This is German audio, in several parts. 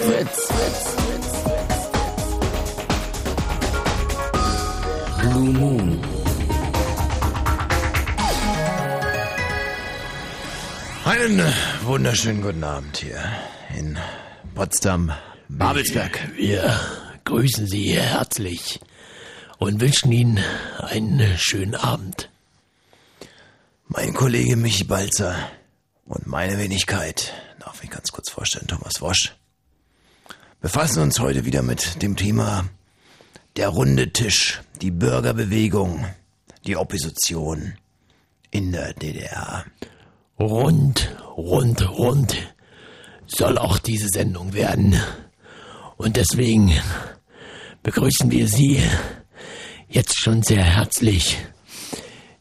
Fritz, Blue Moon. Einen wunderschönen guten Abend hier in Potsdam, Babelsberg. Wir grüßen Sie herzlich und wünschen Ihnen einen schönen Abend. Mein Kollege Michi Balzer und meine Wenigkeit, darf ich ganz kurz vorstellen, Thomas Wosch, befassen uns heute wieder mit dem Thema der runde Tisch, die Bürgerbewegung, die Opposition in der DDR. Rund, rund, rund soll auch diese Sendung werden. Und deswegen begrüßen wir Sie jetzt schon sehr herzlich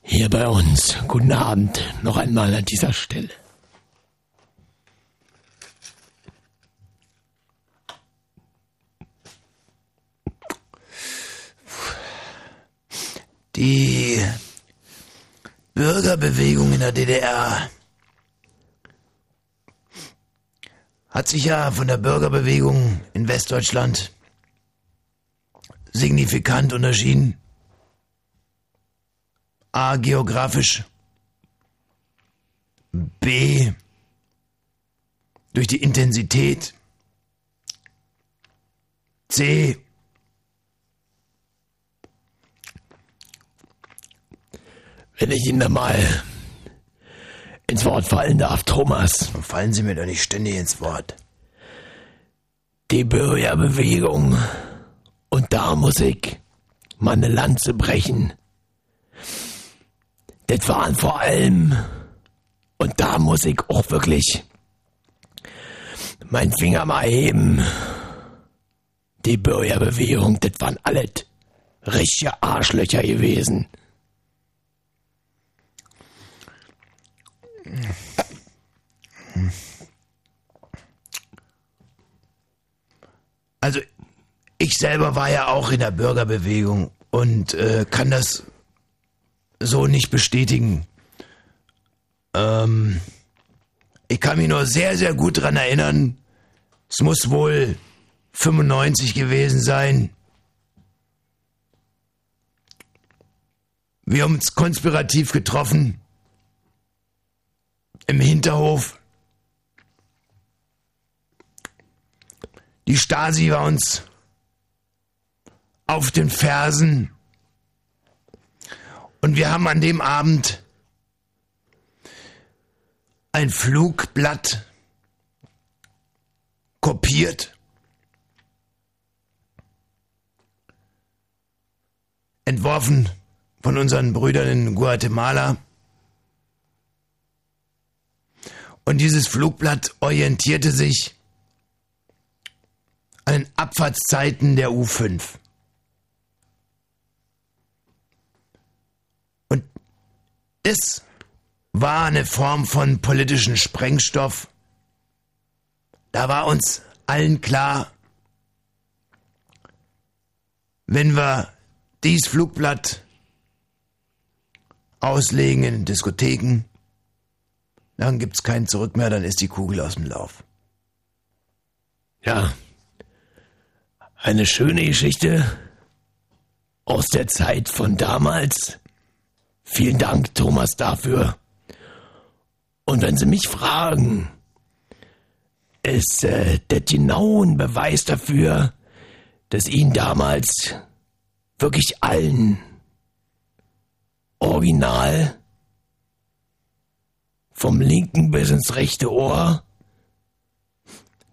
hier bei uns. Guten Abend noch einmal an dieser Stelle. Die Bürgerbewegung in der DDR hat sich ja von der Bürgerbewegung in Westdeutschland signifikant unterschieden. A. Geografisch. B. Durch die Intensität. C. Wenn ich Ihnen da mal ins Wort fallen darf, Thomas. Fallen Sie mir doch nicht ständig ins Wort. Die Bürgerbewegung. Und da muss ich meine Lanze brechen. Das waren vor allem, und da muss ich auch wirklich meinen Finger mal heben. Die Bürgerbewegung, das waren alles richtige Arschlöcher gewesen. Also ich selber war ja auch in der Bürgerbewegung und äh, kann das so nicht bestätigen. Ähm, ich kann mich nur sehr, sehr gut dran erinnern. Es muss wohl 95 gewesen sein. Wir haben uns konspirativ getroffen. Im Hinterhof. Die Stasi war uns auf den Fersen. Und wir haben an dem Abend ein Flugblatt kopiert, entworfen von unseren Brüdern in Guatemala. Und dieses Flugblatt orientierte sich an den Abfahrtszeiten der U5. Und das war eine Form von politischen Sprengstoff. Da war uns allen klar, wenn wir dies Flugblatt auslegen in Diskotheken, dann gibt's kein Zurück mehr, dann ist die Kugel aus dem Lauf. Ja, eine schöne Geschichte aus der Zeit von damals. Vielen Dank, Thomas, dafür. Und wenn Sie mich fragen, ist äh, der genau Beweis dafür, dass Ihnen damals wirklich allen original vom linken bis ins rechte Ohr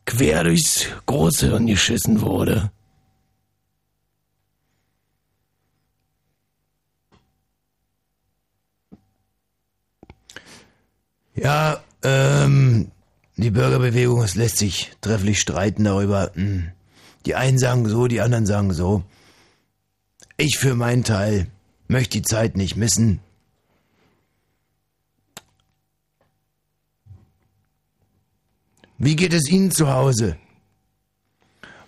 quer durchs Großhirn geschissen wurde. Ja, ähm, die Bürgerbewegung, es lässt sich trefflich streiten darüber. Hm. Die einen sagen so, die anderen sagen so. Ich für meinen Teil möchte die Zeit nicht missen. Wie geht es Ihnen zu Hause?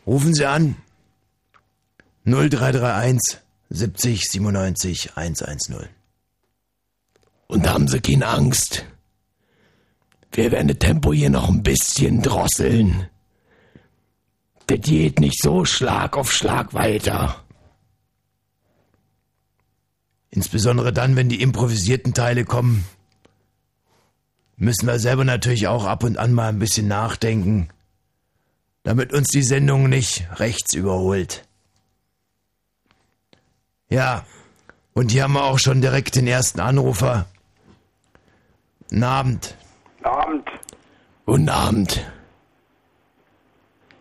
Rufen Sie an. 0331 70 97 110. Und haben Sie keine Angst. Wir werden das Tempo hier noch ein bisschen drosseln. das geht nicht so Schlag auf Schlag weiter. Insbesondere dann, wenn die improvisierten Teile kommen, müssen wir selber natürlich auch ab und an mal ein bisschen nachdenken, damit uns die Sendung nicht rechts überholt. Ja, und hier haben wir auch schon direkt den ersten Anrufer. Guten Abend. Abend. Guten Abend.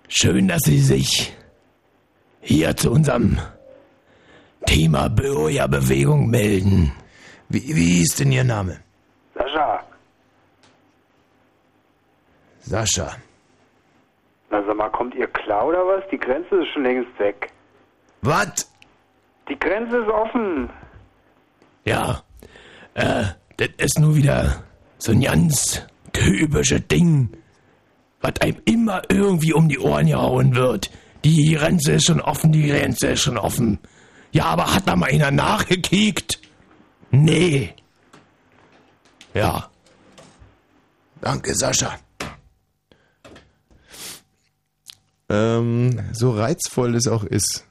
Schön, dass Sie sich hier zu unserem Thema Bürgerbewegung melden. Wie, wie ist denn Ihr Name? Sascha. Sascha. Na sag mal, kommt ihr klar oder was? Die Grenze ist schon längst weg. Was? Die Grenze ist offen. Ja, äh, das ist nur wieder so ein ganz typisches Ding, was einem immer irgendwie um die Ohren gehauen wird. Die Grenze ist schon offen, die Grenze ist schon offen. Ja, aber hat da mal einer nachgekickt? Nee. Ja. Danke, Sascha. Ähm, so reizvoll es auch ist,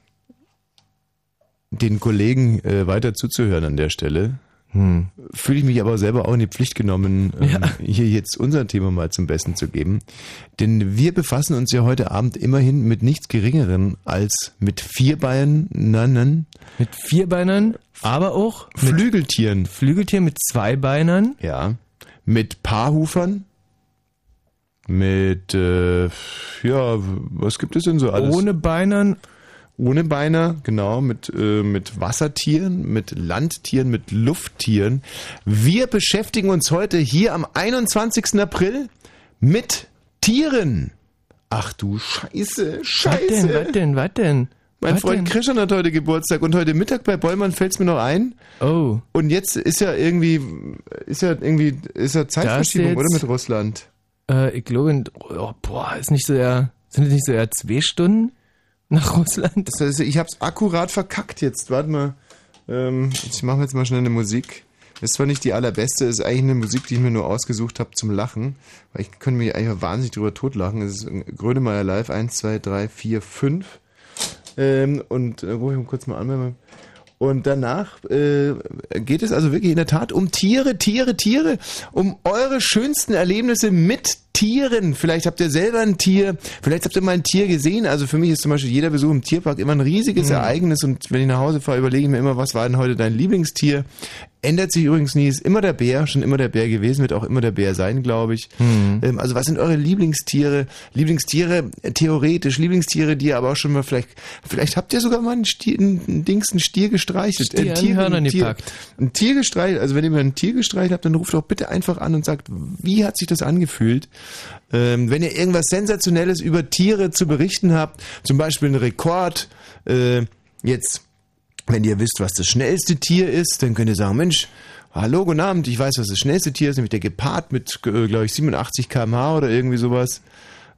den Kollegen äh, weiter zuzuhören an der Stelle, hm. fühle ich mich aber selber auch in die Pflicht genommen, ähm, Ja. hier jetzt unser Thema mal zum Besten zu geben. Denn wir befassen uns ja heute Abend immerhin mit nichts Geringeren als mit Vierbeinern, Mit Vierbeinern, aber auch mit Flügeltieren, Flügeltieren mit Zweibeinern. ja, mit Paarhufern, mit, äh, ja, was gibt es denn so alles? Ohne Beinern. Ohne Beine, genau, mit, äh, mit Wassertieren, mit Landtieren, mit Lufttieren. Wir beschäftigen uns heute hier am 21. April mit Tieren. Ach du Scheiße, Was denn, was Scheiße. denn, was denn? Mein Was Freund denn? Christian hat heute Geburtstag und heute Mittag bei Bollmann fällt's mir noch ein. Oh, Und jetzt ist ja irgendwie, ist ja irgendwie, ist ja Zeitverschiebung, oder mit Russland? Äh, ich glaube, oh, boah, ist nicht so eher, sind es nicht so eher zwei Stunden nach Russland? Das heißt, ich hab's akkurat verkackt jetzt. Warte mal. Ähm, ich mache jetzt mal schnell eine Musik. Ist zwar nicht die allerbeste, ist eigentlich eine Musik, die ich mir nur ausgesucht habe zum Lachen. Weil ich könnte mich eigentlich wahnsinnig drüber totlachen. Es ist Grönemeyer Live 1, 2, 3, 4, 5. Ähm, und äh, rufe ich mal kurz mal an. wenn wir- Und danach äh, geht es also wirklich in der Tat um Tiere, Tiere, Tiere, um eure schönsten Erlebnisse mit Tieren. Vielleicht habt ihr selber ein Tier, vielleicht habt ihr mal ein Tier gesehen. Also für mich ist zum Beispiel jeder Besuch im Tierpark immer ein riesiges Ereignis und wenn ich nach Hause fahre, überlege ich mir immer, was war denn heute dein Lieblingstier? Ändert sich übrigens nie, ist immer der Bär, schon immer der Bär gewesen, wird auch immer der Bär sein, glaube ich. Ähm, also was sind eure Lieblingstiere? Lieblingstiere theoretisch, Lieblingstiere, die ihr aber auch schon mal vielleicht, vielleicht habt ihr sogar mal einen, Stier, einen, Dings, einen Stier gestreichelt. Stier an Hörnern gepackt. Ein Tier gestreichelt, also wenn ihr mal ein Tier gestreichelt habt, dann ruft doch bitte einfach an und sagt, wie hat sich das angefühlt? Ähm, wenn ihr irgendwas Sensationelles über Tiere zu berichten habt, zum Beispiel ein Rekord, äh, jetzt, wenn ihr wisst, was das schnellste Tier ist, dann könnt ihr sagen, Mensch, hallo, guten Abend, ich weiß, was das schnellste Tier ist, nämlich der Gepard mit, äh, glaube ich, 87 km/h oder irgendwie sowas.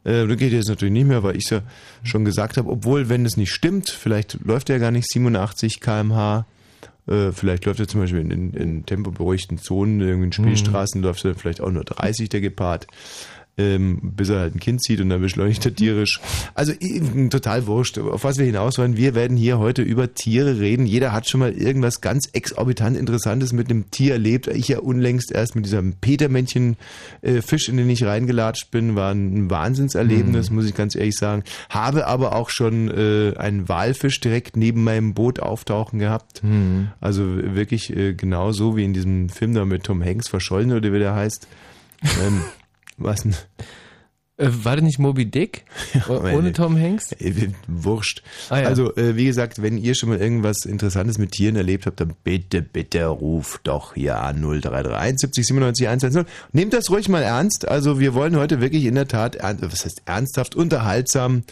Äh, da geht jetzt natürlich nicht mehr, weil ich ja schon gesagt habe, obwohl, wenn es nicht stimmt, vielleicht läuft er gar nicht 87 km/h. Äh, vielleicht läuft er zum Beispiel in, in, in tempoberuhigten Zonen, in Spielstraßen läuft er vielleicht auch nur 30, der Gepard. Ähm, bis er halt ein Kind sieht und dann beschleunigt er tierisch. Also total wurscht. Auf was wir hinaus wollen, wir werden hier heute über Tiere reden. Jeder hat schon mal irgendwas ganz exorbitant Interessantes mit einem Tier erlebt. Ich ja unlängst erst mit diesem Petermännchen äh, Fisch, in den ich reingelatscht bin, war ein Wahnsinnserlebnis, muss ich ganz ehrlich sagen. Habe aber auch schon äh, einen Walfisch direkt neben meinem Boot auftauchen gehabt. Also wirklich äh, genau so wie in diesem Film da mit Tom Hanks verschollen oder wie der heißt. ähm, was denn? Äh, war das nicht Moby Dick? Ohne Tom Hanks? Wurscht. Ah, ja. Also, äh, wie gesagt, wenn ihr schon mal irgendwas Interessantes mit Tieren erlebt habt, dann bitte, bitte ruft doch hier an 0331 70 97 110. Nehmt das ruhig mal ernst. Also, wir wollen heute wirklich in der Tat, was heißt ernsthaft, unterhaltsam,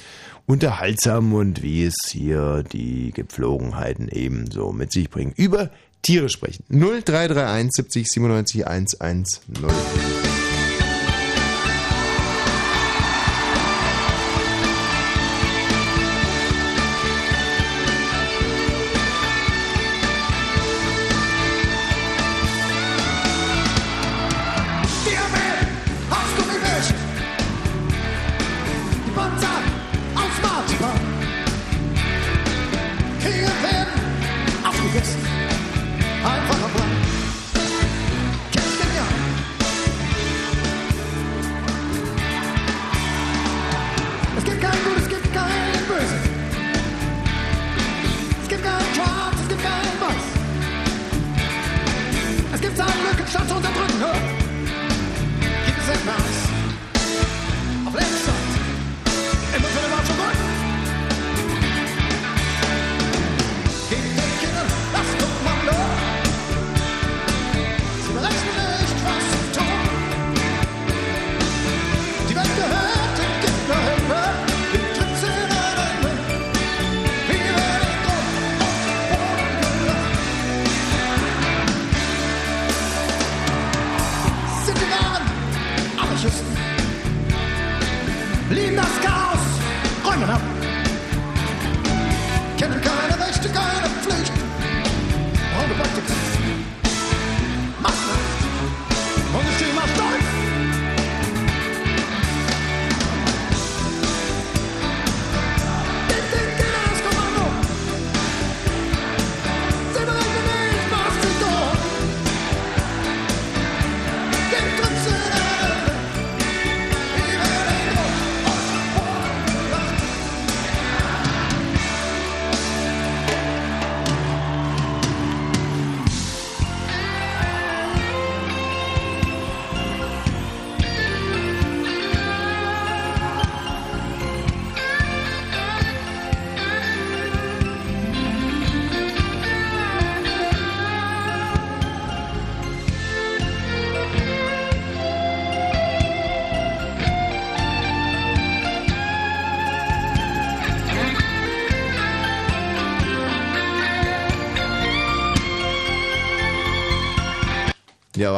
unterhaltsam und wie es hier die Gepflogenheiten eben so mit sich bringen, über Tiere sprechen. 0331 70 97 110.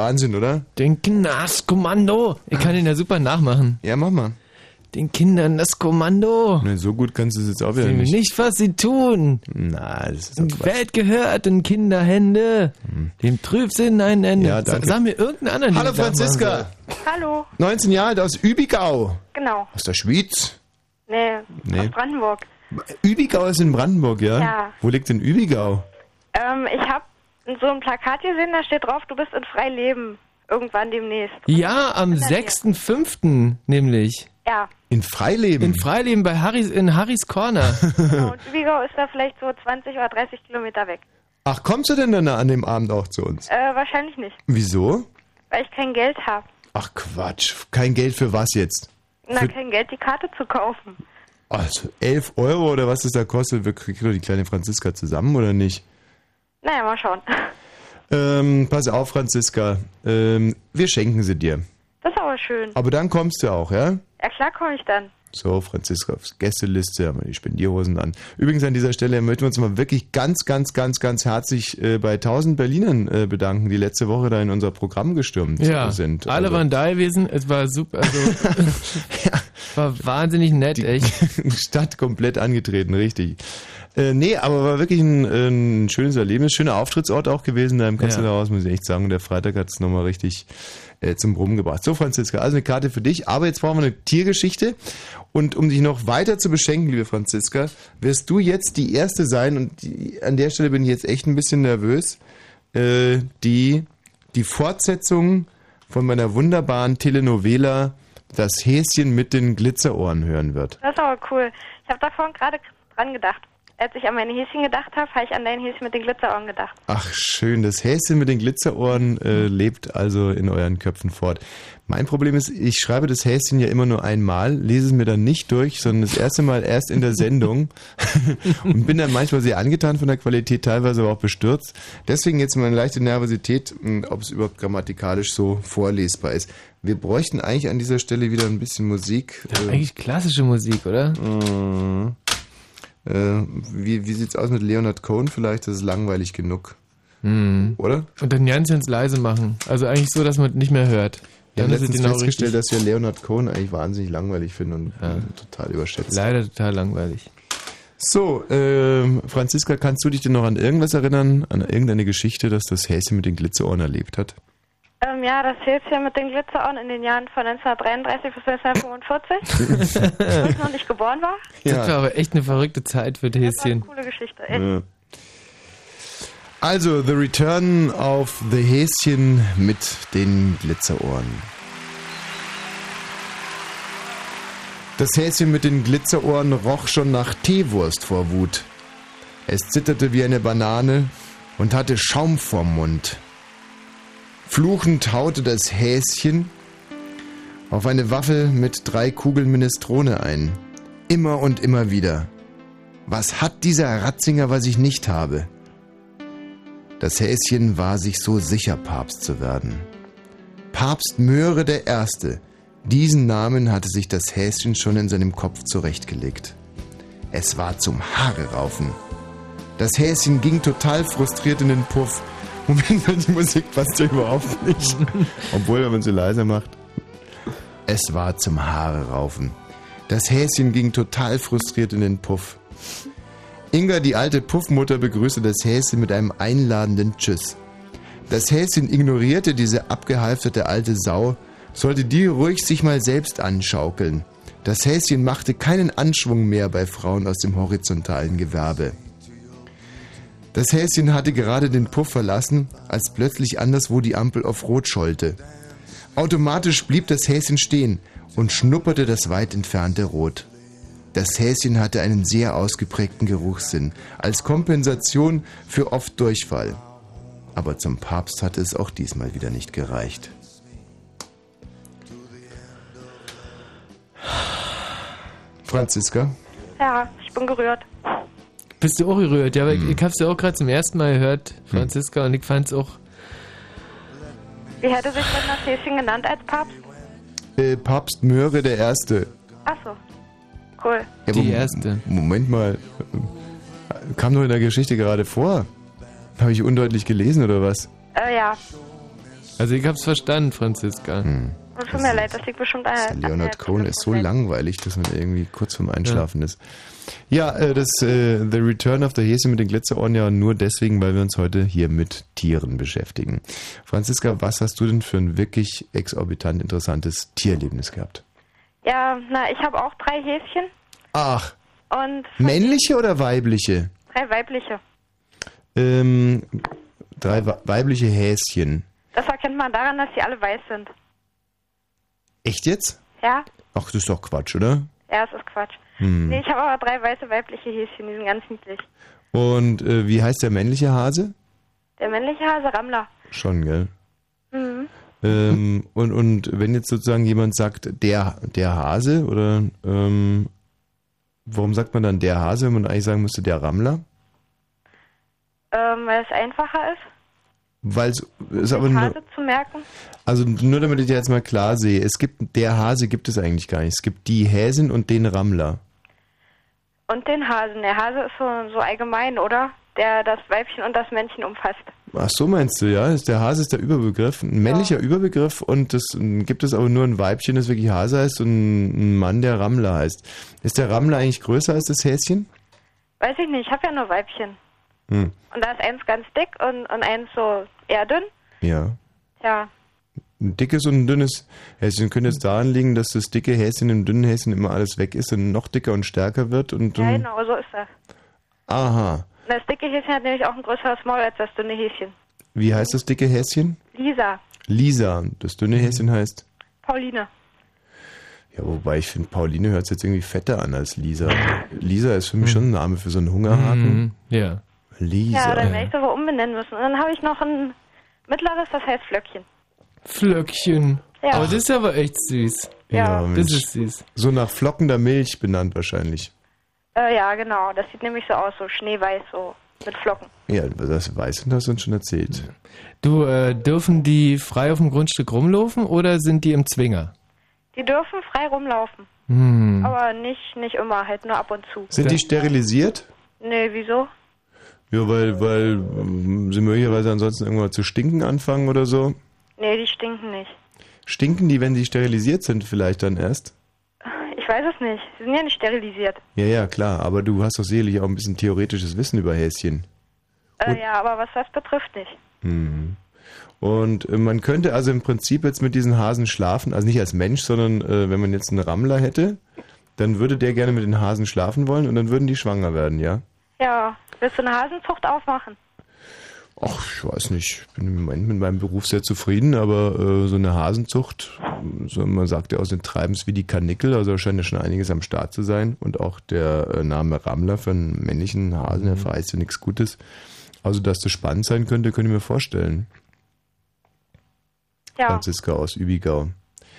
Wahnsinn, oder? Den Kindern das Kommando. Ich kann ihn ja super nachmachen. Ja, mach mal. Den Kindern das Kommando. Ne, so gut kannst du es jetzt auch wieder Sie nicht. nicht, was sie tun. Na, das ist doch Die. Welt gehört in Kinderhände. Dem Trübsinn ein Ende. Ja, danke. Sag mir irgendeinen anderen. Hallo den Franziska, Hallo, 19 Jahre alt aus Übigau. genau. Aus der Schweiz? Nee, Nee. aus Brandenburg. Übigau ist in Brandenburg, ja? Ja. Wo liegt denn Übigau? Ähm, ich habe so ein Plakat gesehen, da steht drauf, du bist in Freileben. Irgendwann demnächst. Ja, am 6.5. nämlich. Ja, In Freileben? In Freileben bei Harrys, in Harrys Corner. genau. und Übigau ist da vielleicht so 20 oder 30 Kilometer weg. Ach, kommst du denn dann an dem Abend auch zu uns? Äh, wahrscheinlich nicht, Wieso? weil ich kein Geld habe. Ach Quatsch, kein Geld für was jetzt? Na, Für- kein Geld, die Karte zu kaufen. Also 11 Euro oder was es da kostet, wir kriegen doch die kleine Franziska zusammen oder nicht? Naja, mal schauen. Ähm, pass auf, Franziska, ähm, wir schenken sie dir. Das ist aber schön. Aber dann kommst du auch, ja? Ja, klar komme ich dann. So, Franziska aufs Gästeliste, haben wir die Spendierhosen an. Übrigens an dieser Stelle möchten wir uns mal wirklich ganz, ganz, ganz, ganz herzlich äh, bei 1000 Berlinern äh, bedanken, die letzte Woche da in unser Programm gestürmt Ja, sind. alle Also, waren da gewesen. Es war super. Also, war wahnsinnig nett, echt. Stadt komplett angetreten, richtig. Äh, nee, aber war wirklich ein, äh, ein schönes Erlebnis, schöner Auftrittsort auch gewesen da im Kanzler Haus, muss ich echt sagen. Der Freitag hat es nochmal richtig äh, zum Brummen gebracht. So, Franziska, also eine Karte für dich, aber jetzt brauchen wir eine Tiergeschichte. Und um dich noch weiter zu beschenken, liebe Franziska, wirst du jetzt die Erste sein, und die, an der Stelle bin ich jetzt echt ein bisschen nervös, äh, die die Fortsetzung von meiner wunderbaren Telenovela Das Häschen mit den Glitzerohren hören wird. Das ist aber cool. Ich habe da vorhin gerade dran gedacht. Als ich an meine Häschen gedacht habe, habe ich an dein Häschen mit den Glitzerohren gedacht. Ach schön, das Häschen mit den Glitzerohren äh, lebt also in euren Köpfen fort. Mein Problem ist, ich schreibe das Häschen ja immer nur einmal, lese es mir dann nicht durch, sondern das erste Mal erst in der Sendung und bin dann manchmal sehr angetan von der Qualität, teilweise aber auch bestürzt. Deswegen jetzt meine leichte Nervosität, mh, ob es überhaupt grammatikalisch so vorlesbar ist. Wir bräuchten eigentlich an dieser Stelle wieder ein bisschen Musik. Äh, Eigentlich klassische Musik, oder? mh, äh, wie, wie sieht's aus mit Leonard Cohen vielleicht? Das ist langweilig genug. Hm. Oder? Und dann ganz, ganz leise machen. Also eigentlich so, dass man nicht mehr hört. Wir haben Dann es letztens genau festgestellt, dass wir Leonard Cohen eigentlich wahnsinnig langweilig finden und äh, total überschätzt. Leider total langweilig. So, ähm, Franziska, kannst du dich denn noch an irgendwas erinnern, an irgendeine Geschichte, dass das Häschen mit den Glitzerohren erlebt hat? Ähm, ja, das Häschen mit den Glitzerohren in den Jahren von 1933 bis 1945, wo ich noch nicht geboren war. Das war aber echt eine verrückte Zeit für Das war eine Häschen. coole Geschichte. Echt. Ja. Also, The Return of the Häschen mit den Glitzerohren. Das Häschen mit den Glitzerohren roch schon nach Teewurst vor Wut. Es zitterte wie eine Banane und hatte Schaum vorm Mund. Fluchend haute das Häschen auf eine Waffel mit drei Kugeln Minestrone ein. Immer und immer wieder. Was hat dieser Ratzinger, was ich nicht habe? Das Häschen war sich so sicher, Papst zu werden. Papst Möhre der Erste. Diesen Namen hatte sich das Häschen schon in seinem Kopf zurechtgelegt. Es war zum Haare raufen. Das Häschen ging total frustriert in den Puff. Moment mal, die Musik passt ja überhaupt nicht. Obwohl, wenn man sie leiser macht. Es war zum Haare raufen. Das Häschen ging total frustriert in den Puff. Inga, die alte Puffmutter, begrüßte das Häschen mit einem einladenden Tschüss. Das Häschen ignorierte diese abgehalfterte alte Sau, sollte die ruhig sich mal selbst anschaukeln. Das Häschen machte keinen Anschwung mehr bei Frauen aus dem horizontalen Gewerbe. Das Häschen hatte gerade den Puff verlassen, als plötzlich anderswo die Ampel auf Rot schollte. Automatisch blieb das Häschen stehen und schnupperte das weit entfernte Rot. Das Häschen hatte einen sehr ausgeprägten Geruchssinn, als Kompensation für oft Durchfall. Aber zum Papst hatte es auch diesmal wieder nicht gereicht. Franziska? Ja, ich bin gerührt. Bist du auch gerührt? Ja, aber Hm. ich, ich hab's ja auch gerade zum ersten Mal gehört, Franziska, und ich fand's auch. Wie hätte sich denn das Häschen genannt als Papst? Äh, Papst Möhre der Erste. Achso, cool. Ja, Die aber Erste. Moment mal. Kam doch in der Geschichte gerade vor. Habe ich undeutlich gelesen oder was? Äh, ja. Also ich hab's verstanden, Franziska. Hm. Tut mir leid, das liegt bestimmt an Leonard Cohen ist so langweilig, dass man irgendwie kurz vorm Einschlafen ist. Ja, äh, das äh, The Return of the Häschen mit den Glitzerohren ja nur deswegen, weil wir uns heute hier mit Tieren beschäftigen. Franziska, was hast du denn für ein wirklich exorbitant interessantes Tiererlebnis gehabt? Ja, na, ich habe auch drei Häschen Ach, und männliche oder weibliche? drei weibliche. Ähm, drei weibliche Häschen. Das erkennt man daran, dass sie alle weiß sind. Echt jetzt? Ja? Ach, das ist doch Quatsch, oder? Ja, das ist Quatsch. Hm. Nee, ich habe aber drei weiße weibliche Häschen, die sind ganz niedlich. Und äh, wie heißt der männliche Hase? Der männliche Hase Rammler. Schon, gell? Mhm. Ähm, und, und wenn jetzt sozusagen jemand sagt, der, der Hase, oder ähm, warum sagt man dann der Hase, wenn man eigentlich sagen müsste, der Rammler? Ähm, weil es einfacher ist, Weil es aber nur, Hase zu merken. also nur damit ich jetzt mal klar sehe, es gibt, der Hase gibt es eigentlich gar nicht. Es gibt die Häsin und den Rammler. Und den Hasen. Der Hase ist so, so allgemein, oder? Der das Weibchen und das Männchen umfasst. Ach so meinst du, ja? Der Hase ist der Überbegriff, ein männlicher Überbegriff und das gibt es aber nur ein Weibchen, das wirklich Hase heißt und ein Mann, der Rammler heißt. Ist der Rammler eigentlich größer als das Häschen? Weiß ich nicht, ich habe ja nur Weibchen. Hm. Und da ist eins ganz dick und, und eins so eher dünn. Ja. Ja. Ein dickes und ein dünnes Häschen könnte jetzt daran liegen, dass das dicke Häschen im dünnen Häschen immer alles weg ist und noch dicker und stärker wird und Ja, genau, so ist das. aha. Und das dicke Häschen hat nämlich auch ein größeres Maul als das dünne Häschen. Wie heißt das dicke Häschen? Lisa, Lisa. Das dünne Häschen heißt. Pauline. Ja, wobei ich finde, Pauline hört sich jetzt irgendwie fetter an als Lisa. Lisa ist für mich schon ein Name für so einen Hungerhaken. Mhm. Ja. Lisa. Ja, dann werde ich das wohl umbenennen müssen. Und dann habe ich noch ein mittleres, das heißt Flöckchen. Flöckchen. Ja. Aber das ist aber echt süß. Ja. Mensch. Das ist süß. So nach flockender Milch benannt wahrscheinlich. Äh, ja, genau. Das sieht nämlich so aus, so schneeweiß, so mit Flocken. Ja, das weiß und hast du uns schon erzählt. Du, äh, dürfen die frei auf dem Grundstück rumlaufen oder sind die im Zwinger? Die dürfen frei rumlaufen. Hm. Aber nicht, nicht immer, halt nur ab und zu. Sind die sterilisiert? Nee, wieso? Ja, weil, weil ähm, sie möglicherweise ansonsten irgendwann zu stinken anfangen oder so. Nee, die stinken nicht. Stinken die, wenn sie sterilisiert sind, vielleicht dann erst? Ich weiß es nicht. Sie sind ja nicht sterilisiert. Ja, ja, klar, aber du hast doch sicherlich auch ein bisschen theoretisches Wissen über Häschen. Äh, ja, aber was das betrifft nicht. Hm. Und äh, man könnte also im Prinzip jetzt mit diesen Hasen schlafen, also nicht als Mensch, sondern äh, wenn man jetzt einen Rammler hätte, dann würde der gerne mit den Hasen schlafen wollen und dann würden die schwanger werden, ja? Ja, willst du eine Hasenzucht aufmachen? Ach, ich weiß nicht. Ich bin im Moment mit meinem Beruf sehr zufrieden, aber äh, so eine Hasenzucht, so, man sagt ja aus den Treibens wie die Karnickel, also da scheint ja schon einiges am Start zu sein. Und auch der äh, Name Rammler für einen männlichen Hasen, der verheißt ja nichts Gutes. Also, dass das spannend sein könnte, könnte ich mir vorstellen. Ja. Franziska aus Übigau.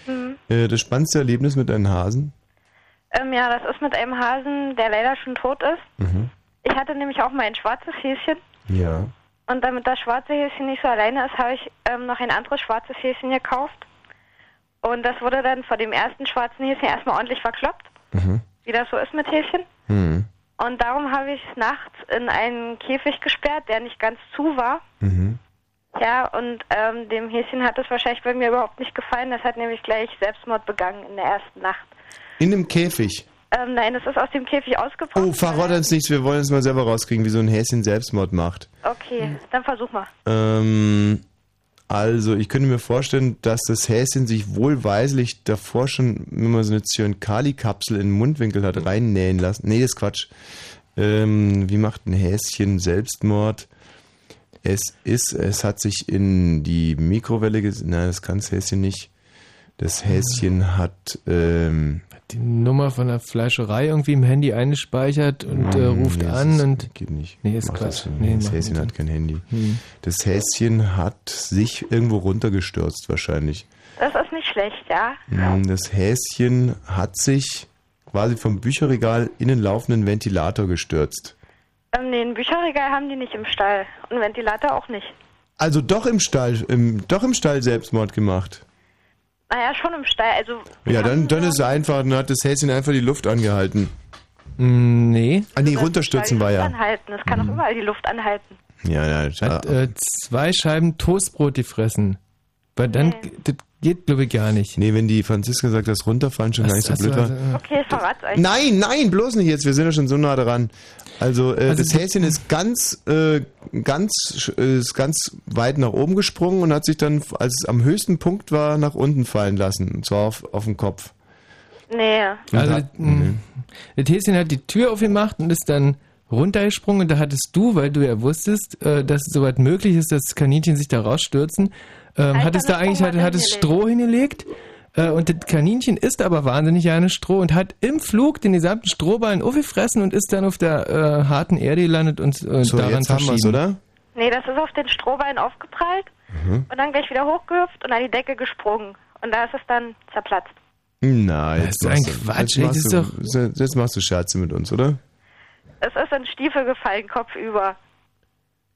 Mhm. Äh, das spannendste Erlebnis mit einem Hasen? Ähm, ja, das ist mit einem Hasen, der leider schon tot ist. Mhm. Ich hatte nämlich auch mal ein schwarzes Häschen. Ja. Und damit das schwarze Häschen nicht so alleine ist, habe ich ähm, noch ein anderes schwarzes Häschen gekauft. Und das wurde dann vor dem ersten schwarzen Häschen erstmal ordentlich verkloppt, Mhm. wie das so ist mit Häschen. Mhm. Und darum habe ich es nachts in einen Käfig gesperrt, der nicht ganz zu war. Mhm. Ja, und ähm, dem Häschen hat es wahrscheinlich bei mir überhaupt nicht gefallen. Das hat nämlich gleich Selbstmord begangen in der ersten Nacht. In einem Käfig. Ähm, nein, es ist aus dem Käfig ausgebrochen. Oh, verrat uns nichts, wir wollen es mal selber rauskriegen, wie so ein Häschen Selbstmord macht. Okay, dann versuch mal. Ähm, also, ich könnte mir vorstellen, dass das Häschen sich wohlweislich davor schon, wenn man so eine Zyankali-Kapsel in den Mundwinkel hat, reinnähen lassen. Nee, das ist Quatsch. Ähm, wie macht ein Häschen Selbstmord? Es ist, es hat sich in die Mikrowelle ges... Nein, das kann das Häschen nicht. Das Häschen hat, ähm, Die Nummer von der Fleischerei irgendwie im Handy eingespeichert und äh, Hm, ruft nee, das an ist- und. Geht nicht. Nee, ist Quatsch. Das, Nee, das Häschen hat kein Handy. Hm. Das Häschen hat sich irgendwo runtergestürzt wahrscheinlich. Das ist nicht schlecht, ja? Mm, Das Häschen hat sich quasi vom Bücherregal in den laufenden Ventilator gestürzt. Ähm, nee, ein Bücherregal haben die nicht im Stall. Und Ventilator auch nicht. Also doch im Stall, im, doch im Stall Selbstmord gemacht. Naja, schon im Stall. Also, Ja, dann, dann ist es einfach, dann hat das Häschen einfach die Luft angehalten. Mm, Nee. Ah nee, runterstürzen war ja. anhalten. Es kann auch überall die Luft anhalten. Ja, ja, Hat äh, zwei Scheiben Toastbrot gefressen. Weil dann, Nee. das geht, glaube ich, gar nicht. Nee, wenn die Franziska sagt, dass runterfallen schon gar nicht so blöd war. also, Okay, ich verrat's euch. Nein, nein, bloß nicht jetzt. Wir sind ja schon so nah dran. Also, äh, Also das Häschen ist ganz, äh, ganz, äh, ist ganz weit nach oben gesprungen und hat sich dann, als es am höchsten Punkt war, nach unten fallen lassen. Und zwar auf, auf den Kopf. Nee. Und Also, hat, mh, das Häschen hat die Tür aufgemacht und ist dann runtergesprungen und da hattest du, weil du ja wusstest, äh, dass soweit möglich ist, dass Kaninchen sich da rausstürzen, ähm, Alter, hattest da eigentlich hat, hat hingelegt. Stroh hingelegt äh, und das Kaninchen isst aber wahnsinnig gerne Stroh und hat im Flug den gesamten Strohballen aufgefressen und ist dann auf der äh, harten Erde gelandet und äh, so, daran jetzt haben wir's, oder? Nee, das ist auf den Strohballen aufgeprallt Mhm. und dann gleich wieder hochgehüpft und an die Decke gesprungen. Und da ist es dann zerplatzt. Na, Das jetzt ist ein Quatsch, Jetzt ey, machst, das du, ist jetzt machst du Scherze mit uns, oder? Es ist in Stiefel gefallen, kopfüber.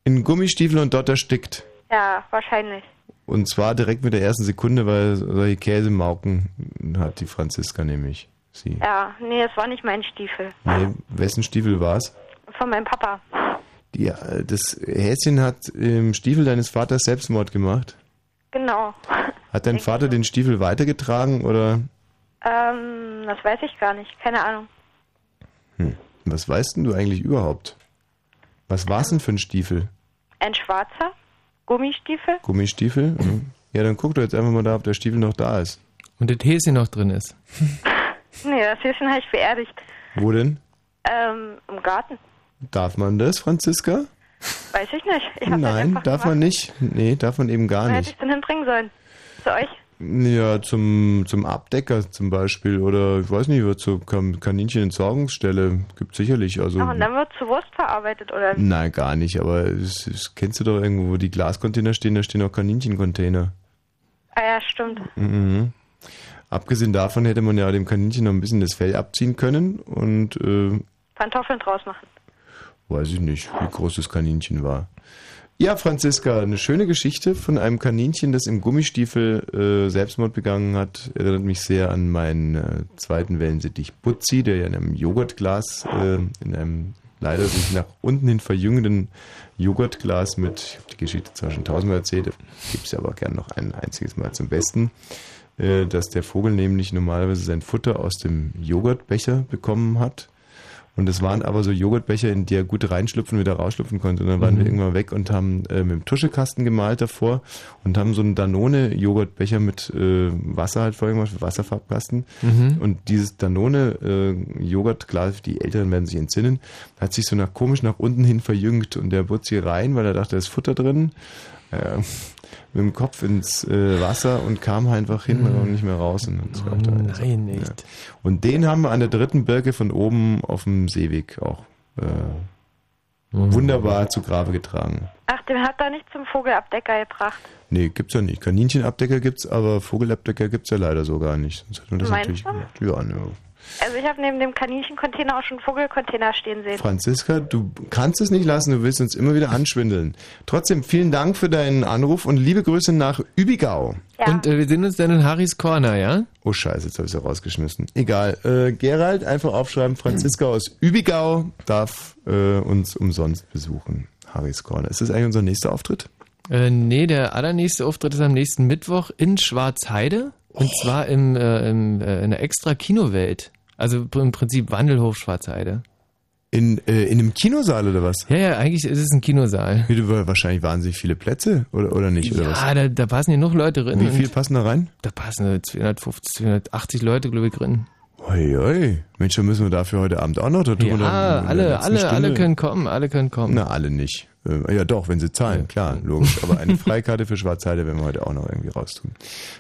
In Gummistiefel und dort erstickt. Ja, wahrscheinlich. Und zwar direkt mit der ersten Sekunde, weil solche Käsemauken hat die Franziska nämlich. Sie. Ja, nee, es war nicht mein Stiefel. Nee, wessen Stiefel war's? Von meinem Papa. Die, äh, das Häschen hat im Stiefel deines Vaters Selbstmord gemacht. Genau. Hat dein Vater den Stiefel weitergetragen oder Ähm, das weiß ich gar nicht. Keine Ahnung. was weißt denn du eigentlich überhaupt? Was war's denn für ein Stiefel? Ein schwarzer Gummistiefel? Gummistiefel? Mhm. Ja, dann guck doch jetzt einfach mal da, ob der Stiefel noch da ist. Und das Häschen noch drin ist. Nee, das Häschen habe ich beerdigt. Wo denn? Ähm, im Garten. Darf man das, Franziska? Weiß ich nicht. Ich Nein, darf man gemacht. nicht. Nee, darf man eben gar Wo hätte nicht. ich denn hinbringen sollen? Zu euch? Ja, zum, zum Abdecker zum Beispiel oder ich weiß nicht, wird zur Kan Kaninchenentsorgungsstelle. Gibt sicherlich. Also, Ach, und dann wird zu Wurst verarbeitet, oder? nein, gar nicht. Aber das, das kennst du doch irgendwo, wo die Glascontainer stehen, da stehen auch Kaninchencontainer. Ah ja, stimmt. Mhm. Abgesehen davon hätte man ja dem Kaninchen noch ein bisschen das Fell abziehen können und äh, Pantoffeln draus machen. weiß ich nicht, wie groß das Kaninchen war. Ja, Franziska, eine schöne Geschichte von einem Kaninchen, das im Gummistiefel äh, Selbstmord begangen hat. Erinnert mich sehr an meinen äh, zweiten Wellensittich Butzi, der ja in einem Joghurtglas, äh, in einem leider sich nach unten hin verjüngenden Joghurtglas mit, ich habe die Geschichte zwar schon tausendmal erzählt, gebe es aber gern noch ein einziges Mal zum Besten, äh, dass der Vogel nämlich normalerweise sein Futter aus dem Joghurtbecher bekommen hat. Und es waren aber so Joghurtbecher, in die er gut reinschlüpfen und wieder rausschlüpfen konnte. Und dann waren Mhm. wir irgendwann weg und haben äh, mit dem Tuschekasten gemalt davor und haben so einen Danone-Joghurtbecher mit äh, Wasser halt vorher gemacht, Wasserfarbkasten. Mhm. Und dieses Danone-Joghurtglas, die Älteren werden sich entsinnen, hat sich so nach komisch nach unten hin verjüngt und der Butzi rein, weil er dachte, da ist Futter drin. Äh, mit dem Kopf ins äh, Wasser und kam einfach hin und nicht mehr raus. Und Oh, nein, nicht. und den haben wir an der dritten Birke von oben auf dem Seeweg auch äh, wunderbar zu Grabe getragen. Ach, den hat er nicht zum Vogelabdecker gebracht. Nee, gibt's ja nicht. Kaninchenabdecker gibt's, aber Vogelabdecker gibt's ja leider so gar nicht. Sonst hätten wir das Meinst natürlich du? gemacht. Ja, ne. Also ich habe neben dem Kaninchencontainer auch schon einen Vogelcontainer stehen sehen. Franziska, du kannst es nicht lassen, du willst uns immer wieder anschwindeln. Trotzdem, vielen Dank für deinen Anruf und liebe Grüße nach Übigau. Ja. Und äh, wir sehen uns dann in Harrys Corner, ja? Oh scheiße, jetzt habe ich sie rausgeschmissen. Egal. Äh, Gerald, einfach aufschreiben, Franziska aus Übigau darf äh, uns umsonst besuchen. Harrys Corner. Ist das eigentlich unser nächster Auftritt? Äh, nee, der allernächste Auftritt ist am nächsten Mittwoch in Schwarzheide. Und zwar im, äh, im, äh, in der extra Kinowelt. Also im Prinzip Wandelhof Schwarzheide. In, äh, in einem Kinosaal oder was? Ja, ja, eigentlich ist es ein Kinosaal. Du- wahrscheinlich wahnsinnig viele Plätze oder, oder nicht? Oder was? Ja, da, da passen ja noch Leute drin. Wie viel und passen da rein? Da passen 250, 280 Leute, glaube ich, drin. Oi, oi. Mensch, dann müssen wir dafür heute Abend auch noch. Da noch Ja, alle, alle, Stunde- alle können kommen, alle können kommen. Na, alle nicht. Äh, ja, doch, wenn sie zahlen, klar, logisch. Aber eine Freikarte für Schwarzheide werden wir heute auch noch irgendwie raustun.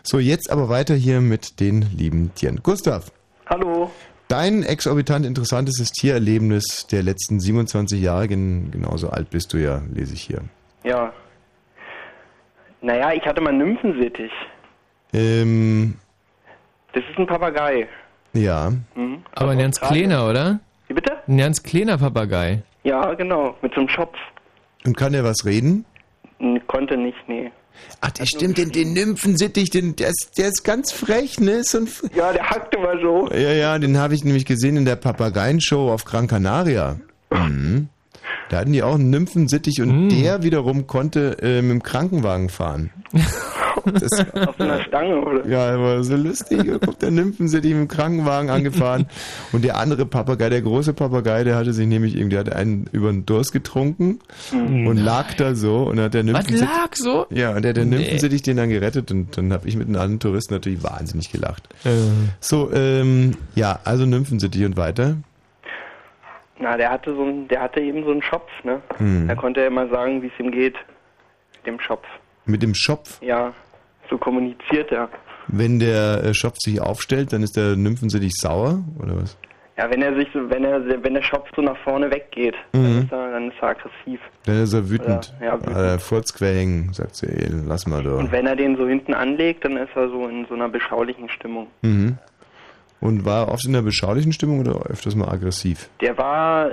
So, jetzt aber weiter hier mit den lieben Tieren. Gustav, Hallo. dein exorbitant interessantestes Tiererlebnis der letzten 27 Jahre, gen genauso alt bist du ja, lese ich hier. Ja. Naja, ich hatte mal einen Nymphensittich. Ähm, Das ist ein Papagei. ja. Mhm. Aber ein ganz kleiner, oder? Wie bitte? Ein ganz kleiner Papagei. Ja, genau. Mit so einem Schopf. Und kann der was reden? Konnte nicht, nee. Ach, der stimmt, den, den Nymphensittich, den, der, ist, der ist ganz frech, ne? Ist So ein, Ja, der hackte mal so. ja, ja, den habe ich nämlich gesehen in der Papageienshow auf Gran Canaria. Mhm. Da hatten die auch einen Nymphensittich und der wiederum konnte äh, mit dem Krankenwagen fahren. Das, Auf einer Stange, oder? ja, war so lustig. Da kommt der Nymphensittich im Krankenwagen angefahren. Und der andere Papagei, der große Papagei, der hatte sich nämlich irgendwie, der hatte einen über den Durst getrunken und lag da so. Und dann hat der Was Nymphensittich... lag so? Ja, und der, der Nymphensittich den dann gerettet und dann habe ich mit den anderen Touristen natürlich wahnsinnig gelacht. Äh, So, ähm, ja, also Nymphensittich und weiter. Na, der hatte so ein, der hatte eben so einen Schopf, ne? Hm. Da konnte er immer sagen, wie es ihm geht. Mit dem Schopf. Mit dem Schopf, Ja, so kommuniziert er. wenn der äh, Schopf sich aufstellt, dann ist der Nymphensittich sauer, oder was? Ja, wenn er sich so, wenn er, wenn der Schopf so nach vorne weggeht, Mhm. dann, ist er, dann ist er aggressiv. Dann ist er wütend. Ja, ja, wütend. Ah, der Furz quer hängen, sagt sie, ey, lass mal Und da. wenn er den so hinten anlegt, dann ist er so in so einer beschaulichen Stimmung. Mhm. Und war er oft in der beschaulichen Stimmung oder öfters mal aggressiv? Der war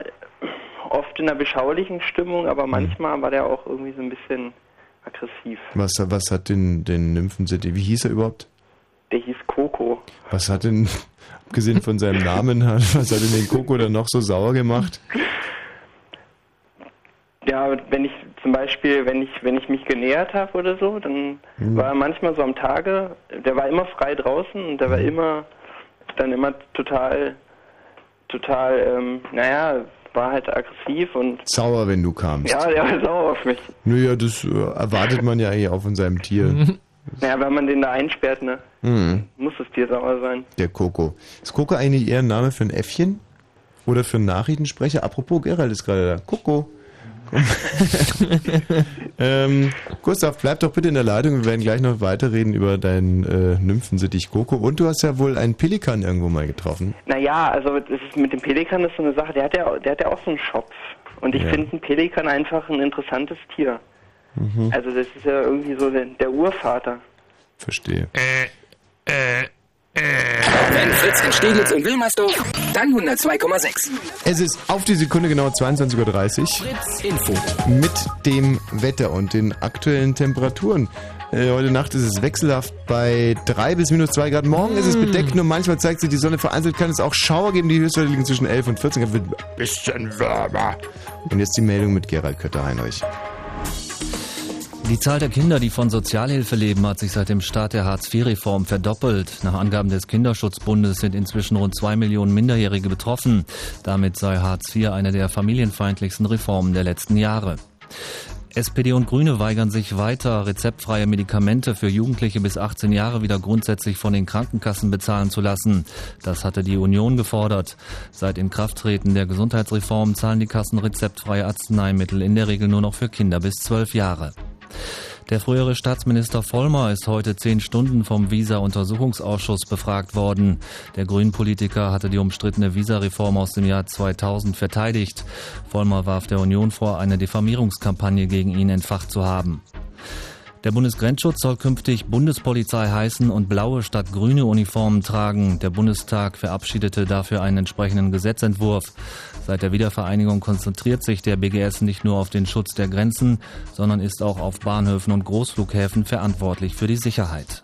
oft in einer beschaulichen Stimmung, aber manchmal war der auch irgendwie so ein bisschen aggressiv. Was, was hat den, den Nymphensittich, wie hieß er überhaupt? Der hieß Coco. Was hat denn, abgesehen von seinem Namen, was hat denn den Coco dann noch so sauer gemacht? Ja, wenn ich zum Beispiel, wenn ich, wenn ich mich genähert habe oder so, dann Mhm. war er manchmal so am Tage, der war immer frei draußen und der war Mhm. immer, dann immer total, total, ähm, naja, war halt aggressiv und Sauer, wenn du kamst. ja, der war sauer auf mich. Naja, das äh, erwartet man ja eigentlich auch von seinem Tier. Naja, wenn man den da einsperrt, ne, Mhm. muss das Tier sauer sein. Der Coco. Ist Coco eigentlich eher ein Name für ein Äffchen? Oder für einen Nachrichtensprecher? Apropos, Gerald ist gerade da. Coco. Ähm, Gustav, bleib doch bitte in der Leitung. Wir werden gleich noch weiterreden über deinen äh, Nymphensittich Coco. Und du hast ja wohl einen Pelikan irgendwo mal getroffen. Naja, also das ist mit dem Pelikan ist so eine Sache, der hat ja, der hat ja auch so einen Schopf. Und ich Ja. finde einen Pelikan einfach ein interessantes Tier. Mhm. Also das ist ja irgendwie so der, der Urvater. Verstehe. Wenn Fritz in Steglitz und Wilmersdorf, dann 102,6. Es ist auf die Sekunde genau 22.30 Uhr. Fritz Info. mit dem Wetter und den aktuellen Temperaturen. Äh, heute Nacht ist es wechselhaft bei 3 bis minus 2 Grad. Morgen ist es bedeckt, nur manchmal zeigt sich die Sonne. Vereinzelt kann es auch Schauer geben. Die Höchstwerte liegen zwischen 11 und 14 Grad. Wird ein bisschen wärmer. Und jetzt die Meldung mit Gerald Kötter-Heinrich. Die Zahl der Kinder, die von Sozialhilfe leben, hat sich seit dem Start der Hartz-IV-Reform verdoppelt. Nach Angaben des Kinderschutzbundes sind inzwischen rund zwei Millionen Minderjährige betroffen. Damit sei Hartz IV eine der familienfeindlichsten Reformen der letzten Jahre. SPD und Grüne weigern sich weiter, rezeptfreie Medikamente für Jugendliche bis 18 Jahre wieder grundsätzlich von den Krankenkassen bezahlen zu lassen. Das hatte die Union gefordert. Seit Inkrafttreten der Gesundheitsreform zahlen die Kassen rezeptfreie Arzneimittel in der Regel nur noch für Kinder bis 12 Jahre. Der frühere Staatsminister Vollmer ist heute zehn Stunden vom Visa-Untersuchungsausschuss befragt worden. Der Grünen-Politiker hatte die umstrittene Visa-Reform aus dem Jahr 2000 verteidigt. Vollmer warf der Union vor, eine Diffamierungskampagne gegen ihn entfacht zu haben. Der Bundesgrenzschutz soll künftig Bundespolizei heißen und blaue statt grüne Uniformen tragen. Der Bundestag verabschiedete dafür einen entsprechenden Gesetzentwurf. Seit der Wiedervereinigung konzentriert sich der BGS nicht nur auf den Schutz der Grenzen, sondern ist auch auf Bahnhöfen und Großflughäfen verantwortlich für die Sicherheit.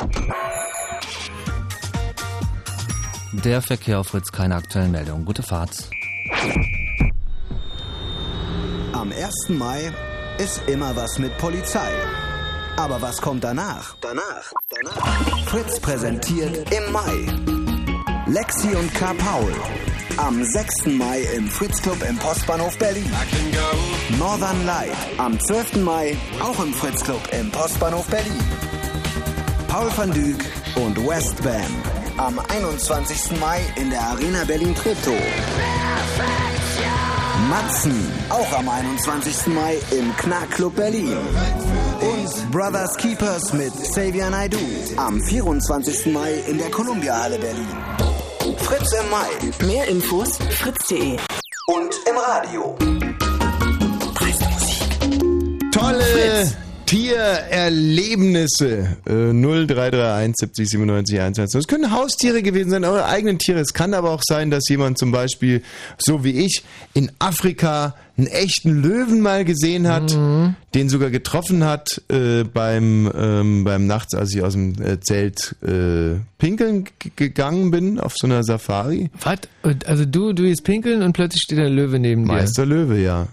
Der Verkehr auf Fritz, keine aktuellen Meldungen. Gute Fahrt. Am 1. Mai ist immer was mit Polizei. Aber was kommt danach? Danach, danach. Fritz präsentiert im Mai. Lexi und K. Paul. Am 6. Mai im Fritz Club im Postbahnhof Berlin. Northern Light. Am 12. Mai auch im Fritz Club im Postbahnhof Berlin. Paul van Dyk und West Bam. Am 21. Mai in der Arena Berlin Treptow. Matzen, auch am 21. Mai im Knackclub Berlin. Und Brothers Keepers mit Xavier Naidoo am 24. Mai in der Columbia Halle Berlin. Fritz im Mai Mehr Infos fritz.de. und im Radio. Tolle Tiererlebnisse. Äh, 0331 70 97 110. Es können Haustiere gewesen sein, eure eigenen Tiere. Es kann aber auch sein, dass jemand zum Beispiel, so wie ich, in Afrika einen echten Löwen mal gesehen hat, den sogar getroffen hat äh, beim, ähm, beim Nachts, als ich aus dem äh, Zelt äh, pinkeln gegangen bin auf so einer Safari. Was? Also du, du gehst pinkeln und plötzlich steht ein Löwe neben dir. Meister Löwe, ja.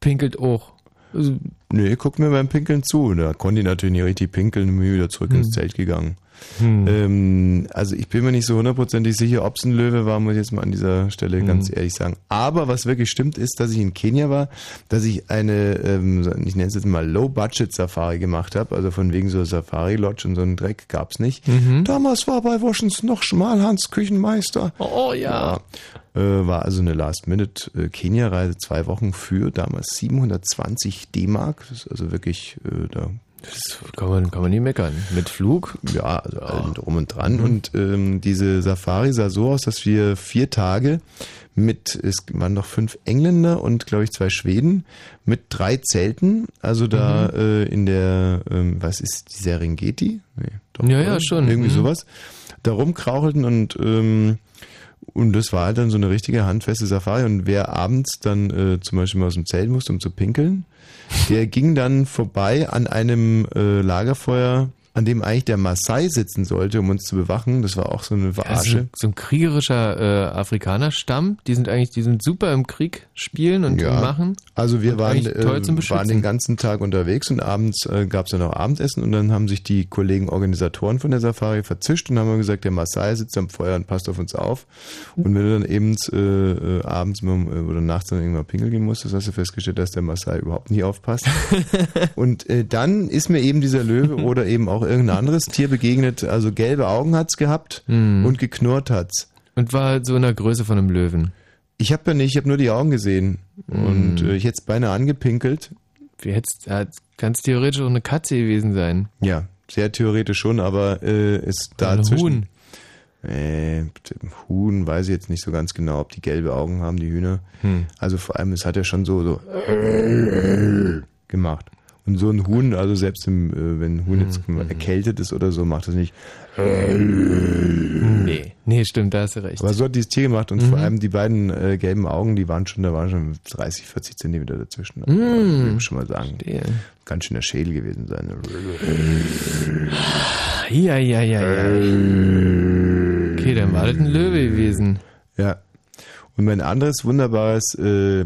Pinkelt auch. Also, Nee, guckt mir beim Pinkeln zu. Da konnte ich natürlich nicht richtig pinkeln und bin wieder zurück ins Zelt gegangen. Ähm, also ich bin mir nicht so hundertprozentig sicher, ob es ein Löwe war, muss ich jetzt mal an dieser Stelle ganz ehrlich sagen. Aber was wirklich stimmt, ist, dass ich in Kenia war, dass ich eine, ähm, ich nenne es jetzt mal Low-Budget-Safari gemacht habe. Also von wegen so Safari-Lodge und so einen Dreck gab's nicht. Damals war bei Woschens noch Schmalhans Küchenmeister. Oh ja. Äh, war also eine Last-Minute-Kenia-Reise, zwei Wochen für damals 720 D-Mark. Das ist also wirklich, äh, da Das kann man, kann man nie meckern. Mit Flug? ja, also allem drum und dran. Und ähm, diese Safari sah so aus, dass wir vier Tage mit, es waren noch fünf Engländer und glaube ich zwei Schweden, mit drei Zelten, also da äh, in der, ähm, was ist die Serengeti? Nee, doch, Ja, ja, schon. Irgendwie Mhm. sowas. Da rumkrauchelten und ähm, und das war halt dann so eine richtige handfeste Safari. Und wer abends dann äh, zum Beispiel mal aus dem Zelt musste, um zu pinkeln, der ging dann vorbei an einem äh, Lagerfeuer, an dem eigentlich der Maasai sitzen sollte, um uns zu bewachen. Das war auch so eine Verarsche. so ein kriegerischer äh, Afrikanerstamm. Die sind eigentlich, die sind super im Krieg spielen und Ja. machen. Also wir waren, äh, waren den ganzen Tag unterwegs und abends äh, gab es dann auch Abendessen und dann haben sich die Kollegen Organisatoren von der Safari verzischt und haben gesagt, der Maasai sitzt am Feuer und passt auf uns auf. Und wenn du dann eben äh, äh, abends äh, oder nachts dann irgendwann pinkeln gehen musstest, hast du festgestellt, dass der Maasai überhaupt nicht aufpasst. und äh, dann ist mir eben dieser Löwe oder eben auch irgendein anderes Tier begegnet. Also gelbe Augen hat's gehabt und geknurrt hat's. Und war halt so in der Größe von einem Löwen. Ich habe ja nicht, ich habe nur die Augen gesehen. Und äh, ich hätte es beinahe angepinkelt. Wie hättest, kann es theoretisch auch eine Katze gewesen sein. Ja, sehr theoretisch schon, aber äh, ist da ein. Huhn. Äh, Huhn weiß ich jetzt nicht so ganz genau, ob die gelbe Augen haben, die Hühner. Hm. Also vor allem, es hat ja schon so, so gemacht. Und so ein Huhn, also selbst im, äh, wenn ein Huhn jetzt Hm, erkältet ist oder so, macht das nicht. Nee, nee, stimmt, da hast du recht. Aber so hat dieses Tier gemacht und Mhm. vor allem die beiden äh, gelben Augen, die waren schon, da waren schon 30, 40 Zentimeter dazwischen. Mhm. Also, will ich schon mal sagen. Verstehe. Ganz schön der Schädel gewesen sein. Ja, ja, ja, ja. Okay, dann war das ein Löwe gewesen. Ja. Und mein anderes wunderbares äh,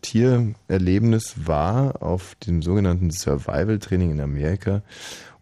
Tiererlebnis war auf dem sogenannten Survival-Training in Amerika.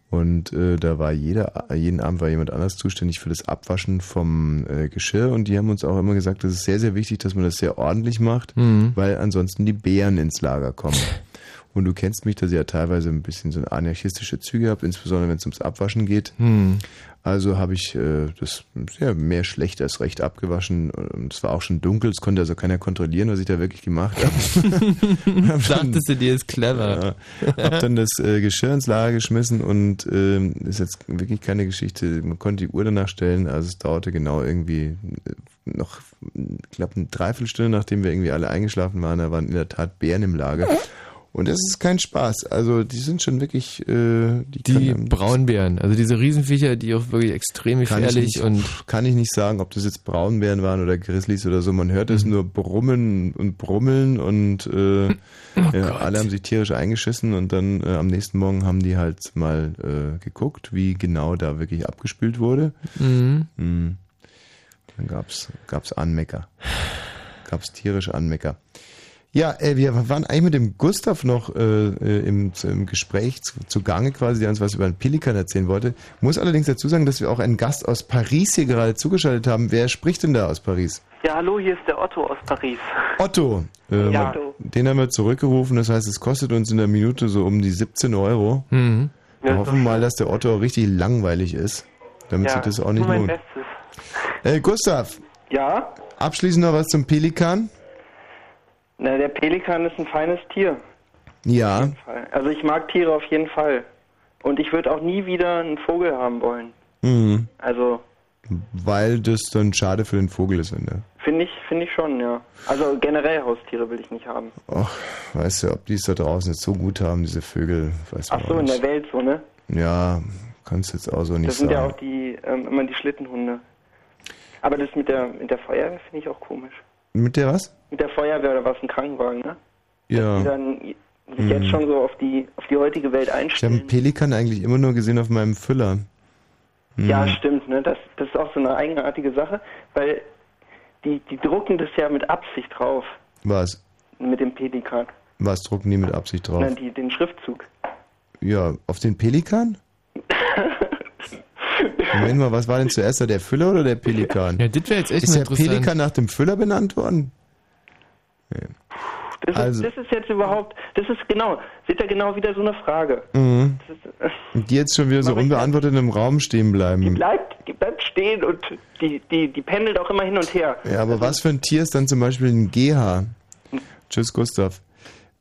Und äh, da war jeder, jeden Abend war jemand anders zuständig für das Abwaschen vom äh, Geschirr. Und die haben uns auch immer gesagt, das ist sehr, sehr wichtig, dass man das sehr ordentlich macht, Mhm. weil ansonsten die Bären ins Lager kommen. Und du kennst mich, dass ich ja teilweise ein bisschen so anarchistische Züge habe, insbesondere wenn es ums Abwaschen geht. Hm. Also habe ich äh, das sehr mehr schlecht als recht abgewaschen. Und es war auch schon dunkel, es konnte also keiner kontrollieren, was ich da wirklich gemacht habe. Dachtest du, dir ist clever. Ja, hab dann das äh, Geschirr ins Lager geschmissen und ähm, ist jetzt wirklich keine Geschichte. Man konnte die Uhr danach stellen, also es dauerte genau irgendwie äh, noch, ich glaube, eine Dreiviertelstunde, nachdem wir irgendwie alle eingeschlafen waren, da waren in der Tat Bären im Lager. Und das ist kein Spaß. Also die sind schon wirklich äh, die, Die Braunbären, also diese Riesenviecher, die auch wirklich extrem gefährlich nicht, und kann ich nicht sagen, ob das jetzt Braunbären waren oder Grizzlies oder so. Man hört es Mhm. nur brummen und brummeln und äh, Oh ja, alle haben sich tierisch eingeschissen und dann äh, am nächsten Morgen haben die halt mal äh, geguckt, wie genau da wirklich abgespült wurde. Mhm. Mhm. Dann gab's gab's Anmecker. Gab's tierische Anmecker. Ja, äh, wir waren eigentlich mit dem Gustav noch äh, äh, im, im Gespräch zu, zu Gange quasi, der uns was über einen Pelikan erzählen wollte. Muss allerdings dazu sagen, dass wir auch einen Gast aus Paris hier gerade zugeschaltet haben. Wer spricht denn da aus Paris? Ja, hallo, hier ist der Otto aus Paris. Otto. Äh, Ja. Den haben wir zurückgerufen. Das heißt, es kostet uns in der Minute so um die 17 Euro. Mhm. Wir Ja, hoffen mal, dass der Otto auch richtig langweilig ist, damit ja, sich das auch nicht mein lohnt. Bestes. Äh, Gustav, Ja? abschließend noch was zum Pelikan? Na, der Pelikan ist ein feines Tier. Ja. Also ich mag Tiere auf jeden Fall. Und ich würde auch nie wieder einen Vogel haben wollen. Mhm. Also Weil das dann schade für den Vogel ist, ne? finde ich, finde ich schon, ja. Also generell Haustiere will ich nicht haben. Ach, weißt du, ob die es da draußen jetzt so gut haben, diese Vögel, weiß man Ach so, in der Welt so, ne? Ja, kannst jetzt auch so nicht Das sind sagen. ja auch die, ähm, immer die Schlittenhunde. Aber das mit der, mit der Feuerwehr finde ich auch komisch. Mit der was? Mit der Feuerwehr oder was, ein Krankenwagen, ne? Die Ja. dann sich Mhm. jetzt schon so auf die, auf die heutige Welt Ich habe einstellen. einen Pelikan eigentlich immer nur gesehen auf meinem Füller. Mhm. Ja, stimmt, ne? Das, das ist auch so eine eigenartige Sache, weil die, die drucken das ja mit Absicht drauf, Was? mit dem Pelikan. Was drucken die mit Absicht drauf? Nein, die, den Schriftzug. Ja, auf den Pelikan? Moment mal, was war denn zuerst da, der Füller oder der Pelikan? Ja, das wäre jetzt echt Ist der interessant. Pelikan nach dem Füller benannt worden? Nee. Das, Also- ist, das ist jetzt überhaupt, das ist genau, seht ihr genau wieder so eine Frage. Mhm. Ist, äh, Und die jetzt schon wieder so unbeantwortet im Raum stehen bleiben. bleibt, die bleibt stehen und die, die, die pendelt auch immer hin und her. Ja, aber was für ein Tier ist dann zum Beispiel ein GH? Tschüss, Gustav.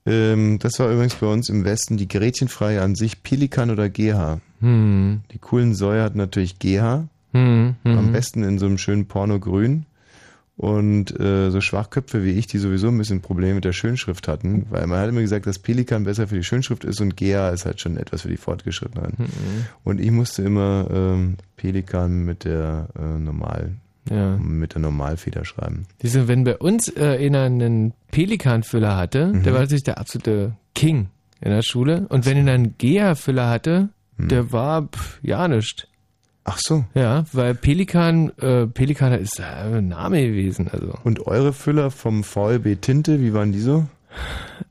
Ähm, das war übrigens bei uns im Westen die Gretchenfreie an sich, Pelikan oder GH. Hm. Die coolen Säue hat natürlich GH. Hm, hm. Am besten in so einem schönen Pornogrün. Und äh, so Schwachköpfe wie ich, die sowieso ein bisschen Probleme mit der Schönschrift hatten, weil man hat immer gesagt, dass Pelikan besser für die Schönschrift ist und GH ist halt schon etwas für die Fortgeschrittenen. Mhm. Und ich musste immer ähm, Pelikan mit der äh, Normal, Ja. mit der Normalfeder schreiben. Siehst du, wenn bei uns äh, einer einen Pelikanfüller hatte, Mhm. der war natürlich der absolute King in der Schule. Und wenn er einen Gea-Füller hatte, der war pff, ja nicht. Ach so. Ja, weil Pelikan, äh, Pelikan ist äh, ein Name gewesen. Also. Und eure Füller vom VLB Tinte, wie waren die so?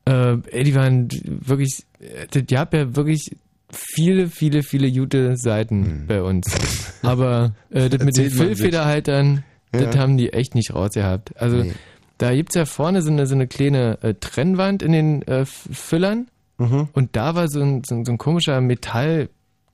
Äh, ey, die waren wirklich, äh, die haben ja wirklich viele, viele, viele gute Seiten bei uns. Aber äh, das mit den Hm. Füllfederhaltern, das Ja. haben die echt nicht rausgehabt. Also Nee. da gibt's ja vorne so eine, so eine kleine äh, Trennwand in den äh, Füllern Mhm. und da war so ein, so ein, so ein komischer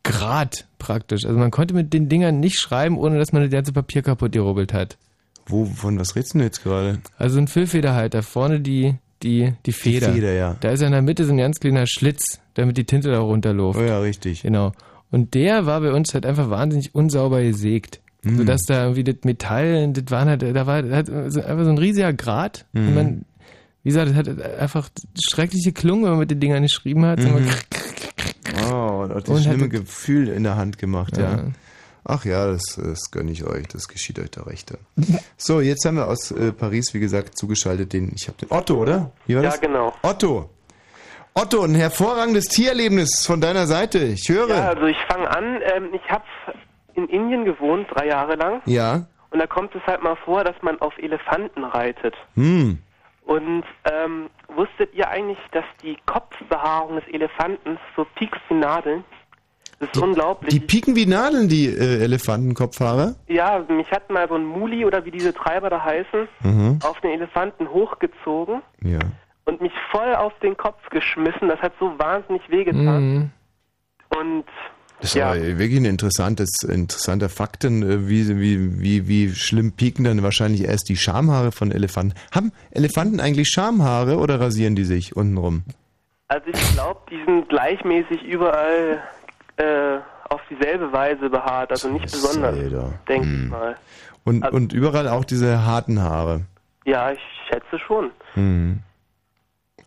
Metallgrat praktisch. Also man konnte mit den Dingern nicht schreiben, ohne dass man das ganze Papier kaputt gerubbelt hat. Wo, von was redest du denn jetzt gerade? Also ein Füllfederhalter, vorne die, die, die Feder. Feder, ja. Da ist in der Mitte so ein ganz kleiner Schlitz, damit die Tinte da runterläuft. Oh ja, richtig. Genau. Und der war bei uns halt einfach wahnsinnig unsauber gesägt. Mhm. Sodass da irgendwie das Metall, das waren halt, da war halt einfach so ein riesiger Grat. Mhm. Und man, wie gesagt, das hat einfach schreckliche Klungen, wenn man mit den Dingern geschrieben hat. So Immer Oh, das Und schlimme Gefühl in der Hand gemacht, ja. Ja. Ach ja, das, das gönne ich euch, das geschieht euch der Rechte. So, jetzt haben wir aus äh, Paris, wie gesagt, zugeschaltet den, ich habe den Otto, oder? Wie war Ja, das? genau. Otto. Otto, ein hervorragendes Tiererlebnis von deiner Seite. Ich höre. Ja, also ich fange an. Ähm, ich habe in Indien gewohnt, drei Jahre lang. Ja. Und da kommt es halt mal vor, dass man auf Elefanten reitet. Hm. Und ähm, wusstet ihr eigentlich, dass die Kopfbehaarung des Elefanten so piekst wie Nadeln? Das ist unglaublich. Die pieken wie Nadeln, die äh, Elefantenkopfhaare. ja, mich hat mal so ein Muli oder wie diese Treiber da heißen, Mhm. auf den Elefanten hochgezogen Ja. und mich voll auf den Kopf geschmissen. Das hat so wahnsinnig wehgetan. Mhm. Und Das ist ja, aber wirklich ein interessantes, interessanter Fakten, äh, wie, wie, wie, wie schlimm pieken dann wahrscheinlich erst die Schamhaare von Elefanten. Haben Elefanten eigentlich Schamhaare oder rasieren die sich untenrum? Also ich glaube, die sind gleichmäßig überall äh, auf dieselbe Weise behaart, also nicht besonders, Alter. denke Hm. ich mal. Und, Also- und überall auch diese harten Haare. Ja, ich schätze schon. Hm.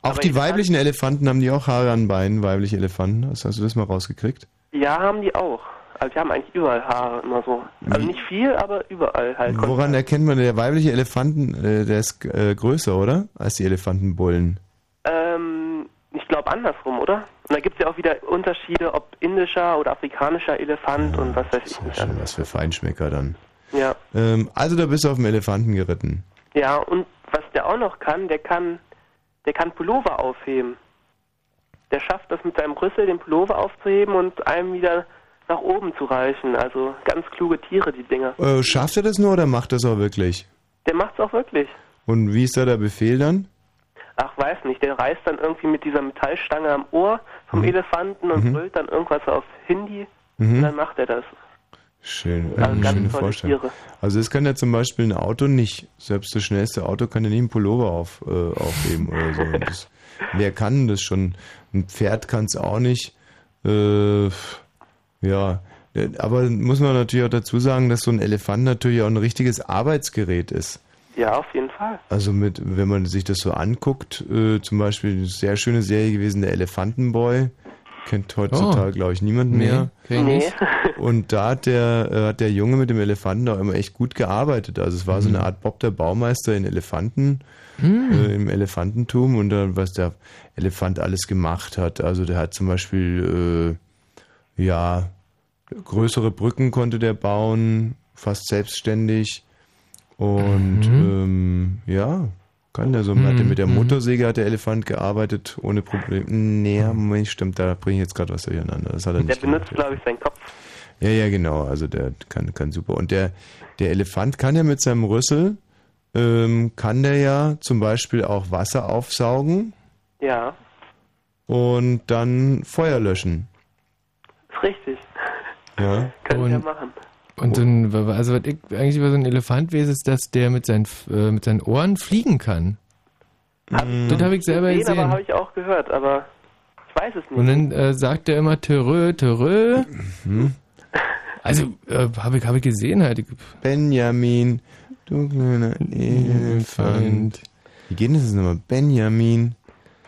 Auch Aber die weiblichen Elefanten haben die auch Haare an Beinen, weibliche Elefanten. Hast, hast du das mal rausgekriegt? Ja, haben die auch. Also die haben eigentlich überall Haare immer so. Also nicht viel, aber überall halt. Woran erkennt man, der weibliche Elefanten, äh, der ist äh, größer, oder? Als die Elefantenbullen. Ähm, ich glaube andersrum, oder? Und da gibt es ja auch wieder Unterschiede, ob indischer oder afrikanischer Elefant und was weiß ich nicht. Was für Feinschmecker dann. Ja. Ähm, also da bist du auf dem Elefanten geritten. Ja, und was der auch noch kann, der kann, der kann Pullover aufheben. Der schafft das mit seinem Rüssel, den Pullover aufzuheben und einem wieder nach oben zu reichen. Also ganz kluge Tiere, die Dinger. Äh, schafft er das nur oder macht das auch wirklich? Der macht's auch wirklich. Und wie ist da der Befehl dann? Ach, weiß nicht, der reißt dann irgendwie mit dieser Metallstange am Ohr vom Elefanten und Mhm. brüllt dann irgendwas auf Hindi Mhm. und dann macht er das. Schön, Also äh, ganz schöne Vorstellung. Tiere. Also das kann ja zum Beispiel ein Auto nicht. Selbst das schnellste Auto kann ja nicht einen Pullover auf, äh, aufheben oder so. Das, wer kann das schon? Ein Pferd kann es auch nicht. Äh, ja, aber muss man natürlich auch dazu sagen, dass so ein Elefant natürlich auch ein richtiges Arbeitsgerät ist. Ja, auf jeden Fall. Also mit, wenn man sich das so anguckt, äh, zum Beispiel eine sehr schöne Serie gewesen, der Elefantenboy. Kennt heutzutage, Oh. glaube ich, niemand Nee, mehr. nicht. Und da hat der, äh, hat der Junge mit dem Elefanten auch immer echt gut gearbeitet. Also es war so eine Art Bob der Baumeister in Elefanten, Hm. äh, im Elefantentum und dann, was der Elefant alles gemacht hat. Also der hat zum Beispiel, äh, ja, größere Brücken konnte der bauen, fast selbstständig. Und Mhm. ähm, ja, Kann der so. Hm, Hat der mit der hm. Motorsäge hat der Elefant gearbeitet, ohne Probleme. Nee, Moment, stimmt, da bringe ich jetzt gerade was durcheinander. Das hat er Der nicht benutzt, glaube ich, seinen Kopf. Ja, ja, genau. Also der kann, kann super. Und der, der Elefant kann ja mit seinem Rüssel, ähm, kann der ja zum Beispiel auch Wasser aufsaugen Ja, und dann Feuer löschen. ist richtig. Ja. Kann ich Und- ja machen. Und dann, also was ich eigentlich über so einen Elefant weiß, ist, dass der mit seinen, äh, mit seinen Ohren fliegen kann. Das habe ich selber Gesehen, aber gesehen. habe ich auch gehört, aber ich weiß es nicht. Und dann äh, sagt er immer Törö, Törö. Mhm. Also, äh, habe ich, hab ich gesehen halt. Ich- Benjamin, du kleiner Elefant. Wie geht das nochmal? Benjamin,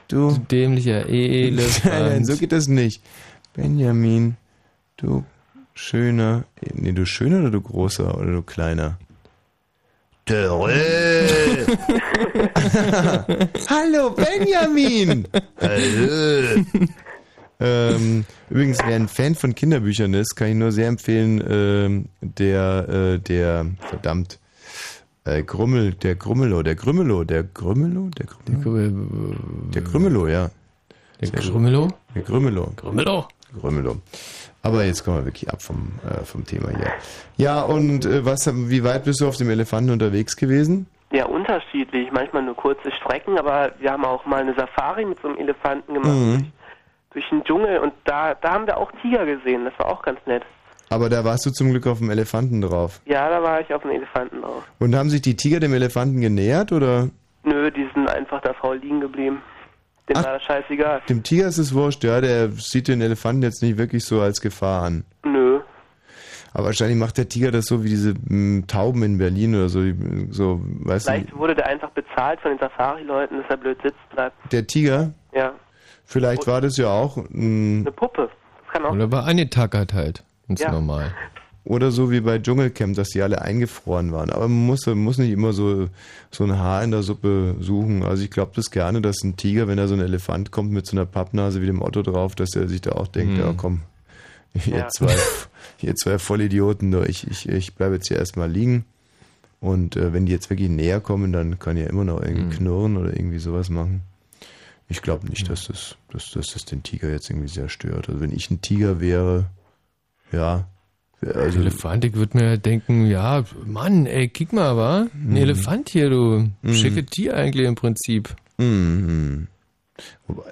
du. dämlicher Elefant. Nein, nein, so geht das nicht. Benjamin, du schöner. Nee, du schöner oder du großer oder du kleiner? Hallo Benjamin! Hallo! ähm, übrigens, wer ein Fan von Kinderbüchern ist, kann ich nur sehr empfehlen, ähm, der, äh, der, verdammt, äh, Grummel, der Grummelo, der Grümmelo, der Grümmelo, der Grümmelo, der Grümmelo, ja. Der Sehr gut. Grümmelo? Der Grümmelo. Grümmelo. Grümmelo. Aber jetzt kommen wir wirklich ab vom, äh, vom Thema hier. Ja, und äh, was, wie weit bist du auf dem Elefanten unterwegs gewesen? Ja, unterschiedlich. Manchmal nur kurze Strecken, aber wir haben auch mal eine Safari mit so einem Elefanten gemacht. Mhm. Durch den Dschungel und da, da haben wir auch Tiger gesehen. Das war auch ganz nett. Aber da warst du zum Glück auf dem Elefanten drauf. Ja, da war ich auf dem Elefanten drauf. Und haben sich die Tiger dem Elefanten genähert oder? Nö, die sind einfach da faul liegen geblieben. Dem war das scheißegal. Dem Tiger ist es wurscht, ja, der sieht den Elefanten jetzt nicht wirklich so als Gefahr an. Nö. Aber wahrscheinlich macht der Tiger das so wie diese mh, Tauben in Berlin oder so, so, weißt Vielleicht wurde der einfach bezahlt von den Safari-Leuten, dass er blöd sitzen bleibt. du, der Tiger, Ja, vielleicht war das ja auch, mh, eine Puppe. Das kann auch Oder war angetackert halt. Ganz Ja. normal. Oder so wie bei Dschungelcamp, dass die alle eingefroren waren. Aber man muss, man muss nicht immer so, so ein Haar in der Suppe suchen. Also ich glaube das gerne, dass ein Tiger, wenn da so ein Elefant kommt mit so einer Pappnase wie dem Otto drauf, dass er sich da auch denkt, Mhm. ja komm, ihr, Ja. zwei, ihr zwei Vollidioten, ich, ich, ich bleibe jetzt hier erstmal liegen. Und äh, wenn die jetzt wirklich näher kommen, dann kann ja immer noch irgendwie Mhm. knurren oder irgendwie sowas machen. Ich glaube nicht, dass das, dass, dass das den Tiger jetzt irgendwie sehr stört. Also wenn ich ein Tiger wäre, ja. Also, Elefant, ich würde mir denken, ja, Mann, ey, kick mal, wa? Ein Elefant hier, du. Mhm. Schicke Tier eigentlich im Prinzip. Mhm. Wobei,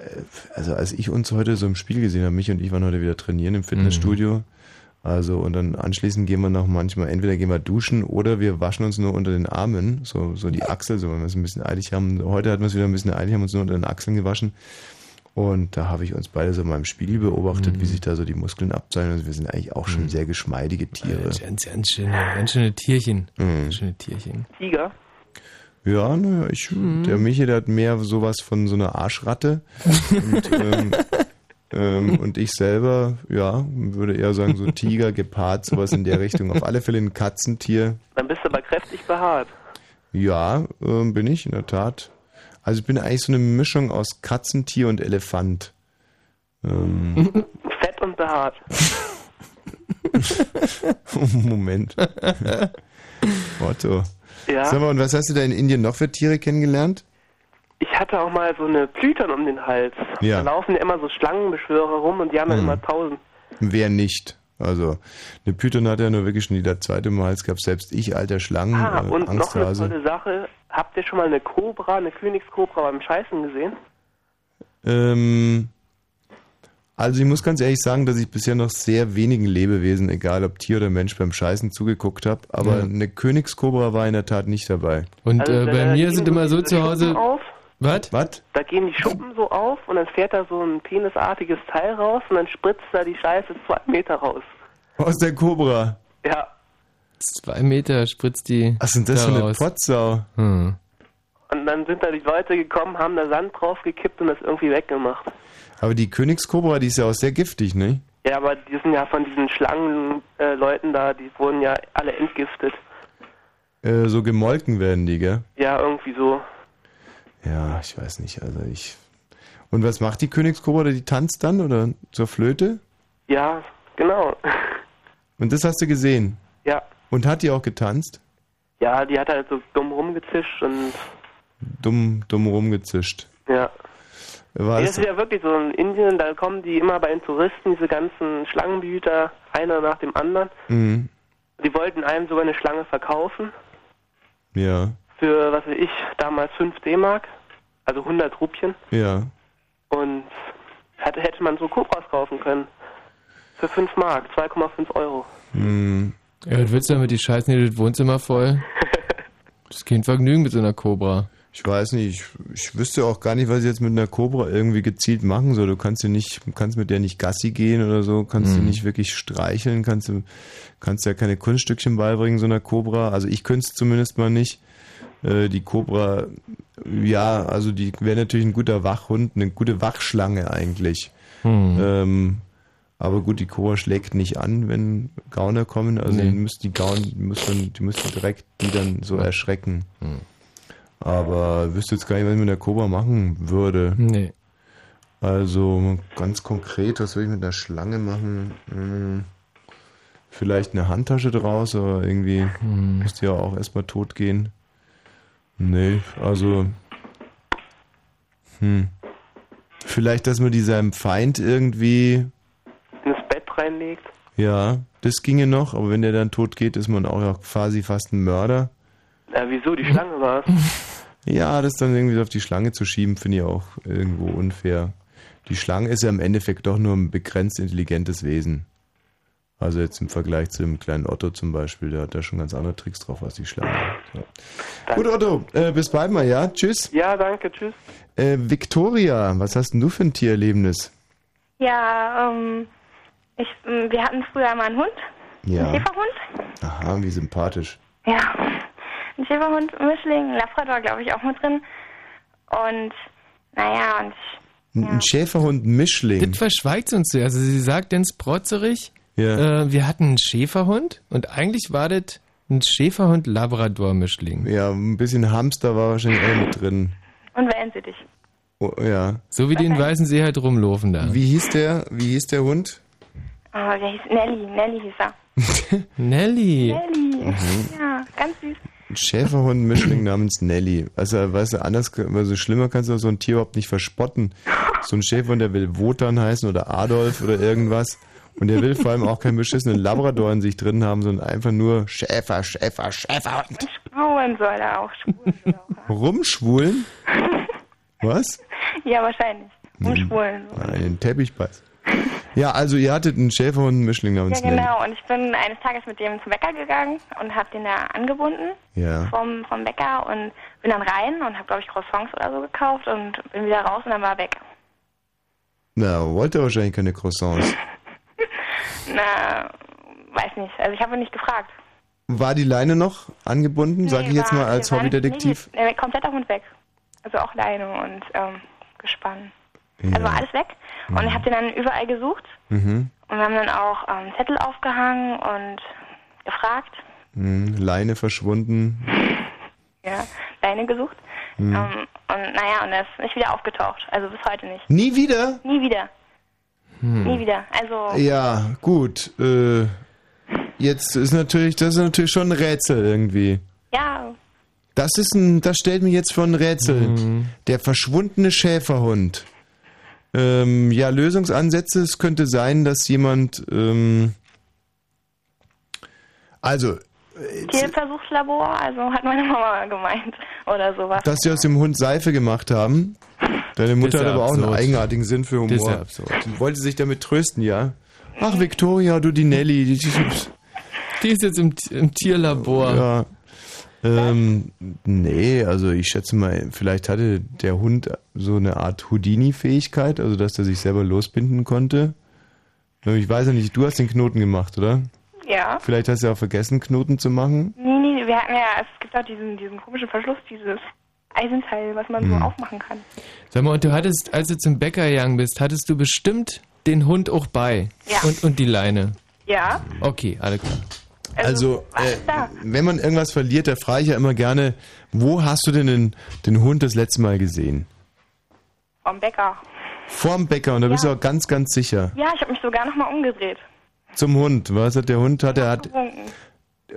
also als ich uns heute so im Spiel gesehen habe, mich und ich waren heute wieder trainieren im Fitnessstudio. Also und dann anschließend gehen wir noch manchmal, entweder gehen wir duschen oder wir waschen uns nur unter den Armen, so, so die Achsel, so wenn wir es ein bisschen eilig haben. Heute hatten wir es wieder ein bisschen eilig, haben uns nur unter den Achseln gewaschen. Und da habe ich uns beide so in meinem Spiegel beobachtet, wie sich da so die Muskeln abzeichnen. Also wir sind eigentlich auch schon sehr geschmeidige Tiere. Ganz, ganz schöne, ganz schöne Tierchen. Mhm. Ganz schöne Tierchen. Tiger. Ja, naja, ich, der Michi, der hat mehr sowas von so einer Arschratte. und, ähm, ähm, und ich selber, ja, würde eher sagen, so Tiger, Gepard, sowas in der Richtung. Auf alle Fälle ein Katzentier. Dann bist du aber kräftig behaart. Ja, ähm, bin ich, in der Tat. Also ich bin eigentlich so eine Mischung aus Katzentier und Elefant. Ähm, Fett und behaart. Moment. Otto. Ja. Sag mal, und was hast du da in Indien noch für Tiere kennengelernt? Ich hatte auch mal so eine Python um den Hals. Ja. Da laufen ja immer so Schlangenbeschwörer rum und die haben dann Hm. immer tausend. Wer nicht? Also, eine Python hat ja nur wirklich schon jeder zweite Mal Hals gehabt. Selbst ich, alter Schlangen, Ah, äh, und noch eine tolle Sache. Habt ihr schon mal eine Cobra, eine Königskobra beim Scheißen gesehen? Ähm, also ich muss ganz ehrlich sagen, dass ich bisher noch sehr wenigen Lebewesen, egal ob Tier oder Mensch, beim Scheißen zugeguckt habe. Aber Ja. eine Königskobra war in der Tat nicht dabei. Und Also, äh, bei mir sind immer so zu Hause. Auf, Was? Was? da gehen die Schuppen so auf und dann fährt da so ein penisartiges Teil raus und dann spritzt da die Scheiße zwei Meter raus. Aus der Cobra. Ja. Zwei Meter spritzt die. Was sind das für eine. Potsau? Hm. Und dann sind da die Leute gekommen, haben da Sand draufgekippt und das irgendwie weggemacht. Aber die Königskobra, die ist ja auch sehr giftig, ne? Ja, aber die sind ja von diesen Schlangenleuten äh, da, die wurden ja alle entgiftet. Äh, so gemolken werden die, gell? Ja, irgendwie so. Ja, ich weiß nicht, also ich... Und was macht die Königskobra? Die tanzt dann oder zur Flöte? Ja, genau. Und das hast du gesehen? Ja. Und hat die auch getanzt? Ja, die hat halt so dumm rumgezischt und dumm, dumm rumgezischt. Ja. War das das, ist ja wirklich so in Indien, da kommen die immer bei den Touristen, diese ganzen Schlangenbehüter, einer nach dem anderen. mhm. Die wollten einem sogar eine Schlange verkaufen Ja, für, was weiß ich, damals 5 D-Mark, also 100 Rupien. ja. Und hätte, hätte man so Kobras kaufen können. Für 5 Mark, 2,5 Euro. Mhm. Ja, was willst du damit? Die scheißen dir das Wohnzimmer voll. Das kein Vergnügen mit so einer Cobra. Ich weiß nicht, ich, ich wüsste auch gar nicht, was ich jetzt mit einer Cobra irgendwie gezielt machen soll. Du kannst ja nicht, du kannst mit der nicht Gassi gehen oder so, kannst du Mhm. nicht wirklich streicheln, kannst du, kannst ja keine Kunststückchen beibringen, so einer Cobra. Also ich könnte es zumindest mal nicht. Äh, die Cobra, ja, also die wäre natürlich ein guter Wachhund, eine gute Wachschlange eigentlich. Hm. Ähm, aber gut, die Cobra schlägt nicht an, wenn Gauner kommen. Also Nee. die müssten die Gauner, die müssten, die müssten direkt die dann so erschrecken. Hm. Aber wüsste jetzt gar nicht, was ich mit der Cobra machen würde. Nee. Also ganz konkret, was will ich mit einer Schlange machen? Hm, Vielleicht eine Handtasche draus, aber irgendwie Hm. müsste ja auch erstmal tot gehen. Nee, also. Hm. Vielleicht, dass man die seinem Feind irgendwie. Ins Bett reinlegt. Ja, das ginge noch, aber wenn der dann tot geht, ist man auch ja quasi fast ein Mörder. Ja, wieso? Die Schlange war's. Ja, das dann irgendwie auf die Schlange zu schieben, finde ich auch irgendwo unfair. Die Schlange ist ja im Endeffekt doch nur ein begrenzt intelligentes Wesen. Also jetzt im Vergleich zu dem kleinen Otto zum Beispiel, der hat da schon ganz andere Tricks drauf als die Schlange. So. Gut, Otto, äh, bis bald mal, ja? Tschüss. Ja, danke, tschüss. Äh, Victoria, was hast denn du für ein Tiererlebnis? Ja, ähm, ich, ähm, wir hatten früher mal einen Hund, Ja. einen Schäferhund. Aha, wie sympathisch. Ja, ein Schäferhund, Mischling, ein Labrador, glaube ich, auch mit drin. Und, naja, und Ein, ein Schäferhund Mischling. Das verschweigt uns zuerst. Also sie sagt ganz protzerig, Ja. äh, wir hatten einen Schäferhund und eigentlich war das ein Schäferhund-Labrador-Mischling. Ja, ein bisschen Hamster war wahrscheinlich auch mit drin. und wählen Sie dich. Oh, ja. So wie den weißen See halt rumlaufen da. Wie hieß der? Wie hieß der Hund? Oh, der hieß Nelly, Nelly hieß er. Nelly. Nelly, Mhm. ja, ganz süß. Ein Schäferhund-Mischling namens Nelly. Also, weißt du, anders, also schlimmer kannst du so ein Tier überhaupt nicht verspotten. So ein Schäferhund, der will Wotan heißen oder Adolf oder irgendwas. Und der will vor allem auch keinen beschissenen Labrador in sich drin haben, sondern einfach nur Schäfer, Schäfer, Schäferhund. Schwulen soll er auch, schwulen. Rumschwulen? Was? ja, wahrscheinlich. Mhm. Umschwulen. Nein, den Teppichpass. Ja, also ihr hattet einen Schäferhund-Mischling Ja, namens Nelly. genau. Und ich bin eines Tages mit dem zum Bäcker gegangen und habe den da angebunden Ja. vom, vom Bäcker und bin dann rein und habe, glaube ich, Croissants oder so gekauft und bin wieder raus und dann war er weg. Na, wollte wahrscheinlich keine Croissants. Na, weiß nicht. Also ich habe nicht gefragt. War die Leine noch angebunden, sag ich jetzt mal als Hobbydetektiv? Nee, nee, kompletter Hund weg. Also auch Leine und ähm, Gespann. Ja. Also war alles weg. Und ich habe den dann überall gesucht Mhm. und wir haben dann auch ähm, Zettel aufgehangen und gefragt, Mhm. Leine verschwunden. ja, Leine gesucht. Mhm. Ähm, und naja, und er ist nicht wieder aufgetaucht. Also bis heute nicht. Nie wieder? Nie wieder. Hm. Nie wieder. Also Ja, gut. Äh, jetzt ist natürlich, das ist natürlich schon ein Rätsel irgendwie. ja, Das ist ein, das stellt mich jetzt vor ein Rätsel. Der verschwundene Schäferhund. Ähm, ja, Lösungsansätze. Es könnte sein, dass jemand, ähm, also, Tierversuchslabor, also hat meine Mama gemeint. Oder sowas. dass sie aus dem Hund Seife gemacht haben. Deine Mutter hat aber auch einen absurd. eigenartigen Sinn für Humor. Das ist ja absurd. Die wollte sich damit trösten, ja. Ach, Victoria, du die Nelly. Die, die, Die ist jetzt im, im Tierlabor. Ja. Ähm, nee, also ich schätze mal, vielleicht hatte der Hund so eine Art Houdini-Fähigkeit, also dass er sich selber losbinden konnte. Ich weiß ja nicht, du hast den Knoten gemacht, oder? Ja. Vielleicht hast du ja auch vergessen, Knoten zu machen. Nee, nee, wir hatten ja, es gibt auch diesen, diesen komischen Verschluss, dieses Eisenteil, was man Hm. so aufmachen kann. Sag mal, und du hattest, als du zum Bäcker gegangen bist, hattest du bestimmt den Hund auch bei. Ja. Und, und die Leine. Ja. Okay, alles klar. Also, äh, wenn man irgendwas verliert, da frage ich ja immer gerne, wo hast du denn den, den Hund das letzte Mal gesehen? Vom Bäcker. Vorm Bäcker und da bist du Ja. auch ganz, ganz sicher. Ja, ich habe mich sogar nochmal umgedreht. Zum Hund. Was hat der Hund? Hat er hat,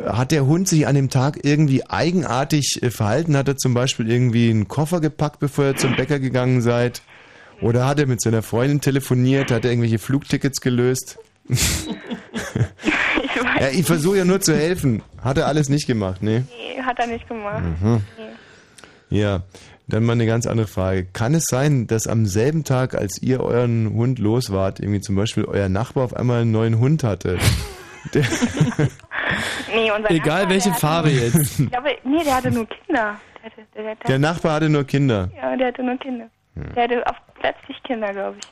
hat der Hund sich an dem Tag irgendwie eigenartig äh, verhalten? Hat er zum Beispiel irgendwie einen Koffer gepackt, bevor ihr zum Bäcker gegangen seid? Oder hat er mit seiner Freundin telefoniert? Hat er irgendwelche Flugtickets gelöst? ja, ich versuche ja nur zu helfen. Hat er alles nicht gemacht, ne? Nee, hat er nicht gemacht. Mhm. Nee. Ja, dann mal eine ganz andere Frage. Kann es sein, dass am selben Tag, als ihr euren Hund los wart, irgendwie zum Beispiel euer Nachbar auf einmal einen neuen Hund hatte? Der, Nee, unser Egal Nachbar, welche hatte Farbe jetzt. Ich glaube, nee, der hatte nur Kinder. Der, hatte, der, der, der Nachbar hatte nur Kinder. Ja, der hatte nur Kinder. Hm. Der hatte auf plötzlich Kinder, glaube ich.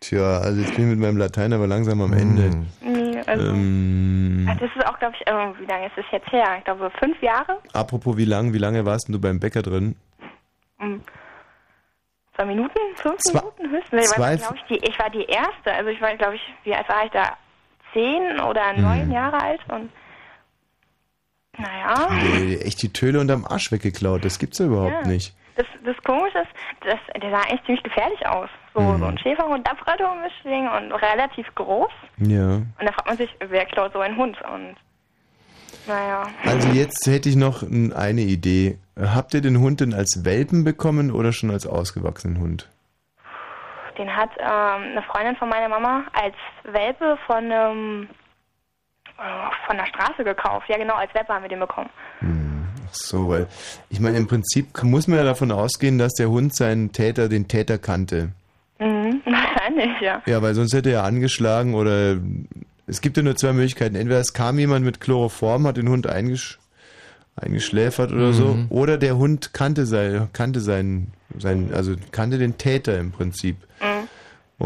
Tja, also jetzt bin ich mit meinem Latein aber langsam am Ende. Nee, also, Ähm, Ah, das ist auch, glaube ich, äh, wie lange ist das jetzt her? Ich glaube, fünf Jahre? apropos, wie lang, wie lange warst denn du beim Bäcker drin? Hm. Zwei Minuten? Fünf Zwei- Minuten höchstens? Ich, glaub ich, die, ich war die Erste. Also ich war, glaube ich, wie alt war ich da? Zehn oder neun Hm. Jahre alt und naja. Echt die Töle unterm Arsch weggeklaut. Das gibt's ja überhaupt Ja. nicht. Das, das Komische ist, das, der sah eigentlich ziemlich gefährlich aus. So, Mhm. so ein Schäferhund, Labrador-Mischling und relativ groß. Ja. Und da fragt man sich, wer klaut so einen Hund? Und naja. Also jetzt hätte ich noch eine Idee. Habt ihr den Hund denn als Welpen bekommen oder schon als ausgewachsenen Hund? Den hat ähm, eine Freundin von meiner Mama als Welpe von ähm, äh, von der Straße gekauft. Ja genau, als Welpe haben wir den bekommen. Ach so, weil ich meine, im Prinzip muss man ja davon ausgehen, dass der Hund seinen Täter, den Täter kannte. Mhm, wahrscheinlich, ja. Ja, weil sonst hätte er angeschlagen oder es gibt ja nur zwei Möglichkeiten. Entweder es kam jemand mit Chloroform, hat den Hund eingesch eingeschläfert oder so, Mhm. oder der Hund kannte sein, kannte seinen, seinen, also kannte den Täter im Prinzip. Mhm.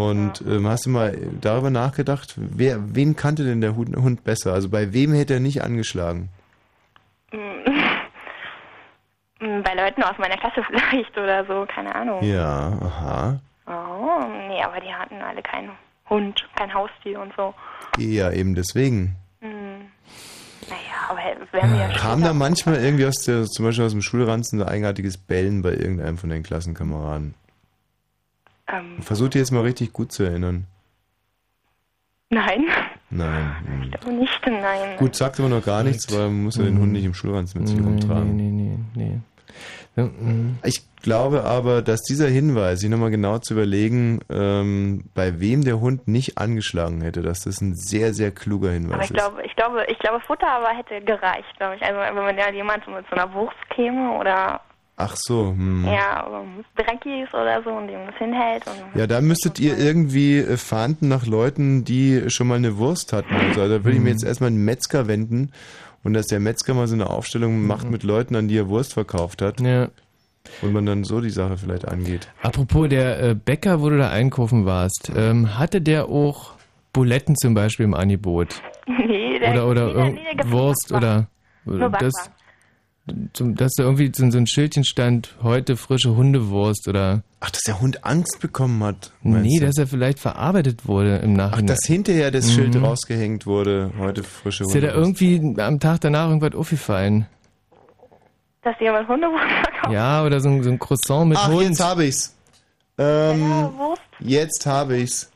Und ähm, hast du mal darüber nachgedacht, wer, wen kannte denn der Hund, Hund besser? Also bei wem hätte er nicht angeschlagen? Mm, Bei Leuten aus meiner Klasse vielleicht oder so, keine Ahnung. Ja, aha. Oh, nee, aber die hatten alle keinen Hund, kein Haustier und so. Ja, eben deswegen. Naja, aber wären wir ja Kam da manchmal irgendwie aus der, zum Beispiel aus dem Schulranzen so eigenartiges Bellen bei irgendeinem von den Klassenkameraden? Ähm, Versucht ihr jetzt mal richtig gut zu erinnern. nein, Nein. aber nicht, nein. Gut, sagt aber noch gar nichts, weil man muss ja den Hund nicht im Schulranzen mit sich rumtragen. Nee, nee, nee. nee. Ich glaube aber, dass dieser Hinweis, sich nochmal genau zu überlegen, ähm, bei wem der Hund nicht angeschlagen hätte, dass das ein sehr, sehr kluger Hinweis Aber ich ist. glaube, ich glaube, ich glaube, Futter aber hätte gereicht, glaube ich. Also wenn man ja jemand so mit so einer Wurst käme oder Ach so, hm. ja, oder Dreckies oder so und dem das hinhält und Ja, da müsstet ihr irgendwie äh, fahnden nach Leuten, die schon mal eine Wurst hatten. Also da würde ich mir jetzt erstmal einen Metzger wenden und dass der Metzger mal so eine Aufstellung macht mit Leuten, an die er Wurst verkauft hat. Ja. Und man dann so die Sache vielleicht angeht. Apropos der äh, Bäcker, wo du da einkaufen warst, ähm, hatte der auch Buletten zum Beispiel im Angebot? nee, der, Oder, oder nee, nee, Wurst oder Nur das. Zum, dass da irgendwie so, so ein Schildchen stand, heute frische Hundewurst oder... Ach, dass der Hund Angst bekommen hat? Nee, du? dass er vielleicht verarbeitet wurde im Ach, Nachhinein. dass hinterher das Schild Mhm. rausgehängt wurde, heute frische Ist dir da Hundewurst. irgendwie am Tag danach irgendwas aufgefallen? Dass jemand Hundewurst verkauft. Ja, oder so ein, so ein Croissant mit Ach, Hund. jetzt habe ich's. Ähm, Wurst. jetzt habe ich's.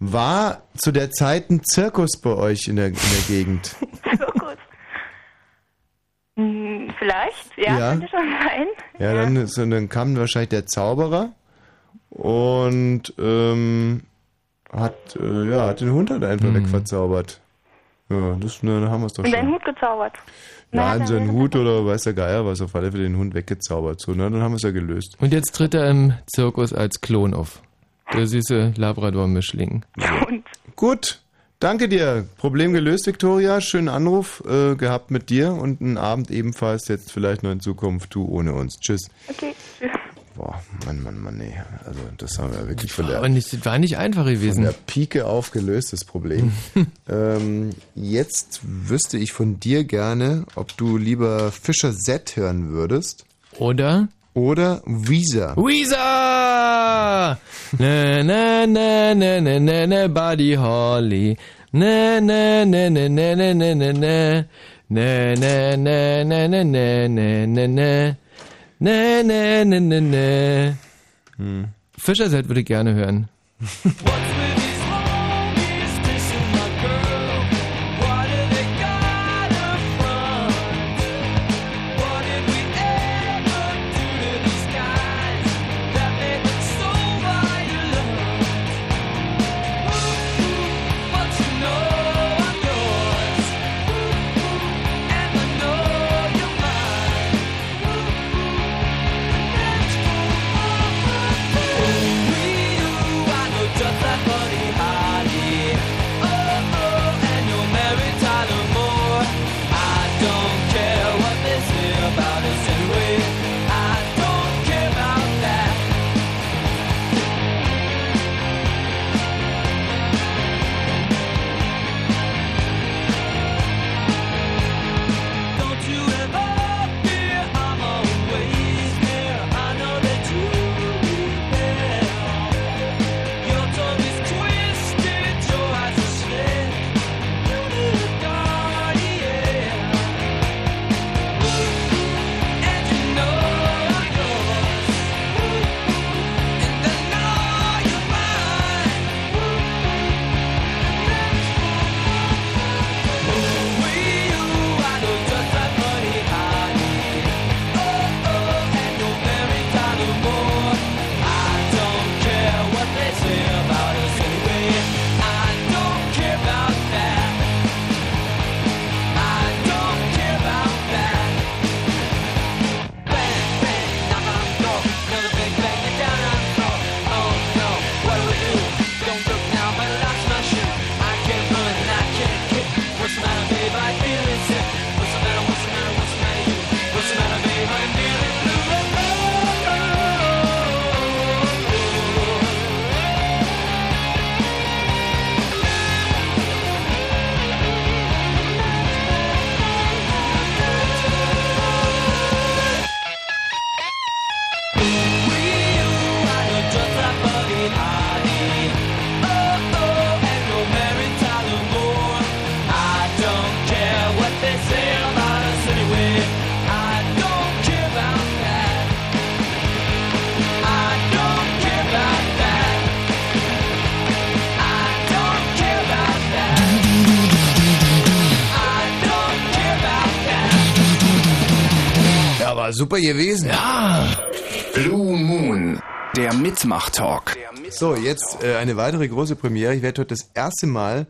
War zu der Zeit ein Zirkus bei euch in der, in der Gegend? So. Hm, vielleicht, ja, Ja. könnte schon sein. Ja, dann, ist, dann kam wahrscheinlich der Zauberer und ähm, hat, äh, ja, hat den Hund halt einfach wegverzaubert. Ja, das, dann haben wir es doch Und seinen schon. Hut gezaubert. Ja, in seinen Hut oder weiß der Geier was, auf alle Fälle den Hund weggezaubert. So, na, dann haben wir es ja gelöst. Und jetzt tritt er im Zirkus als Klon auf. Der süße Labrador-Mischling. Gut, danke dir. Problem gelöst, Viktoria. Schönen Anruf äh, gehabt mit dir und einen Abend ebenfalls jetzt vielleicht noch in Zukunft du ohne uns. Tschüss. Okay, tschüss. Boah, Mann, Mann, Mann, nee. Also das haben wir wirklich von der, Aber nicht, das war nicht einfach von gewesen. der Pike auf gelöst, das Problem. ähm, jetzt wüsste ich von dir gerne, ob du lieber Fischer Z hören würdest. Oder? Oder Visa. Weezer! Na, na, na, na, na, na, na, Buddy Holly. Na, na, na, na, na, na, na, na, na. Na, na, na, na, na, na, na, na, na. Na, na, na, na, na. Hm. Fischer Set würde ich gerne hören. Super gewesen. Ja. Blue Moon, der Mitmach-Talk. So, jetzt äh, eine weitere große Premiere. Ich werde heute das erste Mal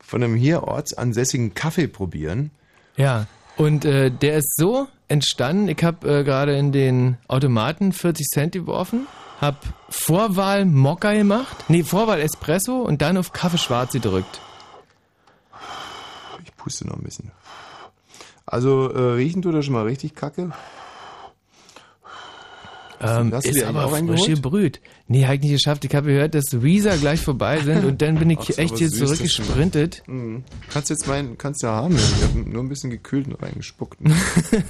von einem hier ortsansässigen Kaffee probieren. Ja, und äh, der ist so entstanden, ich habe äh, gerade in den Automaten 40 Cent geworfen, habe Vorwahl Mokka gemacht, nee, Vorwahl Espresso und dann auf Kaffee schwarz gedrückt. Ich puste noch ein bisschen. Also äh, riechen tut er schon mal richtig kacke. Ähm, ist die aber frisch gebrüht. Nee, hab ich nicht geschafft. Ich habe gehört, dass Weezer gleich vorbei sind und dann bin ich Ach, echt hier zurückgesprintet. Mhm. Kannst jetzt meinen, kannst ja haben. Ich habe nur ein bisschen gekühlt und reingespuckt.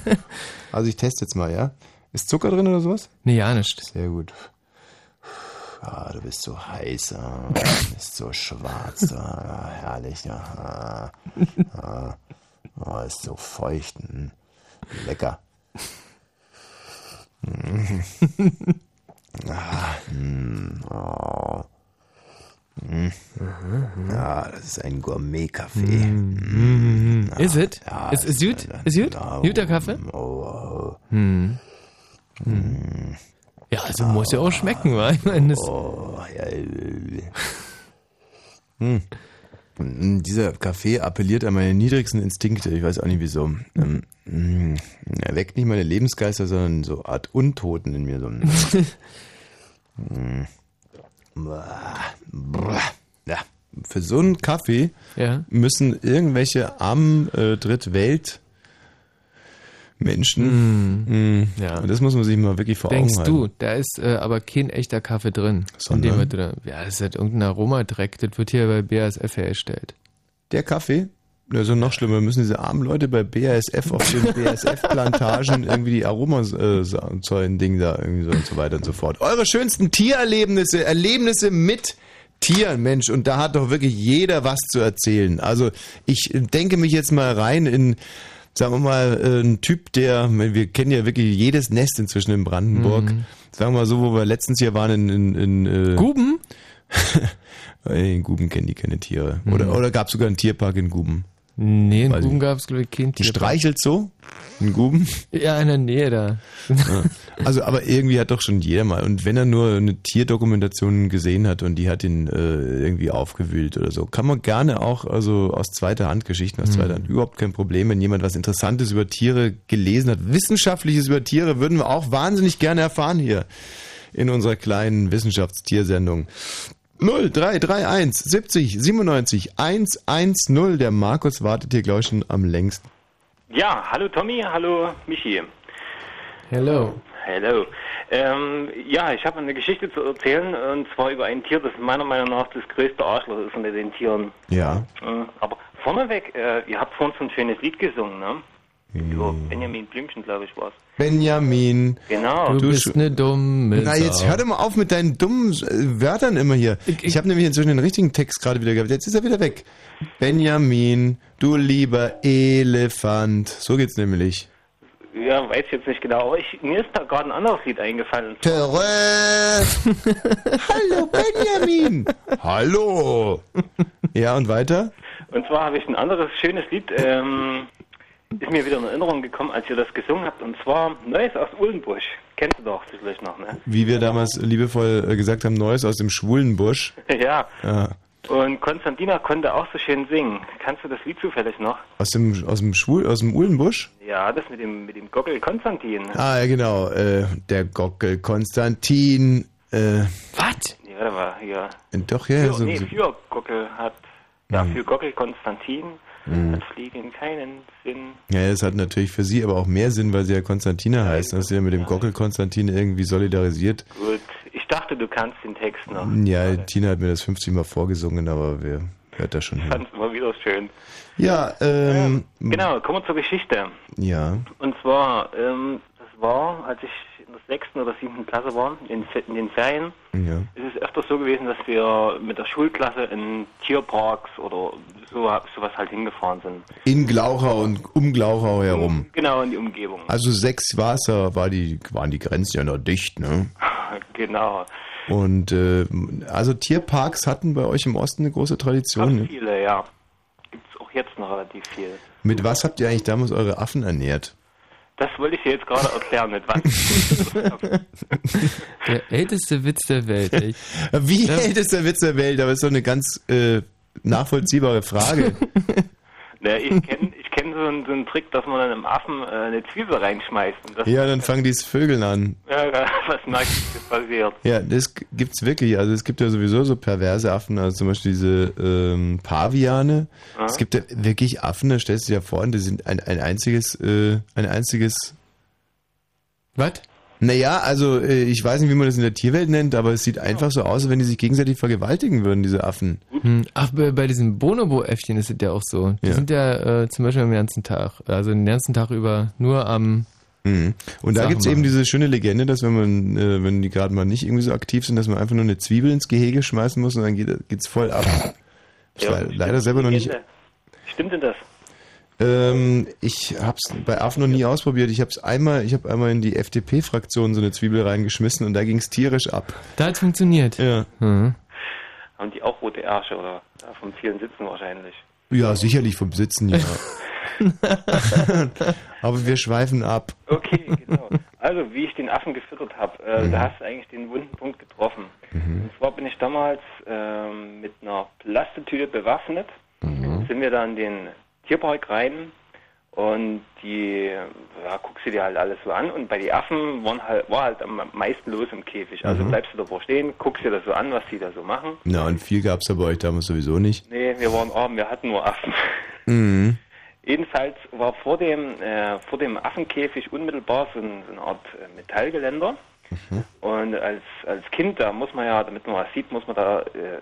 also ich teste jetzt mal, ja? Ist Zucker drin oder sowas? Nee, ja nicht. Sehr gut. Ah, du bist so heiß, ah. du bist so schwarz, ah. herrlich. Ah. Ah. Oh, ist so feucht. mm. Lecker. Mm. ah, mm, oh. Mm. Ja, das ist ein Gourmet-Kaffee. Mm. Ja, Is it? Ja, Is, is gut? Is gut? Ja, Guter Kaffee? Oh, oh. Hm. Ja, also muss ja auch schmecken, wa? Ich meine, das Oh, ja. Hm. Mm, Dieser Kaffee appelliert an meine niedrigsten Instinkte. Ich weiß auch nicht wieso. Ähm, mm, Er weckt nicht meine Lebensgeister, sondern so Art Untoten in mir. So. Blah. Ja, für so einen Kaffee Ja. müssen irgendwelche armen äh, Drittwelt Menschen. Mm. Ja. Und das muss man sich mal wirklich vor denkst Augen halten. du, da ist äh, aber kein echter Kaffee drin. Sondern? In dem ja, das ist halt irgendein Aromadreck. Das wird hier bei BASF hergestellt. Der Kaffee? Also noch schlimmer, müssen diese armen Leute bei BASF auf den BASF-Plantagen irgendwie die Aromasäuren-Ding da irgendwie so und so weiter und so fort. Eure schönsten Tiererlebnisse, Erlebnisse mit Tieren, Mensch, und da hat doch wirklich jeder was zu erzählen. Also ich denke mich jetzt mal rein in, sagen wir mal, äh, einen Typ, der, wir kennen ja wirklich jedes Nest inzwischen in Brandenburg. Mhm. Sagen wir mal so, wo wir letztens hier waren in, in, in äh, Guben? in Guben kennen die keine Tiere. Oder, Mhm. oder gab es sogar einen Tierpark in Guben? Nee, in Weiß Guben gab es, glaube ich, kein Tier. streichelt so? In Guben? Ja, in der Nähe da. Ja. Also, aber irgendwie hat doch schon jeder mal. Und wenn er nur eine Tierdokumentation gesehen hat und die hat ihn äh, irgendwie aufgewühlt oder so, kann man gerne auch also aus zweiter Hand Geschichten aus Mhm. zweiter Hand überhaupt kein Problem. Wenn jemand was Interessantes über Tiere gelesen hat, Wissenschaftliches über Tiere, würden wir auch wahnsinnig gerne erfahren hier in unserer kleinen Wissenschaftstiersendung. 0331 70 97 110. Der Markus wartet hier, glaube ich, schon am längsten. Ja, hallo Tommy, hallo Michi. Hello. Hallo. Ähm, ja, ich habe eine Geschichte zu erzählen und zwar über ein Tier, das meiner Meinung nach das größte Arschloch ist unter den Tieren. Ja. Äh, aber vorneweg, äh, ihr habt vorhin so ein schönes Lied gesungen, ne? Über Benjamin Blümchen, glaube ich, war's. Benjamin. Genau. Du bist eine dumme Na, jetzt hör doch mal auf mit deinen dummen äh, Wörtern immer hier. Ich, habe nämlich inzwischen den richtigen Text gerade wieder gehabt. Jetzt ist er wieder weg. Benjamin, du lieber Elefant. So geht's nämlich. Ja, weiß jetzt nicht genau, aber ich, mir ist da gerade ein anderes Lied eingefallen. Töre. Hallo Benjamin. Hallo. Ja, und weiter? Und zwar habe ich ein anderes schönes Lied, ähm, ist mir wieder in Erinnerung gekommen, als ihr das gesungen habt. Und zwar Neues aus Uhlenbusch. Kennst du doch sicherlich noch, ne? Wie wir damals liebevoll äh, gesagt haben, Neues aus dem schwulen Busch. ja. Ja. Und Konstantina konnte auch so schön singen. Kannst du das Lied zufällig noch? Aus dem, aus dem Schwul, aus dem Uhlenbusch? Ja, das mit dem, mit dem Gockel Konstantin. Ah, ja, genau. Äh, der Gockel Konstantin. Äh, Was? Nee, warte mal, hier. doch, ja, ja. für, So, nee, so. für Gockel hat, ja, Mhm. für Gockel Konstantin Mhm. hat Fliegen keinen Sinn. Ja, das hat natürlich für sie aber auch mehr Sinn, weil sie ja Konstantina heißt. Das ist ja mit dem Gockel Konstantin irgendwie solidarisiert. Gut, ich dachte, du kannst den Text noch. Ja, Tina hat mir das 50 Mal vorgesungen, aber wer hört das schon Ich hin? fand es immer wieder schön. Ja, ähm, Genau, kommen wir zur Geschichte. ja. Und zwar, ähm, das war, als ich sechsten oder siebten Klasse war, in, in den Ferien, Ja. ist es öfters so gewesen, dass wir mit der Schulklasse in Tierparks oder so, sowas halt hingefahren sind. In Glauchau und um Glauchau herum. Genau in die Umgebung. Also sechs Wasser war die, waren die Grenzen ja noch dicht, ne? Genau. Und äh, also Tierparks hatten bei euch im Osten eine große Tradition. Ne? Viele, ja. Gibt es auch jetzt noch relativ viel. Mit was habt ihr eigentlich damals eure Affen ernährt? Das wollte ich dir jetzt gerade erklären, mit was. Der älteste Witz der Welt, echt. Wie Ja. ältester Witz der Welt, aber ist doch eine ganz äh, nachvollziehbare Frage. Ne, ich kenne ich kenn so, einen, so einen Trick, dass man dann im Affen äh, eine Zwiebel reinschmeißt. Und das, ja, dann fangen die Vögeln an. ja, was du, passiert? Ja, das gibt's wirklich. Also es gibt ja sowieso so perverse Affen, also zum Beispiel diese ähm, Paviane. Ja. Es gibt ja wirklich Affen, da stellst du dir ja vor, die sind ein, ein einziges, äh, ein einziges. Was? Naja, also äh, ich weiß nicht, wie man das in der Tierwelt nennt, aber es sieht einfach so aus, als wenn die sich gegenseitig vergewaltigen würden, diese Affen. Hm. Ach, bei, bei diesen Bonobo-Äffchen ist es ja auch so. Die Ja. sind ja äh, zum Beispiel den ganzen Tag, also den ganzen Tag über nur am Mhm. Und da Sachen gibt's eben diese schöne Legende, dass wenn man, äh, wenn die gerade mal nicht irgendwie so aktiv sind, dass man einfach nur eine Zwiebel ins Gehege schmeißen muss und dann geht, geht's voll ab. Ich Ja, stimmt, leider selber noch nicht. Stimmt denn das? Ähm, ich hab's bei Affen noch nie ausprobiert. Ich hab's einmal, ich habe einmal in die FDP-Fraktion so eine Zwiebel reingeschmissen und da ging's tierisch ab. Da hat's funktioniert. Ja. Mhm. Haben die auch rote Ärsche oder ja, vom vielen Sitzen wahrscheinlich? Ja, sicherlich vom Sitzen, ja. Aber wir schweifen ab. Okay, genau. Also, wie ich den Affen gefüttert habe, äh, Mhm. da hast du eigentlich den wunden Punkt getroffen. Und zwar bin ich damals ähm, mit einer Plastetüte bewaffnet, Mhm. sind wir da in den Tierpark rein und die, ja, guckst du dir halt alles so an und bei den Affen waren halt, war halt am meisten los im Käfig. Also Mhm. bleibst du davor stehen, guckst dir das so an, was die da so machen. Na, und viel gab's da bei euch damals sowieso nicht. Nee, wir waren arm, wir hatten nur Affen. Mhm. Jedenfalls war vor dem, äh, vor dem Affenkäfig unmittelbar so, ein, so eine Art äh, Metallgeländer. Und als, als Kind, da muss man ja, damit man was sieht, muss man da äh,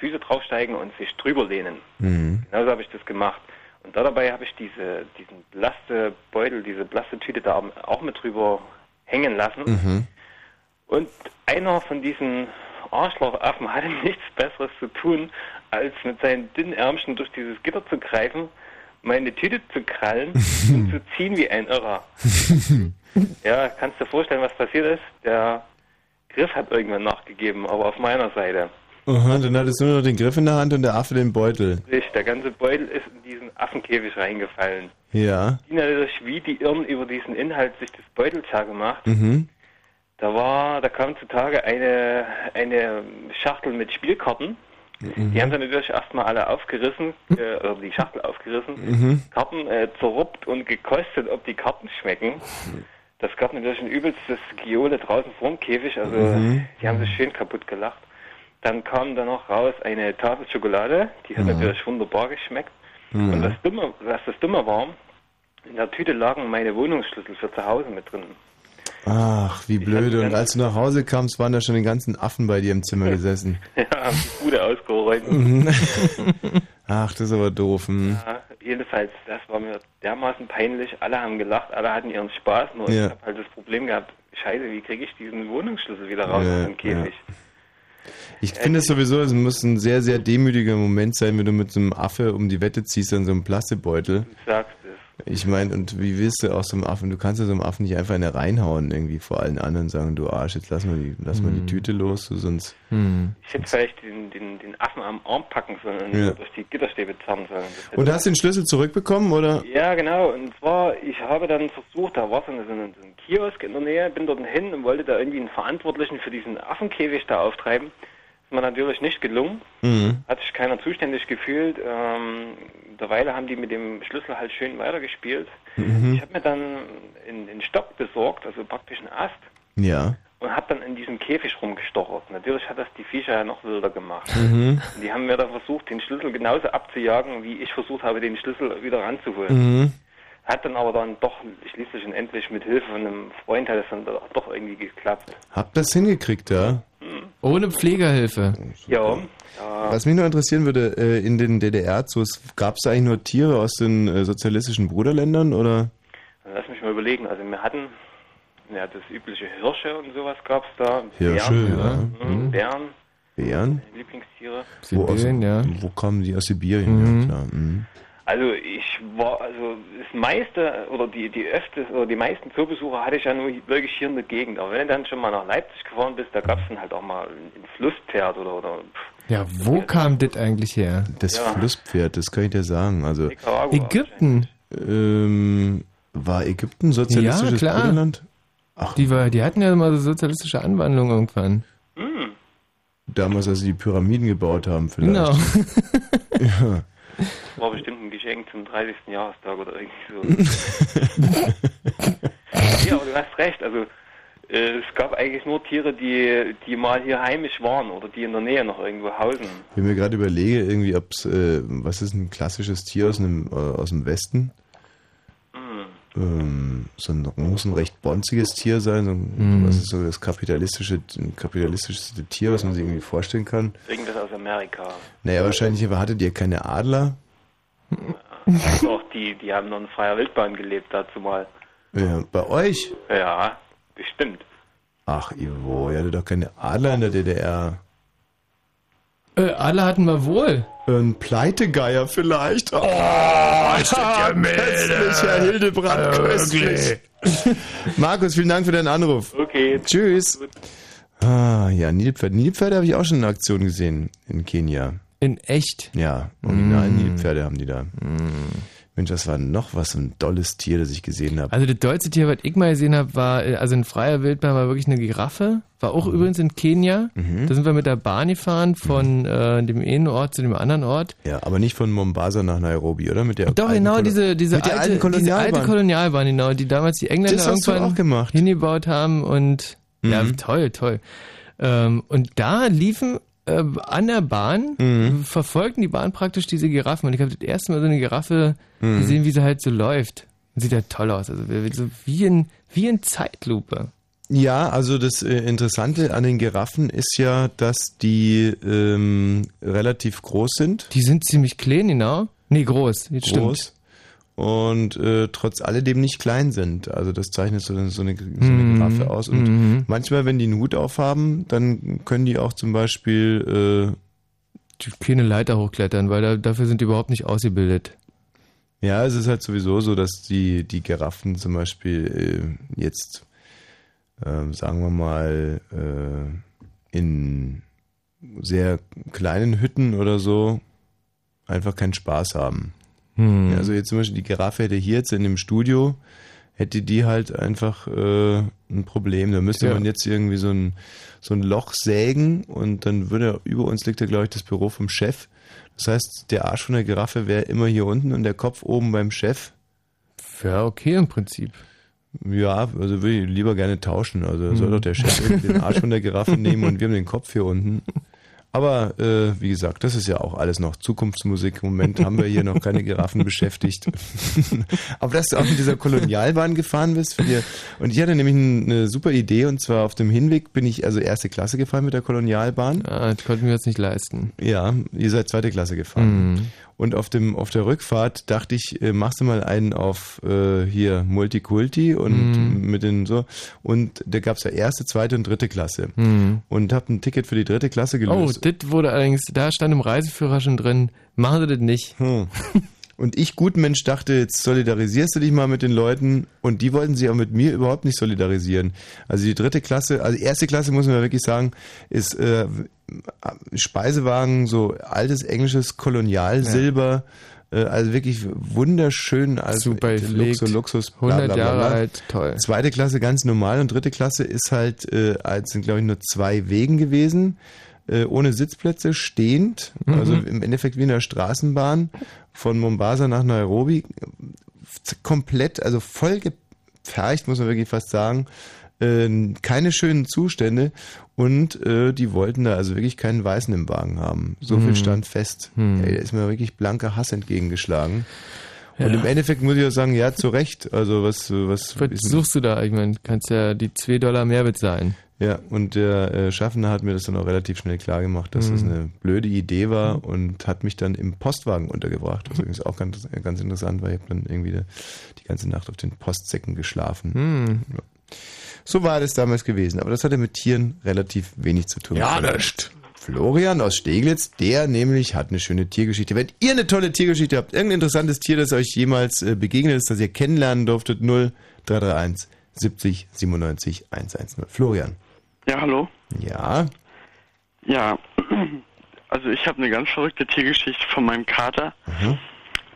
Füße draufsteigen und sich drüber lehnen. Mhm. Genauso habe ich das gemacht. Und da dabei habe ich diese, diesen Plastebeutel, diese Plastetüte da auch mit drüber hängen lassen. Mhm. Und einer von diesen Arschlochaffen hatte nichts Besseres zu tun, als mit seinen dünnen Ärmchen durch dieses Gitter zu greifen, meine Tüte zu krallen und zu ziehen wie ein Irrer. Ja, kannst du dir vorstellen, was passiert ist? Der Griff hat irgendwann nachgegeben, aber auf meiner Seite. Aha, dann hattest du nur noch den Griff in der Hand und der Affe den Beutel. Richtig, Der ganze Beutel ist in diesen Affenkäfig reingefallen. Ja. Die natürlich wie die Irren über diesen Inhalt sich des Beutels hergemacht. Mhm. Da war, da kam zutage eine, eine Schachtel mit Spielkarten. Die haben sie natürlich erstmal alle aufgerissen, äh, oder die Schachtel aufgerissen, Mhm. Karten äh, zerruppt und gekostet, ob die Karten schmecken. Das gab natürlich ein übelstes Giole draußen vorm Käfig, also Mhm. die haben sich schön kaputt gelacht. Dann kam da noch raus eine Tafel Schokolade, die hat Mhm. natürlich wunderbar geschmeckt. Mhm. Und das Dumme, was das Dumme war, in der Tüte lagen meine Wohnungsschlüssel für zu Hause mit drin. Ach, wie blöde. Und als du nach Hause kamst, waren da schon die ganzen Affen bei dir im Zimmer gesessen. Ja, haben die Bude ausgeräumt. Mhm. Ach, das ist aber doof. hm. Ja, jedenfalls, das war mir dermaßen peinlich. Alle haben gelacht, alle hatten ihren Spaß. Nur Ja. ich habe halt das Problem gehabt, scheiße, wie kriege ich diesen Wohnungsschlüssel wieder raus Ja, aus dem Käfig? Ich finde es sowieso, es muss ein sehr, sehr demütiger Moment sein, wenn du mit so einem Affe um die Wette ziehst an so einem Plastikbeutel. Du sagst. Ich meine, und wie willst du aus so einem Affen, du kannst ja so einem Affen nicht einfach eine reinhauen irgendwie vor allen anderen und sagen, du Arsch, jetzt lass mal die, lass mal die Tüte los, du sonst. Ich hätte vielleicht den, den, den Affen am Arm packen sollen und Ja. durch die Gitterstäbe zerren sollen. Und hast du den Schlüssel zurückbekommen, oder? Ja, genau. Und zwar, ich habe dann versucht, da war so, ein, so ein Kiosk in der Nähe, bin dort hin und wollte da irgendwie einen Verantwortlichen für diesen Affenkäfig da auftreiben. Ist mir natürlich nicht gelungen. Mhm. Hat sich keiner zuständig gefühlt. Ähm, derweil haben die mit dem Schlüssel halt schön weitergespielt. Mhm. Ich habe mir dann einen, Stock besorgt, also praktisch einen Ast, Ja. und habe dann in diesem Käfig rumgestochert. Natürlich hat das die Viecher ja noch wilder gemacht. Mhm. Die haben mir dann versucht, den Schlüssel genauso abzujagen, wie ich versucht habe, den Schlüssel wieder ranzuholen. Mhm. Hat dann aber dann doch schließlich und endlich mit Hilfe von einem Freund hat es dann doch irgendwie geklappt. Hab das hingekriegt, da? Ohne Pflegehilfe. Ja. Was mich nur interessieren würde, äh, in den DDR-Zoos, gab es da eigentlich nur Tiere aus den äh, sozialistischen Bruderländern, oder? Lass mich mal überlegen. Also wir hatten ja, das übliche Hirsche und sowas gab es da. Hirsche, Bären, ja. Mhm. Bären, Bären? meine Lieblingstiere. Wo, aus, Sibirien, ja. wo kamen die aus Sibirien? Mhm. Ja, klar. Mhm. Also ich war, also das meiste oder die die öfters oder die meisten Zoobesucher hatte ich ja nur wirklich hier in der Gegend. Aber wenn du dann schon mal nach Leipzig gefahren bist, da gab es dann halt auch mal ein Flusspferd oder oder Ja, wo kam das eigentlich her? Das Ja. Flusspferd, das kann ich dir sagen. Also Nicaragua. Ägypten. ähm, War Ägypten sozialistisches ja, klar. Bruderland? Die, war, die hatten ja mal so sozialistische Anwandlung irgendwann. Hm. Damals, als sie die Pyramiden gebaut haben, vielleicht. Genau. ja. War bestimmt ein Geschenk zum 30. Jahrestag oder irgendwie so. ja, aber du hast recht. Also äh, es gab eigentlich nur Tiere, die, die mal hier heimisch waren oder die in der Nähe noch irgendwo hausen. Wenn ich mir gerade überlege, irgendwie, ob's, äh, was ist ein klassisches Tier aus, einem, äh, aus dem Westen? Hm. Ähm, so ein, muss ein recht bonziges Tier sein. So, ein- Mhm. Was ist so das kapitalistische, kapitalistischste Tier, was man sich irgendwie vorstellen kann? Irgendwas aus Amerika. Naja, wahrscheinlich, aber hattet ihr keine Adler? Doch, die, die haben noch in freier Wildbahn gelebt dazu mal. Ja, bei euch? Ja, bestimmt. Ach, Ivo, ihr hattet doch keine Adler in der DDR. Äh, alle hatten wir wohl. Ein Pleitegeier vielleicht. Oh, ist das ja köstlich, Herr Hildebrand, Also köstlich. Markus, vielen Dank für deinen Anruf. Okay. Tschüss. Ah, ja, Nilpferde. Nilpferde habe ich auch schon in Aktion gesehen in Kenia. In echt? Ja, original Mm. Nilpferde haben die da. Mensch, das war noch was, ein dolles Tier, das ich gesehen habe. Also das deutsche Tier, was ich mal gesehen habe, war, äh, also in freier Wildbahn war wirklich eine Giraffe. War auch übrigens in Kenia. Mhm. Da sind wir mit der Bahn gefahren von äh, dem einen Ort zu dem anderen Ort. Ja, aber nicht von Mombasa nach Nairobi, oder? Mit der Doch, genau, Kolo- diese, diese, alte, alten diese alte Kolonialbahn. Kolonialbahn, genau, die damals die Engländer irgendwann auch gemacht. hingebaut haben und ja, Mhm. toll, toll. Ähm, und da liefen äh, an der Bahn, Mhm. verfolgten die Bahn praktisch diese Giraffen und ich habe das erste Mal so eine Giraffe Mhm. gesehen, wie sie halt so läuft. Sieht ja toll aus, also wie- so wie in, wie in Zeitlupe. Ja, also das äh, Interessante an den Giraffen ist ja, dass die ähm, relativ groß sind. Die sind ziemlich klein, genau. Nee, groß, jetzt groß. stimmt. Und äh, trotz alledem nicht klein sind. Also das zeichnet so, eine- so eine, so eine Mhm. Giraffe aus. Und Mhm. manchmal, wenn die einen Hut aufhaben, dann können die auch zum Beispiel äh, keine Leiter hochklettern, weil da, dafür sind die überhaupt nicht ausgebildet. Ja, es ist halt sowieso so, dass die, die Giraffen zum Beispiel äh, jetzt, ähm, sagen wir mal, äh, in sehr kleinen Hütten oder so einfach keinen Spaß haben. Hm. Ja, also jetzt zum Beispiel die Giraffe hätte hier jetzt in dem Studio, hätte die halt einfach äh, ein Problem. Da müsste Ja. man jetzt irgendwie so ein, so ein Loch sägen und dann würde über uns liegt ja, glaube ich, das Büro vom Chef. Das heißt, der Arsch von der Giraffe wäre immer hier unten und der Kopf oben beim Chef. Ja, okay im Prinzip. Ja, also würde ich lieber gerne tauschen. Also soll Mhm. doch der Chef den Arsch von der Giraffe nehmen und wir haben den Kopf hier unten. Aber äh, wie gesagt, das ist ja auch alles noch Zukunftsmusik. Im Moment haben wir hier noch keine Giraffen beschäftigt. Aber dass du auch mit dieser Kolonialbahn gefahren bist. Für dir. Und ich hatte nämlich eine super Idee und zwar auf dem Hinweg bin ich also erste Klasse gefahren mit der Kolonialbahn. Ah, das konnten wir uns nicht leisten. Ja, ihr seid zweite Klasse gefahren. Mhm. Und auf dem auf der Rückfahrt dachte ich, äh, machst du mal einen auf äh, hier Multikulti und Mhm. mit den so und da gab's ja erste, zweite und dritte Klasse. Mhm. Und hab ein Ticket für die dritte Klasse Oh, gelöst. das wurde allerdings, da stand im Reiseführer schon drin, machen Sie das nicht. Hm. Und ich, gut Mensch, dachte, jetzt solidarisierst du dich mal mit den Leuten und die wollten sich auch mit mir überhaupt nicht solidarisieren. Also die dritte Klasse, also erste Klasse muss man wirklich sagen, ist äh, Speisewagen, so altes englisches Kolonialsilber, äh, also wirklich wunderschön, also Super Luxus. Luxus, 100 Jahre alt, toll. Zweite Klasse ganz normal und dritte Klasse ist halt, äh, als sind glaube ich nur zwei Wegen gewesen, äh, ohne Sitzplätze, stehend, Mhm. also im Endeffekt wie in der Straßenbahn von Mombasa nach Nairobi, komplett, also voll gepfercht, muss man wirklich fast sagen, äh, keine schönen Zustände und äh, die wollten da also wirklich keinen Weißen im Wagen haben. So viel Hm. stand fest. Hm. Ey, da ist mir wirklich blanker Hass entgegengeschlagen. Ja. Und im Endeffekt muss ich auch sagen, ja, zu Recht. Also was, was, Was suchst du da? Ich meine, kannst ja die 2 Dollar mehr bezahlen. Ja, und der äh, Schaffner hat mir das dann auch relativ schnell klar gemacht, dass das Mhm. eine blöde Idee war und hat mich dann im Postwagen untergebracht. Was übrigens auch ganz, ganz interessant war. Ich habe dann irgendwie die, ganze Nacht auf den Postsäcken geschlafen. Hm. Ja. So war das damals gewesen. Aber das hatte mit Tieren relativ wenig zu tun. Ja, nicht. Florian aus Steglitz, der nämlich hat eine schöne Tiergeschichte. Wenn ihr eine tolle Tiergeschichte habt, irgendein interessantes Tier, das euch jemals äh, begegnet ist, das ihr kennenlernen durftet, 0331 70 97 110. Florian. Ja, hallo. Ja. Ja, also ich habe eine ganz verrückte Tiergeschichte von meinem Kater. Mhm.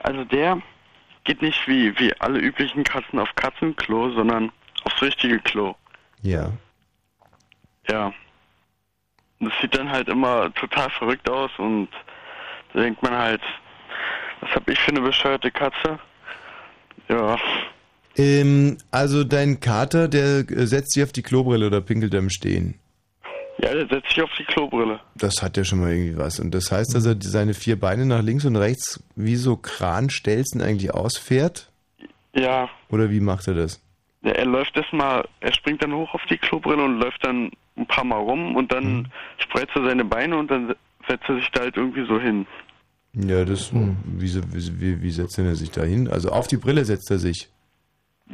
Also der geht nicht wie, wie alle üblichen Katzen auf Katzenklo, sondern aufs richtige Klo. Ja. Ja. Und das sieht dann halt immer total verrückt aus und da denkt man halt, was hab ich für eine bescheuerte Katze? Ja. Ähm, also dein Kater, der äh, setzt sich auf die Klobrille oder pinkelt er im Stehen. Ja, der setzt sich auf die Klobrille. Das hat ja schon mal irgendwie was. Und das heißt, dass er seine vier Beine nach links und rechts wie so Kranstelzen eigentlich ausfährt? Ja. Oder wie macht er das? Ja, er läuft erstmal, er springt dann hoch auf die Klobrille und läuft dann ein paar Mal rum und dann spreizt er seine Beine und dann setzt er sich da halt irgendwie so hin. Ja, das, wie, so- wie, wie, wie setzt denn er sich da hin? Also auf die Brille setzt er sich.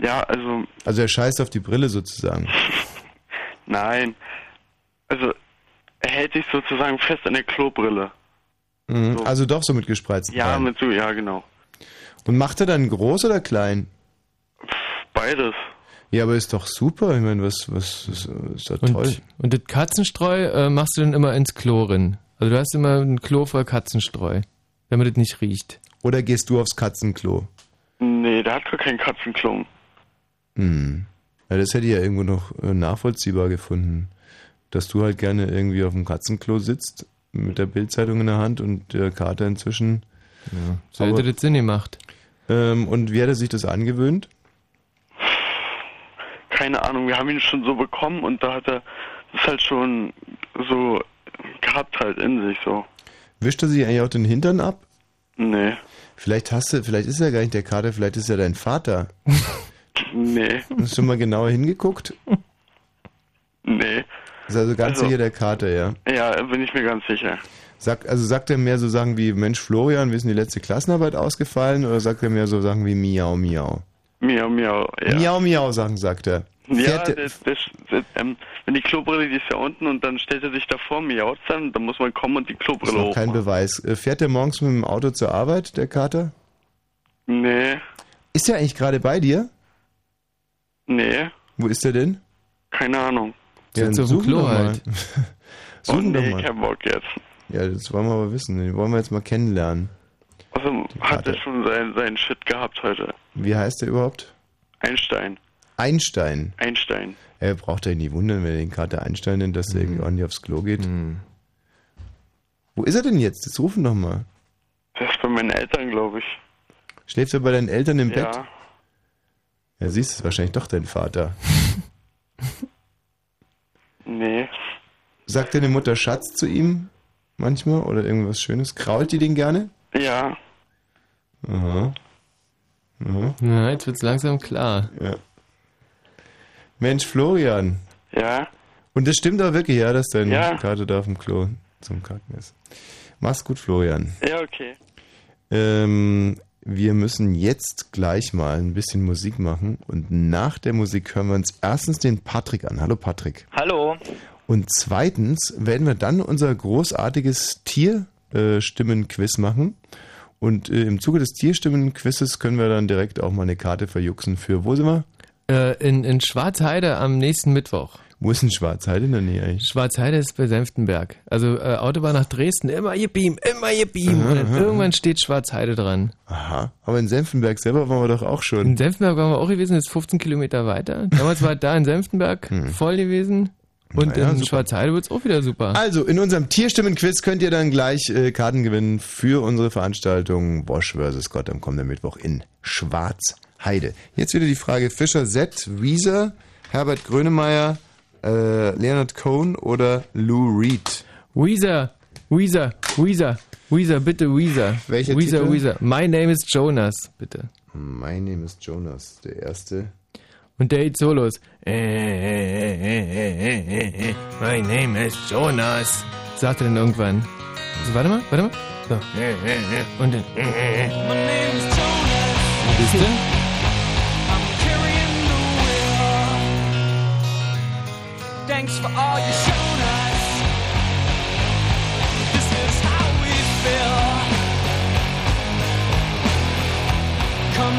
Ja, also, Also er scheißt auf die Brille sozusagen. nein. Also, er hält sich sozusagen fest an der Klobrille. Mhm. So. Also doch so mit gespreizten Ja, Beinen. mit so, ja, genau. Und macht er dann groß oder klein? Beides. Ja, aber ist doch super. Ich meine, was, was, ist, ist doch Und, toll. und das Katzenstreu äh, machst du dann immer ins Klo rein. Also du hast immer ein Klo voll Katzenstreu, damit es nicht riecht. Oder gehst du aufs Katzenklo? Nee, der hat gar keinen Katzenklo. Hm. Ja, das hätte ich ja irgendwo noch äh, nachvollziehbar gefunden. Dass du halt gerne irgendwie auf dem Katzenklo sitzt, mit der Bildzeitung in der Hand und der Kater inzwischen. Ja, so hätte das Sinn gemacht. Ähm, und wie hat er sich das angewöhnt? Keine Ahnung, wir haben ihn schon so bekommen und da hat er das halt schon so gehabt halt in sich so. Wischt er sich eigentlich auch den Hintern ab? Nee. Vielleicht hast du, vielleicht ist er gar nicht der Kater, vielleicht ist er dein Vater. Nee. Hast du schon mal genauer hingeguckt? Nee. Ist also ganz Also- sicher der Kater, ja. Ja, bin ich mir ganz sicher. Sagt, also sagt er mehr so Sachen wie, Mensch Florian, wie ist denn die letzte Klassenarbeit ausgefallen? Oder sagt er mehr so Sachen wie Miau, Miau? Miau, miau, ja. Miau, Miau Sachen, sagt er. Ja, das, das, das, ähm, wenn die Klobrille, die ist ja unten und dann stellt er sich davor, miaut dann, dann muss man kommen und die Klobrille hoch. kein Beweis. Äh, Fährt der morgens mit dem Auto zur Arbeit, der Kater? Nee, Ist er eigentlich gerade bei dir? Nee, Wo ist er denn? keine Ahnung. Ja, Sitzt auf dem suchen Klo doch mal. halt. Oh suchen nee, doch mal. kein Bock jetzt. Ja, das wollen wir aber wissen. Den wollen wir jetzt mal kennenlernen. Also hat er schon seinen sein Shit gehabt heute. Wie heißt er überhaupt? Einstein. Einstein. Einstein. Er braucht euch nicht wundern, wenn er den Kater Einstein nennt, dass er irgendwie ordentlich aufs Klo geht. Wo ist er denn jetzt? Jetzt rufen doch mal. Der ist bei meinen Eltern, glaube ich. Schläft er bei deinen Eltern im Bett? Ja. Ja, siehst du, ist wahrscheinlich doch dein Vater. Nee. Sagt deine Mutter Schatz zu ihm manchmal oder irgendwas Schönes? Krault die den gerne? Ja. Aha. Aha. Na, jetzt wird's langsam klar. Ja. Mensch, Florian. Ja. Und das stimmt auch wirklich, ja, dass dein Ja. Kater da auf dem Klo zum Kacken ist. Mach's gut, Florian. Ja, okay. Ähm, wir müssen jetzt gleich mal ein bisschen Musik machen und nach der Musik hören wir uns erstens den Patrick an. Hallo Patrick. Hallo. Und zweitens werden wir dann unser großartiges Tierstimmenquiz machen. Und äh, im Zuge des Tierstimmenquizzes können wir dann direkt auch mal eine Karte verjuxen für, wo sind wir? Äh, in, in Schwarzheide am nächsten Mittwoch. Wo ist denn Schwarzheide in der Nähe eigentlich? Schwarzheide ist bei Senftenberg. Also äh, Autobahn nach Dresden, immer gebeamt, immer gebeamt. Aha, Und dann aha, irgendwann steht Schwarzheide dran. Aha, aber in Senftenberg selber waren wir doch auch schon. In Senftenberg waren wir auch gewesen, das ist 15 Kilometer weiter. Damals war da in Senftenberg voll gewesen. Und Hm. Naja, in super. Schwarzheide wird's auch wieder super. Also, in unserem Tierstimmenquiz könnt ihr dann gleich äh, Karten gewinnen für unsere Veranstaltung Bosch vs. Gott am kommenden Mittwoch in Schwarzheide. Jetzt wieder die Frage Fischer Z, Wieser, Herbert Grönemeyer, äh, Leonard Cohen oder Lou Reed? Weezer, Weezer, Weezer, Weezer, bitte Weezer. Welcher Weezer, Titel? Weezer. My name is Jonas, bitte. My name is Jonas, der erste. Und der geht so los. Äh, äh, äh, äh, äh, äh, My name is Jonas. Sagt er dann irgendwann. So, warte mal, warte mal. So. Äh, äh, äh. Und dann. Äh, äh, äh. Wisst ihr? Thanks for all you've shown us. This is how we feel. Come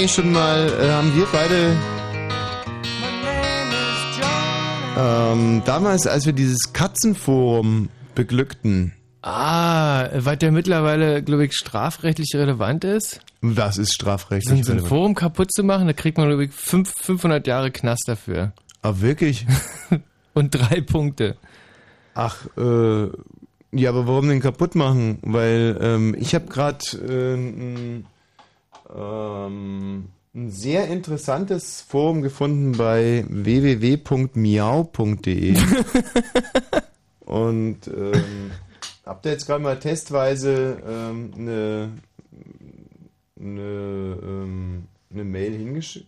eigentlich schon mal, äh, haben wir beide ähm, damals, als wir dieses Katzenforum beglückten, Ah, weil der mittlerweile, glaube ich, strafrechtlich relevant ist. was ist strafrechtlich So ein relevant? Forum kaputt zu machen, da kriegt man, glaube ich, fünf, 500 Jahre Knast dafür. Ah, wirklich? Und drei Punkte. Ach, äh, ja, aber warum den kaputt machen? Weil ähm, ich habe gerade äh, ähm, ein sehr interessantes Forum gefunden bei www.miau.de und ähm, hab da jetzt gerade mal testweise ähm, eine, eine, ähm, eine Mail hingeschickt.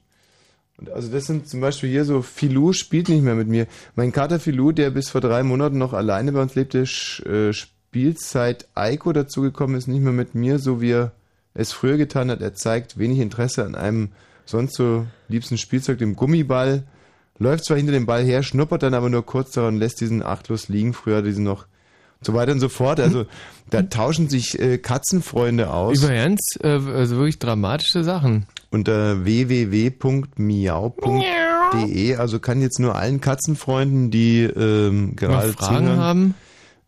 Und also das sind zum Beispiel hier so, Filou spielt nicht mehr mit mir. Mein Kater Filou, der bis vor drei Monaten noch alleine bei uns lebte, sch, äh, spielt seit Eiko dazugekommen ist, nicht mehr mit mir, so wie er es früher getan hat. Er zeigt wenig Interesse an einem sonst so liebsten Spielzeug, dem Gummiball. Läuft zwar hinter dem Ball her, schnuppert dann aber nur kurz daran und lässt diesen achtlos liegen. Früher hat er diesen noch und so weiter und so fort. Also da tauschen sich äh, Katzenfreunde aus. Übrigens, äh, also wirklich dramatische Sachen. Unter www.miau.de, also kann jetzt nur allen Katzenfreunden, die ähm, gerade Fragen zuhören, haben?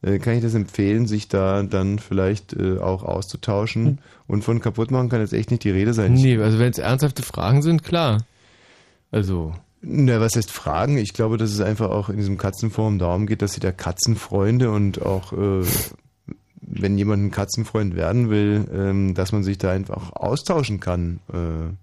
äh, kann ich das empfehlen, sich da dann vielleicht äh, auch auszutauschen. Und von kaputt machen kann jetzt echt nicht die Rede sein. Nee, also wenn es ernsthafte Fragen sind, klar. Also. Na, was heißt Fragen? Ich glaube, dass es einfach auch in diesem Katzenforum darum geht, dass sie da Katzenfreunde und auch, äh, wenn jemand ein Katzenfreund werden will, ähm, dass man sich da einfach austauschen kann. Äh,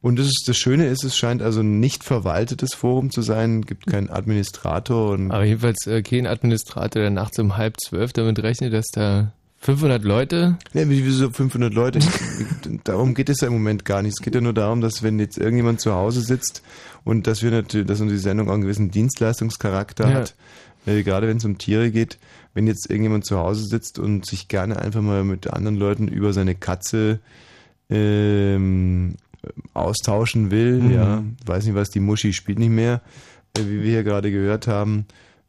und das, ist, das Schöne ist, es scheint also ein nicht verwaltetes Forum zu sein, gibt keinen Administrator und Aber jedenfalls äh, kein Administrator, der nachts um halb zwölf damit rechnet, dass da 500 Leute. Wie- wieso 500 Leute? darum geht es ja im Moment gar nicht. Es geht ja nur darum, dass wenn jetzt irgendjemand zu Hause sitzt und dass wir natürlich, dass unsere Sendung auch einen gewissen Dienstleistungscharakter Ja. hat, äh, gerade wenn es um Tiere geht, wenn jetzt irgendjemand zu Hause sitzt und sich gerne einfach mal mit anderen Leuten über seine Katze ähm, austauschen will, Mhm. ja, weiß nicht was, die Muschi spielt nicht mehr, äh, wie wir hier gerade gehört haben,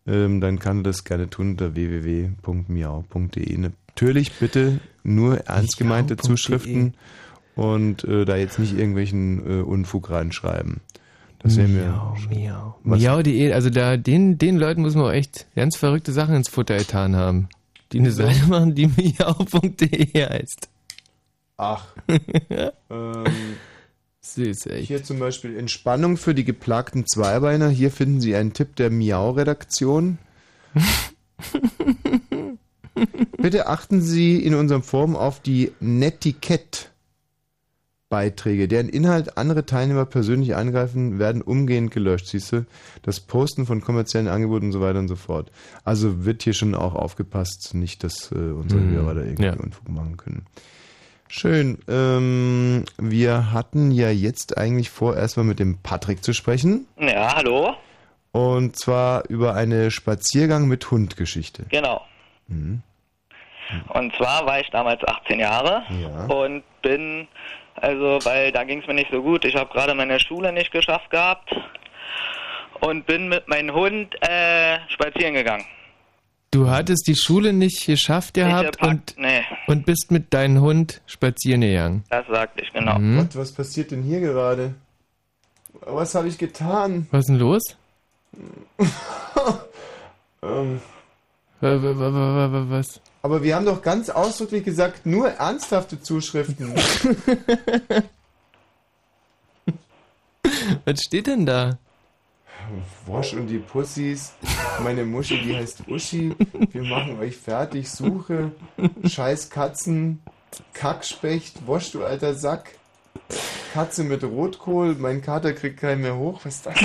ähm, dann kann er das gerne tun unter www.miau.de. Natürlich bitte nur ernst gemeinte Miau.de. Zuschriften und äh, da jetzt nicht irgendwelchen äh, Unfug reinschreiben. Das wäre mir. Miau. Was- Miau.de, also da, den, den Leuten muss man auch echt ganz verrückte Sachen ins Futter getan haben. Die eine Seite machen, die miau.de heißt. Ach. ähm, Süß, echt. Hier zum Beispiel Entspannung für die geplagten Zweibeiner. Hier finden Sie einen Tipp der Miau-Redaktion. Bitte achten Sie in unserem Forum auf die Netiquette-Beiträge, deren Inhalt andere Teilnehmer persönlich angreifen, werden umgehend gelöscht. Siehst du, das Posten von kommerziellen Angeboten und so weiter und so fort. Also wird hier schon auch aufgepasst, nicht, dass äh, unsere Mhm. Hörer da irgendwie Ja. Unfug machen können. Schön. Ähm, wir hatten ja jetzt eigentlich vor, erstmal mit dem Patrick zu sprechen. Ja, hallo? Und zwar über eine Spaziergang mit Hund-Geschichte. Genau. Mhm. Und zwar war ich damals 18 Jahre und bin, also, weil da ging es mir nicht so gut. Ich habe gerade meine Schule nicht geschafft gehabt und bin mit meinem Hund äh, spazieren gegangen. Du hattest die Schule nicht geschafft gehabt und, Nee, und bist mit deinem Hund spazieren gegangen. das sagte ich, genau. Mhm. Gott, was passiert denn hier gerade? Was habe ich getan? Was ist denn los? Ähm, Wa- wa- wa- wa- wa- Was? Aber wir haben doch ganz ausdrücklich gesagt, nur ernsthafte Zuschriften. Was steht denn da? Wosch und die Pussys. Meine Muschi, die heißt Uschi. Wir machen euch fertig. Suche. Scheiß Katzen. Kackspecht. Wosch, du alter Sack. Katze mit Rotkohl. Mein Kater kriegt keinen mehr hoch. Was ist das?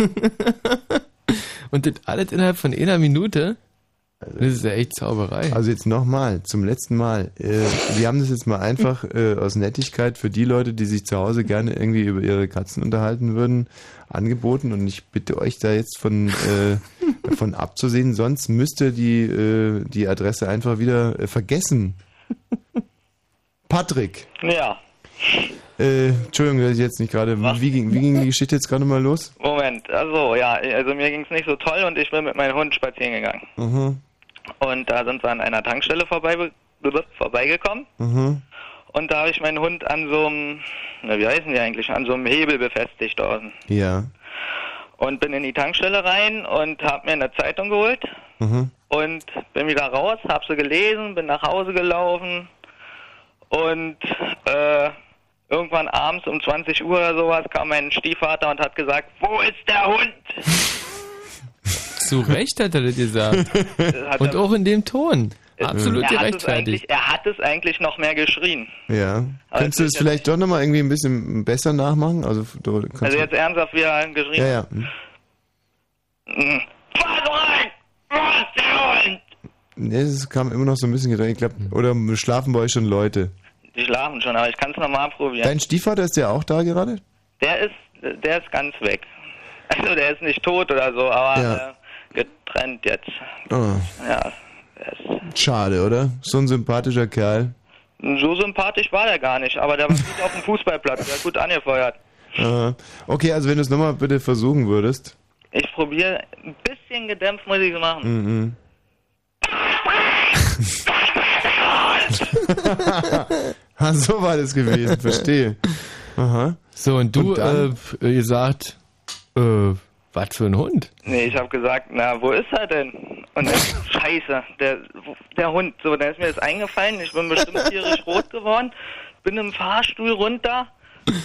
Und das alles innerhalb von einer Minute? Das ist ja echt Zauberei. Also jetzt nochmal, zum letzten Mal. Äh, wir haben das jetzt mal einfach äh, aus Nettigkeit für die Leute, die sich zu Hause gerne irgendwie über ihre Katzen unterhalten würden, angeboten. Und ich bitte euch da jetzt von äh, davon abzusehen, sonst müsst ihr die, äh, die Adresse einfach wieder äh, vergessen. Patrick, Ja, äh, Entschuldigung, dass ich jetzt nicht gerade. Wie ging, wie ging die Geschichte jetzt gerade mal los? Moment, also ja, also mir ging es nicht so toll und ich bin mit meinem Hund spazieren gegangen. Mhm. Und da sind wir an einer Tankstelle vorbei, vorbeigekommen. Mhm. Und da habe ich meinen Hund an so einem, na, wie heißen die eigentlich, an so einem Hebel befestigt draußen. Ja. Und bin in die Tankstelle rein und habe mir eine Zeitung geholt Mhm. und bin wieder raus, habe sie gelesen, bin nach Hause gelaufen und äh, irgendwann abends um 20 Uhr oder sowas kam mein Stiefvater und hat gesagt, wo ist der Hund? Zu Recht hat er das gesagt. Hat Und er- auch in dem Ton. Absolut er hat, es gerechtfertigt. eigentlich, er hat es eigentlich noch mehr geschrien. Ja. Könntest du das vielleicht doch nochmal irgendwie ein bisschen besser nachmachen? Also, du, kannst Also du- jetzt ernsthaft, wie er geschrien Ja, ja. Hund? Nee, es kam immer noch so ein bisschen gedrängt. Ich glaub, oder schlafen bei euch schon Leute? Die schlafen schon, aber ich kann es nochmal probieren. Dein Stiefvater ist der auch da gerade? Der ist, der ist ganz weg. Also der ist nicht tot oder so, aber Ja. äh, getrennt jetzt. Oh, Ja, schade, oder? So ein sympathischer Kerl. so sympathisch war der gar nicht, aber der war gut auf dem Fußballplatz, der hat gut angefeuert. Äh, okay, also wenn du es nochmal bitte versuchen würdest. Ich probiere, ein bisschen gedämpft muss ich es machen. Mhm. ah, so war das gewesen, verstehe. Aha. So, und du, Und dann? äh, ihr sagt, äh, was für ein Hund? Nee, ich habe gesagt, na, wo ist er denn? Und dann, scheiße, der, der Hund. So, dann ist mir das eingefallen, ich bin bestimmt tierisch rot geworden, bin im Fahrstuhl runter,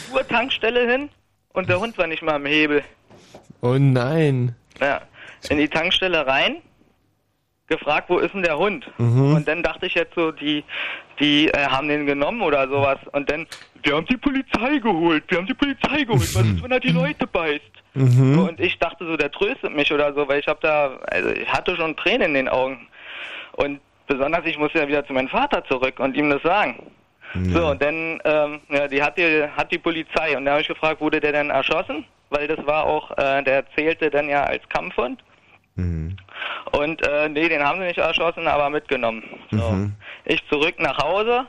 zur Tankstelle hin und der Hund war nicht mal am Hebel. Oh nein. Ja, in die Tankstelle rein, gefragt, wo ist denn der Hund? Mhm. Und dann dachte ich jetzt so, die, die äh, haben den genommen oder sowas. Und dann, wir haben die Polizei geholt, wir haben die Polizei geholt, was ist, wenn er die Leute beißt? Mhm. So, und ich dachte so, der tröstet mich oder so, weil ich habe da, also ich hatte schon Tränen in den Augen. Und besonders, ich musste ja wieder zu meinem Vater zurück und ihm das sagen. So, und dann, ähm, ja, die hat die, hat die Polizei und da habe ich gefragt, wurde der denn erschossen? Weil das war auch, äh, der zählte dann ja als Kampfhund. Und äh, nee, den haben sie nicht erschossen, aber mitgenommen. So. Mhm. Ich zurück nach Hause,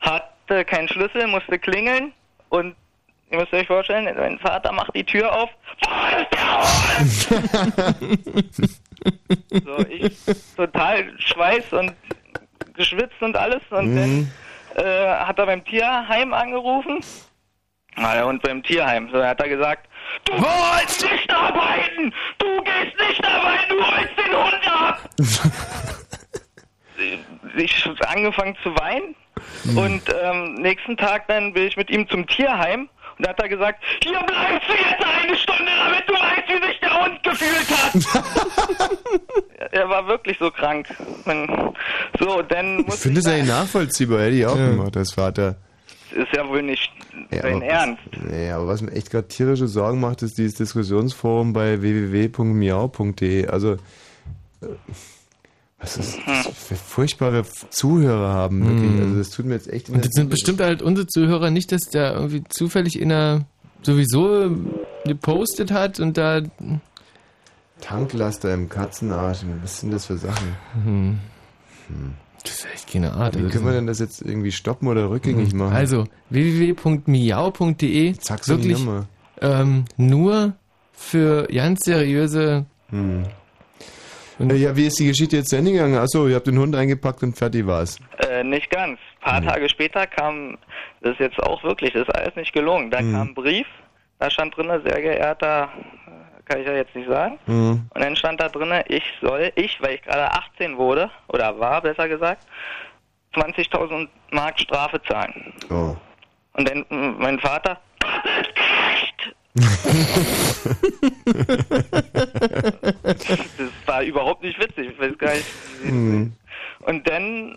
hatte keinen Schlüssel, musste klingeln und ihr müsst euch vorstellen, mein Vater macht die Tür auf. so, ich total Schweiß und geschwitzt und alles und dann äh, hat er beim Tierheim angerufen. Na, der Hund beim Tierheim. So, hat er gesagt, du holst nicht arbeiten! Du gehst nicht arbeiten, du holst den Hund ab! ich hab angefangen zu weinen und ähm, nächsten Tag dann bin ich mit ihm zum Tierheim und da hat er gesagt, hier bleibst du jetzt eine Stunde, damit du weißt, wie sich der Hund gefühlt hat. er war wirklich so krank. Man- So, dann Ich muss finde es eigentlich nachvollziehbar, hätte ich auch gemacht als Vater. Ist ja wohl nicht Ja, sein aber Ernst. Was, nee, aber was mir echt gerade tierische Sorgen macht, ist dieses Diskussionsforum bei www.miau.de. Also, äh, was ist das für furchtbare Zuhörer haben, wirklich. Hm. Also, das tut mir jetzt echt in Und das sind bestimmt halt unsere Zuhörer nicht, dass der irgendwie zufällig in einer sowieso gepostet hat und da. Tanklaster im Katzenarsch. Was sind das für Sachen? Hm. Das ist echt keine Art. Wie Also können wir denn das jetzt irgendwie stoppen oder rückgängig machen? Also www.miau.de Zack, so die wirklich Nummer. ähm, nur für ganz seriöse. Hm. Äh, Ja, wie ist die Geschichte jetzt zu Ende gegangen? Achso, ihr habt den Hund eingepackt und fertig war's. Äh, nicht ganz. Ein paar Tage später kam, das ist jetzt auch wirklich, das ist alles nicht gelungen. Da Mhm. kam ein Brief, da stand drin, sehr geehrter, kann ich ja jetzt nicht sagen. Mhm. Und dann stand da drin, ich soll, ich, weil ich gerade 18 wurde, oder war besser gesagt, 20.000 Mark Strafe zahlen. Oh. Und dann mein Vater, das war überhaupt nicht witzig, ich weiß gar nicht. Mhm. Und dann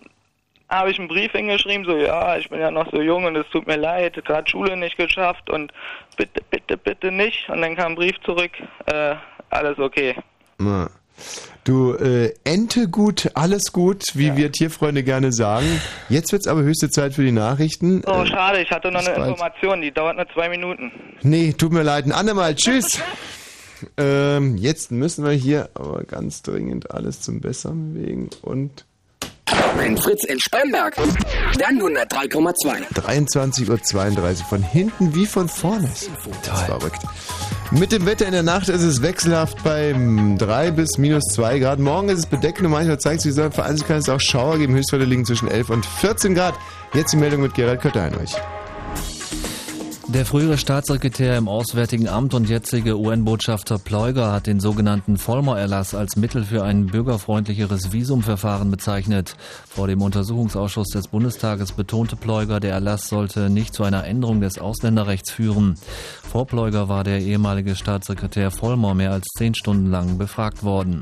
habe ich einen Brief hingeschrieben, so, ja, ich bin ja noch so jung und es tut mir leid, gerade Schule nicht geschafft und bitte, bitte, bitte nicht. Und dann kam ein Brief zurück, äh, alles okay. Na. Du, äh, Ente gut, alles gut, wie wir Tierfreunde gerne sagen. Jetzt wird's aber höchste Zeit für die Nachrichten. Oh, Äh, schade, ich hatte noch eine bald. Information, die dauert nur zwei Minuten. nee, tut mir leid, ein andermal, tschüss. ähm, jetzt müssen wir hier aber ganz dringend alles zum Besseren bewegen und Ein Fritz in Spremberg. Dann 103,2. 23.32 Uhr von hinten wie von vorne. Das ist verrückt. Mit dem Wetter in der Nacht ist es wechselhaft bei 3 bis minus 2 Grad. Morgen ist es bedeckt und manchmal zeigt sich, so, vereinzelt kann es auch Schauer geben. Höchstwerte liegen zwischen 11 und 14 Grad. Jetzt die Meldung mit Gerald Kötter-Heinrich. Der frühere Staatssekretär im Auswärtigen Amt und jetzige UN-Botschafter Pleuger hat den sogenannten Vollmer-Erlass als Mittel für ein bürgerfreundlicheres Visumverfahren bezeichnet. Vor dem Untersuchungsausschuss des Bundestages betonte Pleuger, der Erlass sollte nicht zu einer Änderung des Ausländerrechts führen. Vor Pleuger war der ehemalige Staatssekretär Vollmer mehr als zehn Stunden lang befragt worden.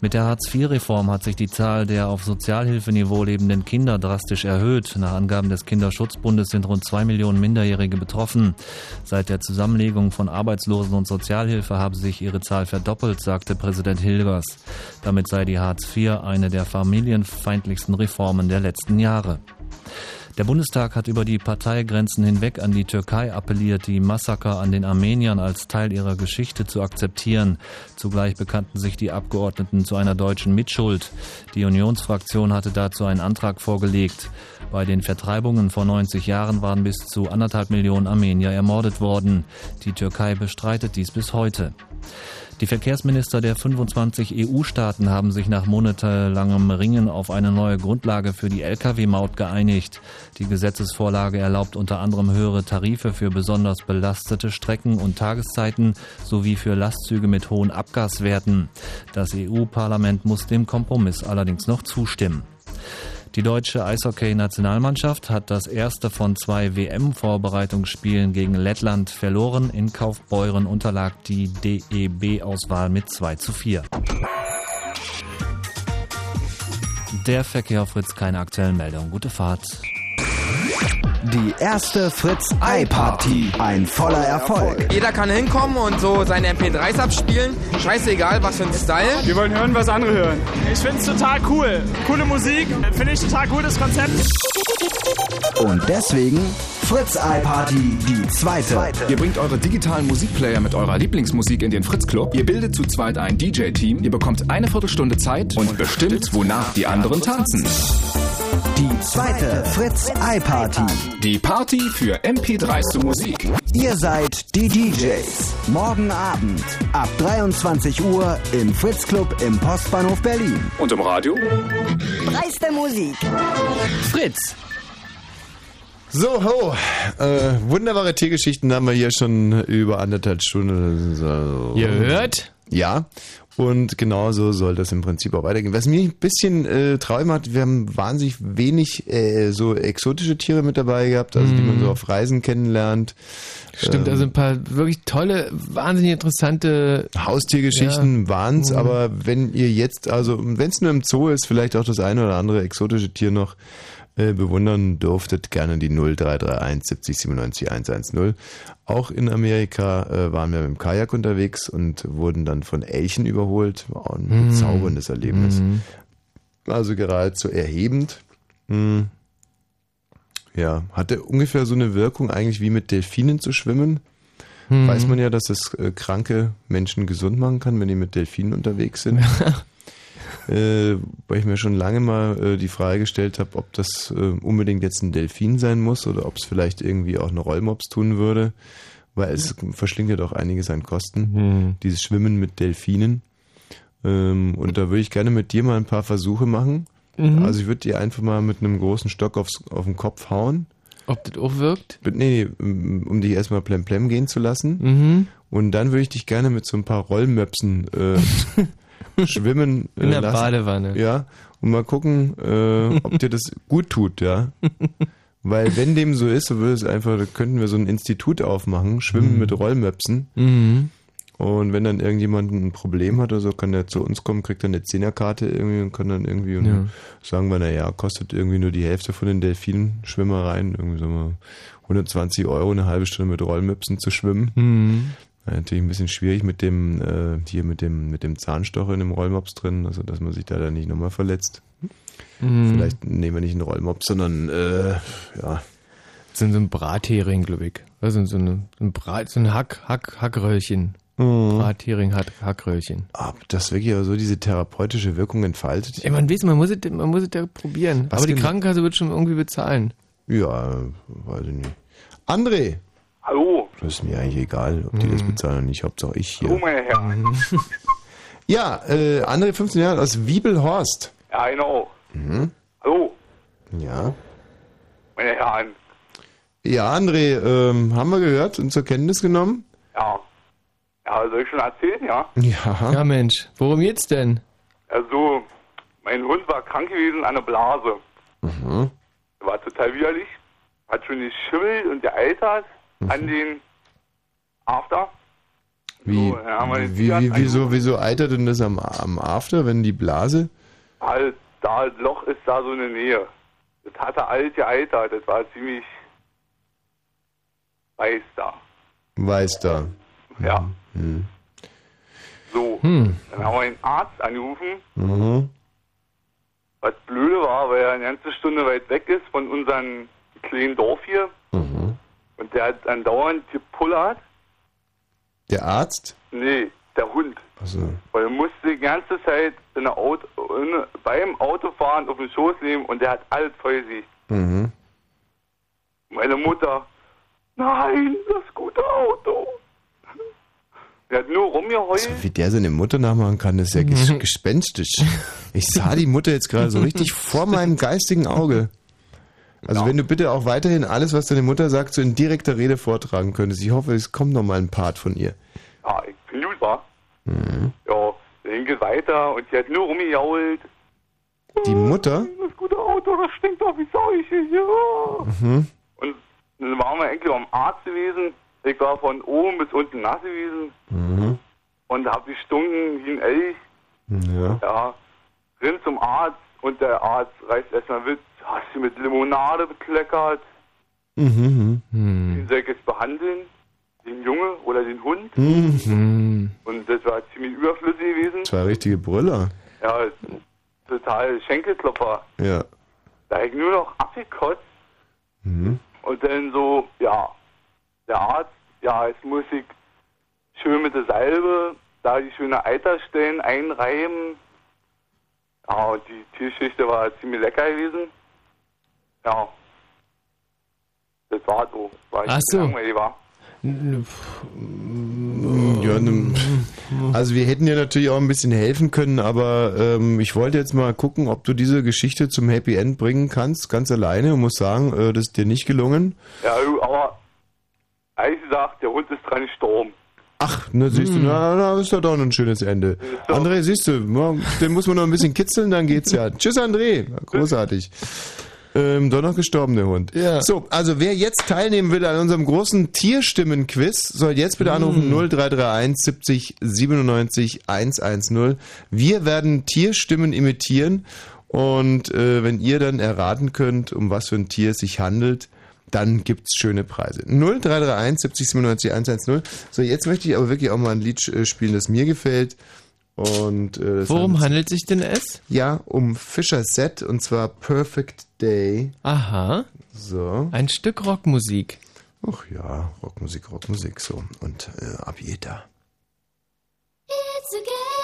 Mit der Hartz-IV-Reform hat sich die Zahl der auf Sozialhilfeniveau lebenden Kinder drastisch erhöht. Nach Angaben des Kinderschutzbundes sind rund zwei Millionen Minderjährige betroffen. Seit der Zusammenlegung von Arbeitslosen und Sozialhilfe habe sich ihre Zahl verdoppelt, sagte Präsident Hilgers. Damit sei die Hartz IV eine der familienfeindlichsten Reformen der letzten Jahre. Der Bundestag hat über die Parteigrenzen hinweg an die Türkei appelliert, die Massaker an den Armeniern als Teil ihrer Geschichte zu akzeptieren. Zugleich bekannten sich die Abgeordneten zu einer deutschen Mitschuld. Die Unionsfraktion hatte dazu einen Antrag vorgelegt. Bei den Vertreibungen vor 90 Jahren waren bis zu anderthalb Millionen Armenier ermordet worden. Die Türkei bestreitet dies bis heute. Die Verkehrsminister der 25 EU-Staaten haben sich nach monatelangem Ringen auf eine neue Grundlage für die Lkw-Maut geeinigt. Die Gesetzesvorlage erlaubt unter anderem höhere Tarife für besonders belastete Strecken und Tageszeiten sowie für Lastzüge mit hohen Abgaswerten. Das EU-Parlament muss dem Kompromiss allerdings noch zustimmen. Die deutsche Eishockey-Nationalmannschaft hat das erste von zwei WM-Vorbereitungsspielen gegen Lettland verloren. In Kaufbeuren unterlag die DEB-Auswahl mit 2 zu 4. Der Verkehr auf Fritz, keine aktuellen Meldungen. Gute Fahrt. Die erste Fritz Ei Party. Ein voller Erfolg. Jeder kann hinkommen und so seine MP3s abspielen. Scheißegal, was für ein Style. Wir wollen hören, was andere hören. Ich finde es total cool. Coole Musik. Finde ich total gutes Konzept. Und deswegen Fritz Ei Party, die zweite. Ihr bringt eure digitalen Musikplayer mit eurer Lieblingsmusik in den Fritz Club. Ihr bildet zu zweit ein DJ-Team. Ihr bekommt eine Viertelstunde Zeit und bestimmt, wonach die anderen tanzen. Die zweite Fritz Ei Party. Die Party für MP3s zu Musik. Ihr seid die DJs. Morgen Abend ab 23 Uhr im Fritz Club im Postbahnhof Berlin. Und im Radio? Dreiste Musik. Fritz. So, ho. Äh, wunderbare Tiergeschichten haben wir hier schon über anderthalb Stunden. So. Ihr hört? Ja. Und genauso soll das im Prinzip auch weitergehen. Was mich ein bisschen äh, traurig macht, wir haben wahnsinnig wenig äh, so exotische Tiere mit dabei gehabt, also die man so auf Reisen kennenlernt. Stimmt, Ähm, also ein paar wirklich tolle, wahnsinnig interessante Haustiergeschichten Ja. waren's, Mhm. aber wenn ihr jetzt, also wenn es nur im Zoo ist, vielleicht auch das eine oder andere exotische Tier noch äh, bewundern dürftet, gerne die 0331 70 97 110. Auch in Amerika äh, waren wir mit dem Kajak unterwegs und wurden dann von Elchen überholt. War ein Mhm. bezauberndes Erlebnis. Mhm. Also geradezu erhebend. Hm. Ja, hatte ungefähr so eine Wirkung eigentlich wie mit Delfinen zu schwimmen. Mhm. Weiß man ja, dass das äh, kranke Menschen gesund machen kann, wenn die mit Delfinen unterwegs sind. äh, weil ich mir schon lange mal äh, die Frage gestellt habe, ob das äh, unbedingt jetzt ein Delfin sein muss oder ob es vielleicht irgendwie auch eine Rollmops tun würde. Weil es verschlingt ja doch einiges an Kosten, dieses Schwimmen mit Delfinen. Ähm, und da würde ich gerne mit dir mal ein paar Versuche machen. Mhm. Also ich würde dir einfach mal mit einem großen Stock aufs, auf den Kopf hauen. Ob das auch wirkt? Nee, nee, um um dich erstmal plemplem gehen zu lassen. Mhm. Und dann würde ich dich gerne mit so ein paar Rollmöpsen äh, schwimmen äh, In der lassen. Badewanne. Ja, und mal gucken, äh, ob dir das gut tut, ja. Weil wenn dem so ist, so würde es einfach, da könnten wir so ein Institut aufmachen, schwimmen Mhm. mit Rollmöpsen. Mhm. Und wenn dann irgendjemand ein Problem hat oder so, kann der zu uns kommen, kriegt dann eine Zehnerkarte irgendwie und kann dann irgendwie und Ja. sagen wir, naja, kostet irgendwie nur die Hälfte von den Delfinschwimmereien, irgendwie sagen wir 120 Euro, eine halbe Stunde mit Rollmöpsen zu schwimmen. Mhm. Ja, natürlich ein bisschen schwierig mit dem, äh, hier mit dem, mit dem Zahnstocher in dem Rollmops drin, also dass man sich da dann nicht nochmal verletzt. Mhm. Vielleicht nehmen wir nicht einen Rollmops, sondern äh, ja. So ein, so ein Brathering, glaube ich. Also so, eine, so ein Brat, so ein Hack, Hack, Hackröllchen. Mhm. Brathering, Hack, Hackröllchen. Ob das wirklich aber so diese therapeutische Wirkung entfaltet? Ey, man weiß, man muss es, man muss es ja probieren. Was Aber die? Krankenkasse wird schon irgendwie bezahlen. Ja, weiß ich nicht. André, Hallo. Das ist mir eigentlich egal, ob die das bezahlen oder nicht. Hauptsache ich hier. Oh, meine Herren. Ja, äh, André, 15 Jahre aus Wiebelhorst. Ja, genau. Mhm. Hallo, Ja. meine Herren. Ja, André, ähm, haben wir gehört und zur Kenntnis genommen? Ja. Ja, soll ich schon erzählen, ja? Ja. Ja, Mensch, worum geht's denn? Also, mein Hund war krank gewesen an der Blase. Mhm. War total widerlich. Hat schon geschimmelt und gealtert an den After. Wie, So, ja, wie, wie, wieso, wieso eitert denn das am, am After, wenn die Blase? Halt, da das Loch ist da so in der Nähe. Das hatte alt gealtert. Das war ziemlich weiß da. Weiß da. Ja. Mhm. So, Hm. dann haben wir den Arzt angerufen. Mhm. Was blöde war, weil er eine ganze Stunde weit weg ist von unserem kleinen Dorf hier. Mhm. Und der hat andauernd gepullert. Der Arzt? Nee, der Hund. Also, Weil er musste die ganze Zeit in der Auto, in, beim Autofahren auf den Schoß nehmen und der hat alles voll sich. mhm. Meine Mutter, nein, das gute Auto. Der hat nur rumgeheult. Wie der seine Mutter nachmachen kann, ist ja ges gespenstisch. Ich sah die Mutter jetzt gerade so richtig vor meinem geistigen Auge. Also wenn du bitte auch weiterhin alles, was deine Mutter sagt, so in direkter Rede vortragen könntest. Ich hoffe, es kommt noch mal ein Part von ihr. Ja, ich bin gut, war. Mhm. Ja, dann geht weiter und die hat nur rumgejault. Die Mutter? Das gute Auto, das stinkt doch wie Seuche. Ja. Mhm. Und dann waren wir eigentlich am Arzt gewesen. Ich war von oben bis unten nass gewesen Mhm. und hab gestunken wie ein Elch. Ja. Ja, renn zum Arzt und der Arzt reißt erstmal Witz. Hast du mit Limonade bekleckert? Mhm. Den soll ich jetzt behandeln? Den Junge oder den Hund? Mhm. Und das war ziemlich überflüssig gewesen. Zwei richtige Brüller. Ja, total Schenkelklopfer. Ja. Da ich nur noch abgekotzt Mhm. und dann so, ja, der Arzt, ja, jetzt muss ich schön mit der Salbe da die schöne Eiterstellen einreiben. Ja, und die Tiergeschichte war ziemlich lecker gewesen. Ja. Das war so. War Ach so. langweilig, war. Ja, ne, also wir hätten dir natürlich auch ein bisschen helfen können, aber ähm, ich wollte jetzt mal gucken, ob du diese Geschichte zum Happy End bringen kannst, ganz alleine und muss sagen, äh, das ist dir nicht gelungen. Ja, aber ehrlich gesagt, der Hund ist dran gestorben. Ach, ne, siehst du, na, na, ist doch doch noch ein schönes Ende. André, siehst du, ja, den muss man noch ein bisschen kitzeln, dann geht's ja. Tschüss, André. Großartig. Ähm, doch noch gestorben, der Hund. Ja. So, also wer jetzt teilnehmen will an unserem großen Tierstimmen-Quiz, soll jetzt bitte anrufen 0331 70 97 110. Wir werden Tierstimmen imitieren und äh, wenn ihr dann erraten könnt, um was für ein Tier es sich handelt, dann gibt's schöne Preise. 0331 70 97 110. So, jetzt möchte ich aber wirklich auch mal ein Lied äh, spielen, das mir gefällt. Und, äh, Worum handelt- sich denn es? Ja, um Fischer Set und zwar Perfect Day. Aha. So. Ein Stück Rockmusik. Ach ja, Rockmusik, Rockmusik, so. Und äh, ab jeder. It's okay, it's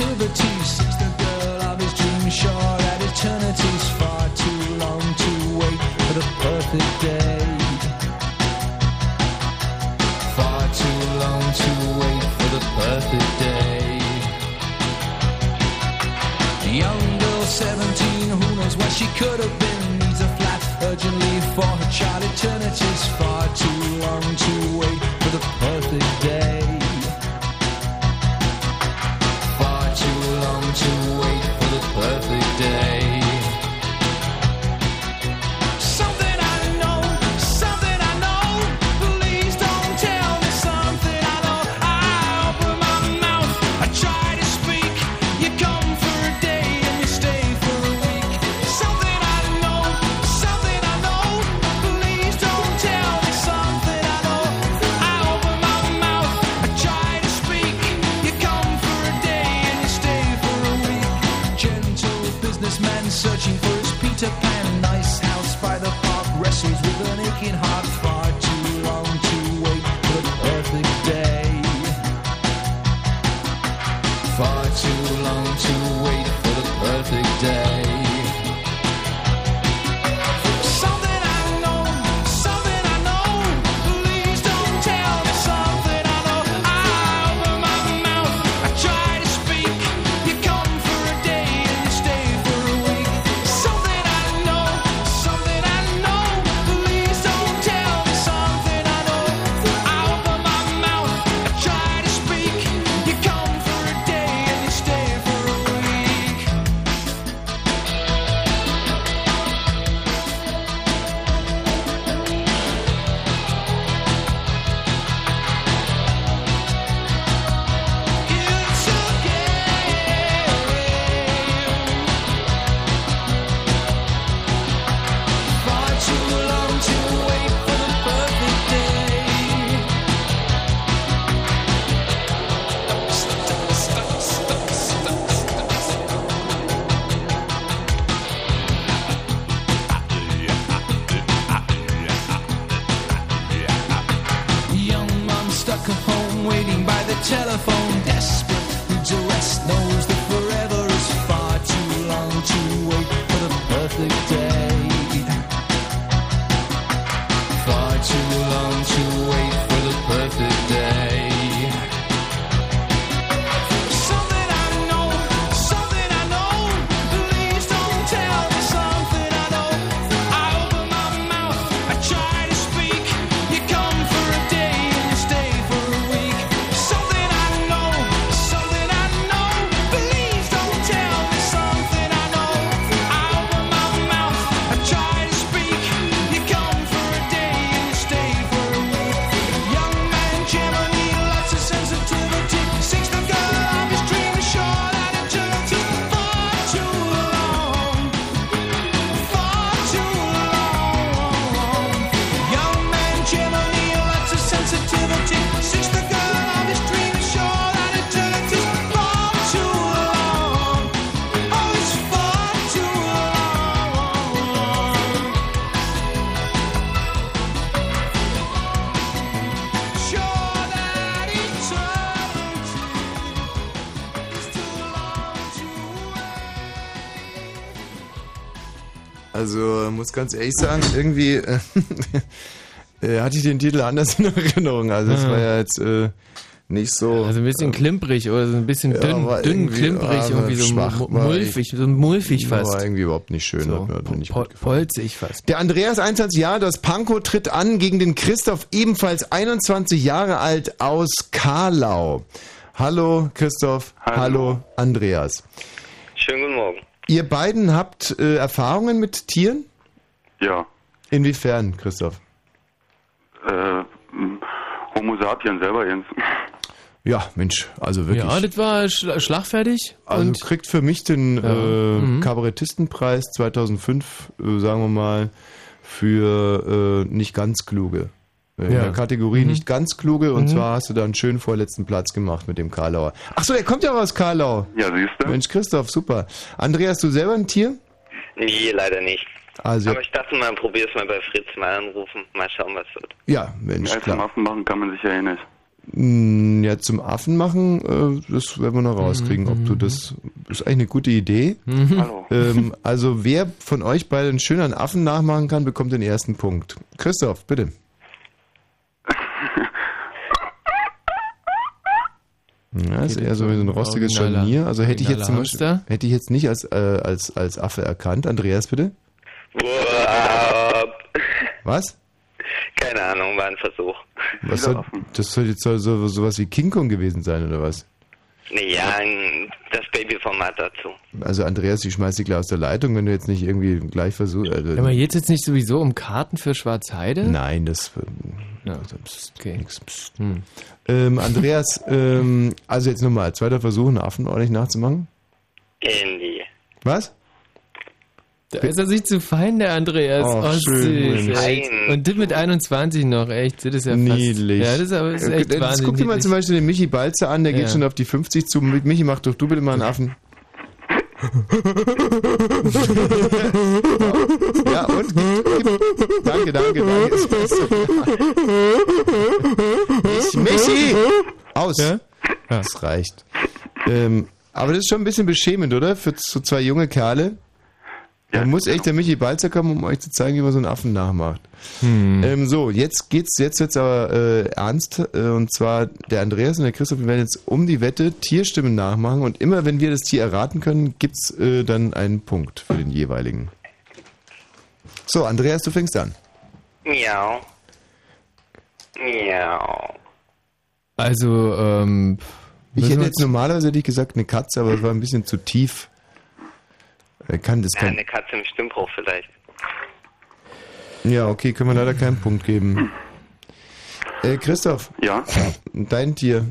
of Also muss ganz ehrlich sagen, irgendwie äh, äh, hatte ich den Titel anders in Erinnerung. Also es war ja jetzt äh, nicht so. Also ein bisschen klimprig oder so ein bisschen Ja, dünn, war dünn irgendwie- klimprig, irgendwie so schwach, mu- war mulfig, so mulfig War fast. irgendwie überhaupt nicht schön. So, hat mir- nicht pol- polzig fast. Der Andreas 21 Jahre, das Pankow tritt an gegen den Christoph, ebenfalls 21 Jahre alt aus Karlau. Hallo Christoph, hallo, Andreas. Ihr beiden habt äh, Erfahrungen mit Tieren? Ja. Inwiefern, Christoph? Äh, m, Homo sapien selber, Jens. Ja, Mensch, also wirklich. Ja, das war schla schlagfertig. Also und kriegt für mich den Ja. äh, Mhm. Kabarettistenpreis 2005, äh, sagen wir mal, für äh, nicht ganz kluge. Äh, In Ja. der Kategorie Mhm. nicht ganz kluge und Mhm. zwar hast du da einen schönen vorletzten Platz gemacht mit dem Karlauer. Ach so, er kommt ja aus Karlau. Ja, siehst du. Mensch, Christoph, super. Andreas, du selber ein Tier? Nee, leider nicht. Also, Aber ich dachte mal, probier's mal bei Fritz mal anrufen. Mal schauen, was wird. ja, Mensch, Ja, zum klar. Affen machen kann man sich ja eh nicht. Mm, Ja, zum Affen machen, äh, das werden wir noch rauskriegen, ob Mhm. du das, das ist eigentlich eine gute Idee. Hallo. Ähm, also wer von euch beiden schön einen Affen nachmachen kann, bekommt den ersten Punkt. Christoph, bitte. Ja, ist eher so wie so ein rostiges Originaler- Scharnier. Also hätte ich jetzt zum Beispiel, Hamster. hätte ich jetzt nicht als, äh, als, als Affe erkannt. Andreas, bitte. Was? Keine Ahnung, war ein Versuch. Was soll, das soll jetzt so, so, sowas wie King Kong gewesen sein, oder was? Ja, das Babyformat dazu. Also Andreas, ich schmeiß dich gleich aus der Leitung, wenn du jetzt nicht irgendwie gleich versuchst. Also, Aber jetzt jetzt nicht sowieso um Karten für Schwarzheide? Nein, das. Ja, pst, okay. Nix, pst. Ähm, Andreas, ähm, also jetzt nochmal, zweiter Versuch, einen Affen ordentlich nachzumachen. Äh, nee. Was? Da ist er sich zu fein, der Andreas. Oh, Oh, schön, süß. Und das mit 21 noch, echt. Das ist ja fast, Niedlich. Ja, das ist aber das ist echt Jetzt wahnsinnig guck dir mal zum Beispiel den Michi Balzer an, der Ja. geht schon auf die 50 zu. Michi, mach doch du bitte mal einen Affen. Ja, und? Gib, gib. Danke, danke, danke. Ist besser. Mich- Michi! Aus. Das reicht. Ähm, aber das ist schon ein bisschen beschämend, oder? Für so zwei junge Kerle. Da muss echt der Michi Balzer kommen, um euch zu zeigen, wie man so einen Affen nachmacht. Hm. Ähm, so, jetzt geht's, jetzt wird's aber äh, ernst. Äh, und zwar der Andreas und der Christoph, wir werden jetzt um die Wette Tierstimmen nachmachen und immer wenn wir das Tier erraten können, gibt's äh, dann einen Punkt für den jeweiligen. So, Andreas, du fängst an. Miau. Miau. Also, ähm. Ich hätte jetzt normalerweise hätte ich gesagt eine Katze, aber es war ein bisschen zu tief. Er kann das Ja, kann. eine Katze im Stimmbruch vielleicht. Ja, okay, können wir leider keinen Punkt geben. Äh, Christoph. Ja. Dein Tier.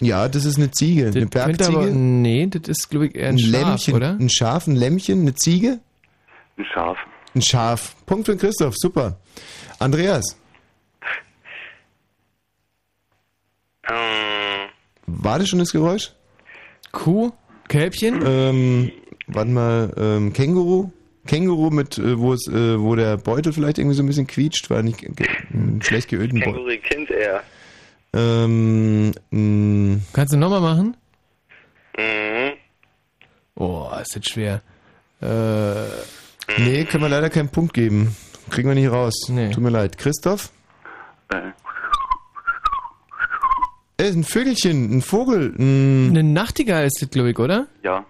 Ja, das ist eine Ziege, eine könnte aber, Bergziege. nee, das ist, glaube ich, eher ein, Schaf, Lämmchen, oder? ein Schaf, ein Lämmchen, eine Ziege? Ein Schaf. Ein Schaf. Punkt für Christoph, super. Andreas, Ähm, war das schon das Geräusch? Kuh? Kälbchen? Ähm, warte mal, ähm, Känguru? Känguru mit, äh, wo es, äh, wo der Beutel vielleicht irgendwie so ein bisschen quietscht, war nicht. Äh, einen schlecht geölten Boy. Känguru-Kind eher. Ähm, mh, Kannst du nochmal machen? Mhm. Oh, ist jetzt schwer. Äh, nee, können wir leider keinen Punkt geben. Kriegen wir nicht raus. Tut mir leid. Christoph? Äh, Äh, ein Vögelchen, ein Vogel. Ein eine Nachtigall ist das, glaube ich, oder? ja.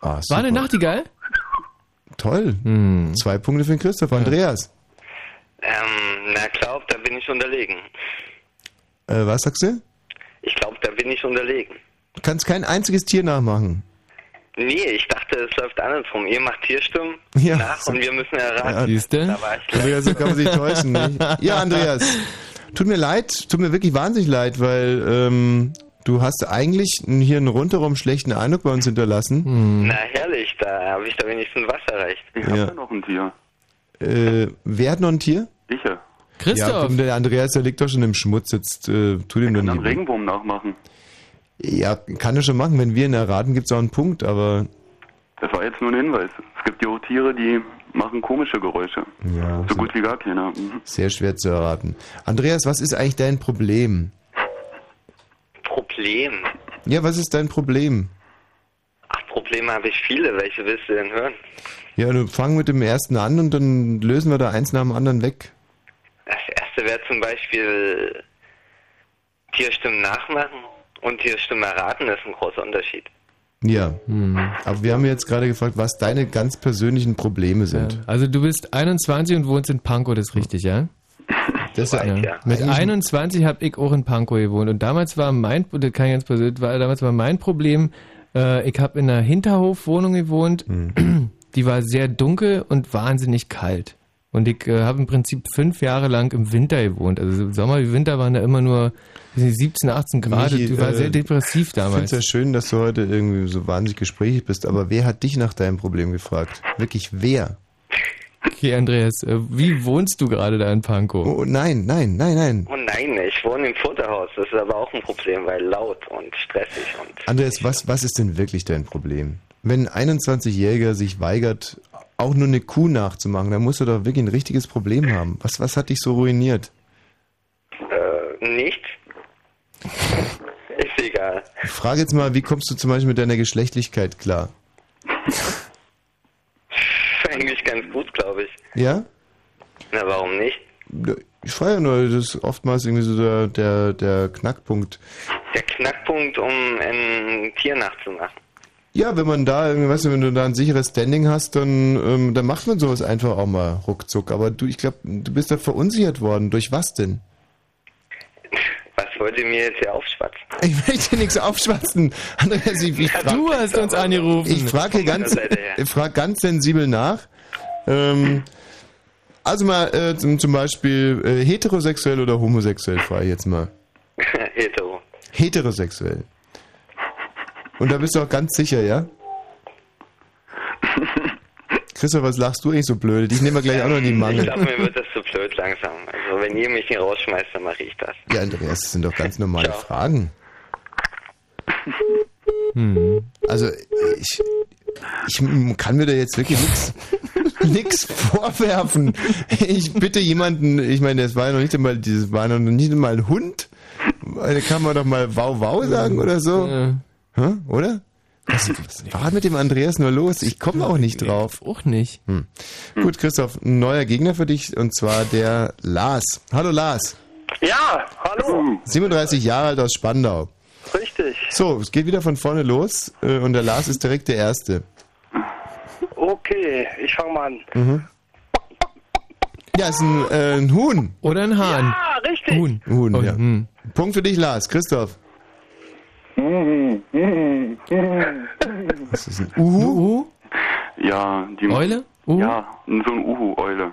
ah, War eine. Nachtigall? Toll. Zwei Punkte für den Christoph. Andreas, Ähm, na, glaub, da bin ich unterlegen. äh, was sagst du? Ich glaube, da bin ich unterlegen. Du kannst kein einziges Tier nachmachen. Nee, ich dachte, es läuft andersrum. Ihr macht Tierstimmen Ja. nach und wir müssen erraten. Ja, siehste? Da war ich gleich. Andreas, so kann man sich täuschen. Nicht? Ja, Andreas, tut mir leid, tut mir wirklich wahnsinnig leid, weil ähm, du hast eigentlich hier einen rundherum schlechten Eindruck bei uns hinterlassen. Na, herrlich, da habe ich da wenigstens was erreicht. Ich Ja. habe ja noch ein Tier. Äh, wer hat noch ein Tier? Ich ja. Ja, der Andreas, der liegt doch schon im Schmutz. Jetzt äh, tu dem doch Einen nicht. Regenwurm nachmachen. Ja, kann er schon machen. Wenn wir ihn erraten, gibt's auch einen Punkt, aber Das war jetzt nur ein Hinweis. Es gibt ja auch Tiere, die machen komische Geräusche. ja, So gut wie gar keiner. Mhm. sehr schwer zu erraten. Andreas, was ist eigentlich dein Problem? Problem. Ja, was ist dein Problem? Ach, Probleme habe ich viele. Welche willst du denn hören? Ja, du fang mit dem ersten an und dann lösen wir da eins nach dem anderen weg. Das erste wäre zum Beispiel Tierstimmen nachmachen und Tierstimmen erraten. Das ist ein großer Unterschied. Ja. Aber wir haben jetzt gerade gefragt, was deine ganz persönlichen Probleme sind. Ja. Also du bist 21 und wohnst in Pankow, das ist richtig, ja? Das ist ja, Mit Eigentlich- 21 habe ich auch in Pankow gewohnt und damals war mein, das kann ich ganz persönlich, war, damals war mein Problem, äh, ich habe in einer Hinterhofwohnung gewohnt, Hm. die war sehr dunkel und wahnsinnig kalt. Und ich äh, habe im Prinzip fünf Jahre lang im Winter gewohnt. Also Sommer wie Winter waren da immer nur weiß nicht, 17, 18 Grad. Michi, du warst äh, sehr depressiv Ich finde es damals. ja schön, dass du heute irgendwie so wahnsinnig gesprächig bist, aber wer hat dich nach deinem Problem gefragt? Wirklich wer? Okay, Andreas, äh, wie wohnst du gerade da in Pankow? Oh nein, nein, nein, nein. Oh nein, ich wohne im Futterhaus. Das ist aber auch ein Problem, weil laut und stressig und Andreas, was, was ist denn wirklich dein Problem? Wenn ein 21-Jähriger sich weigert, auch nur eine Kuh nachzumachen, dann musst du doch wirklich ein richtiges Problem haben. Was, was hat dich so ruiniert? äh, nichts. Ist egal. Ich frage jetzt mal, wie kommst du zum Beispiel mit deiner Geschlechtlichkeit klar? Eigentlich ganz gut, glaube ich. Ja? Na, warum nicht? Ich frage ja nur, das ist oftmals irgendwie so der, der, der Knackpunkt. Der Knackpunkt, um ein Tier nachzumachen. Ja, wenn man da, weißt du, wenn du da ein sicheres Standing hast, dann, ähm, dann macht man sowas einfach auch mal ruckzuck. Aber du, ich glaube, du bist da verunsichert worden. Durch was denn? Was wollt ihr mir jetzt hier aufschwatzen? Ich möchte nichts aufschwatzen. Andreas, ich, ich, Du hast uns angerufen. ich frage ganz, ich frage ganz sensibel nach. Ähm, also mal äh, zum, zum Beispiel äh, heterosexuell oder homosexuell, frage ich jetzt mal. Hetero. Heterosexuell. Und da bist du auch ganz sicher, ja? Christoph, was lachst du eigentlich so blöd? Ich nehme mal gleich auch noch in die Ich Mangel. glaube, mir wird das zu blöd langsam. Also, wenn ihr mich hier rausschmeißt, dann mache ich das. Ja, Andreas, das sind doch ganz normale Fragen. Hm. Also, ich, ich kann mir da jetzt wirklich nichts nix vorwerfen. Ich bitte jemanden, ich meine, das war ja noch nicht einmal, dieses war noch nicht einmal ein Hund. Da kann man doch mal wow wow sagen oder so. Hä? Oder? Was, was war mit dem Andreas nur los? Ich komme auch nicht drauf. Auch nicht. Hm. Gut, Christoph, ein neuer Gegner für dich und zwar der Lars. Hallo Lars. Ja, hallo. 37 Jahre alt aus Spandau. Richtig. So, es geht wieder von vorne los äh, und der Lars ist direkt der Erste. Okay, ich fange mal an. Mhm. Ja, ist ein, äh, ein Huhn. Oder ein Hahn. Ja, richtig. Huhn. Huhn, Oh, ja. hm. Punkt für dich, Lars. Christoph. Was ist ein Uhu? Uhu? Ja, die Eule? Ja, so ein Uhu-Eule.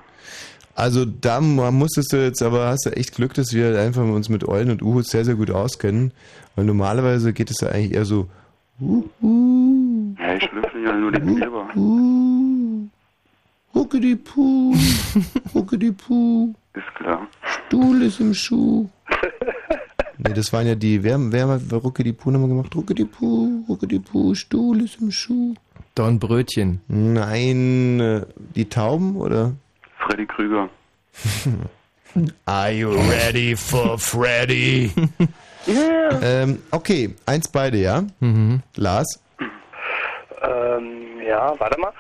Also da mu- musstest du jetzt, aber hast du echt Glück, dass wir einfach uns mit Eulen und Uhus sehr, sehr gut auskennen. Weil normalerweise geht es ja eigentlich eher so Uhu, Ja, ich schlüpfe ja nur den Kleber. Uhu, Huckidi-Puh, Huckidi-Puh, Ist klar. Stuhl ist im Schuh. Nee, das waren ja die, wer, wer hat Ruckidi-Puh nochmal gemacht? Ruckidi-Puh, Ruckidi-Puh, Stuhl ist im Schuh. Dornbrötchen. Nein, äh, die Tauben oder? Freddy Krüger. Are you ready for Freddy? Yeah. ähm, okay, eins beide, ja? Mhm. Lars? Ähm, ja, warte mal.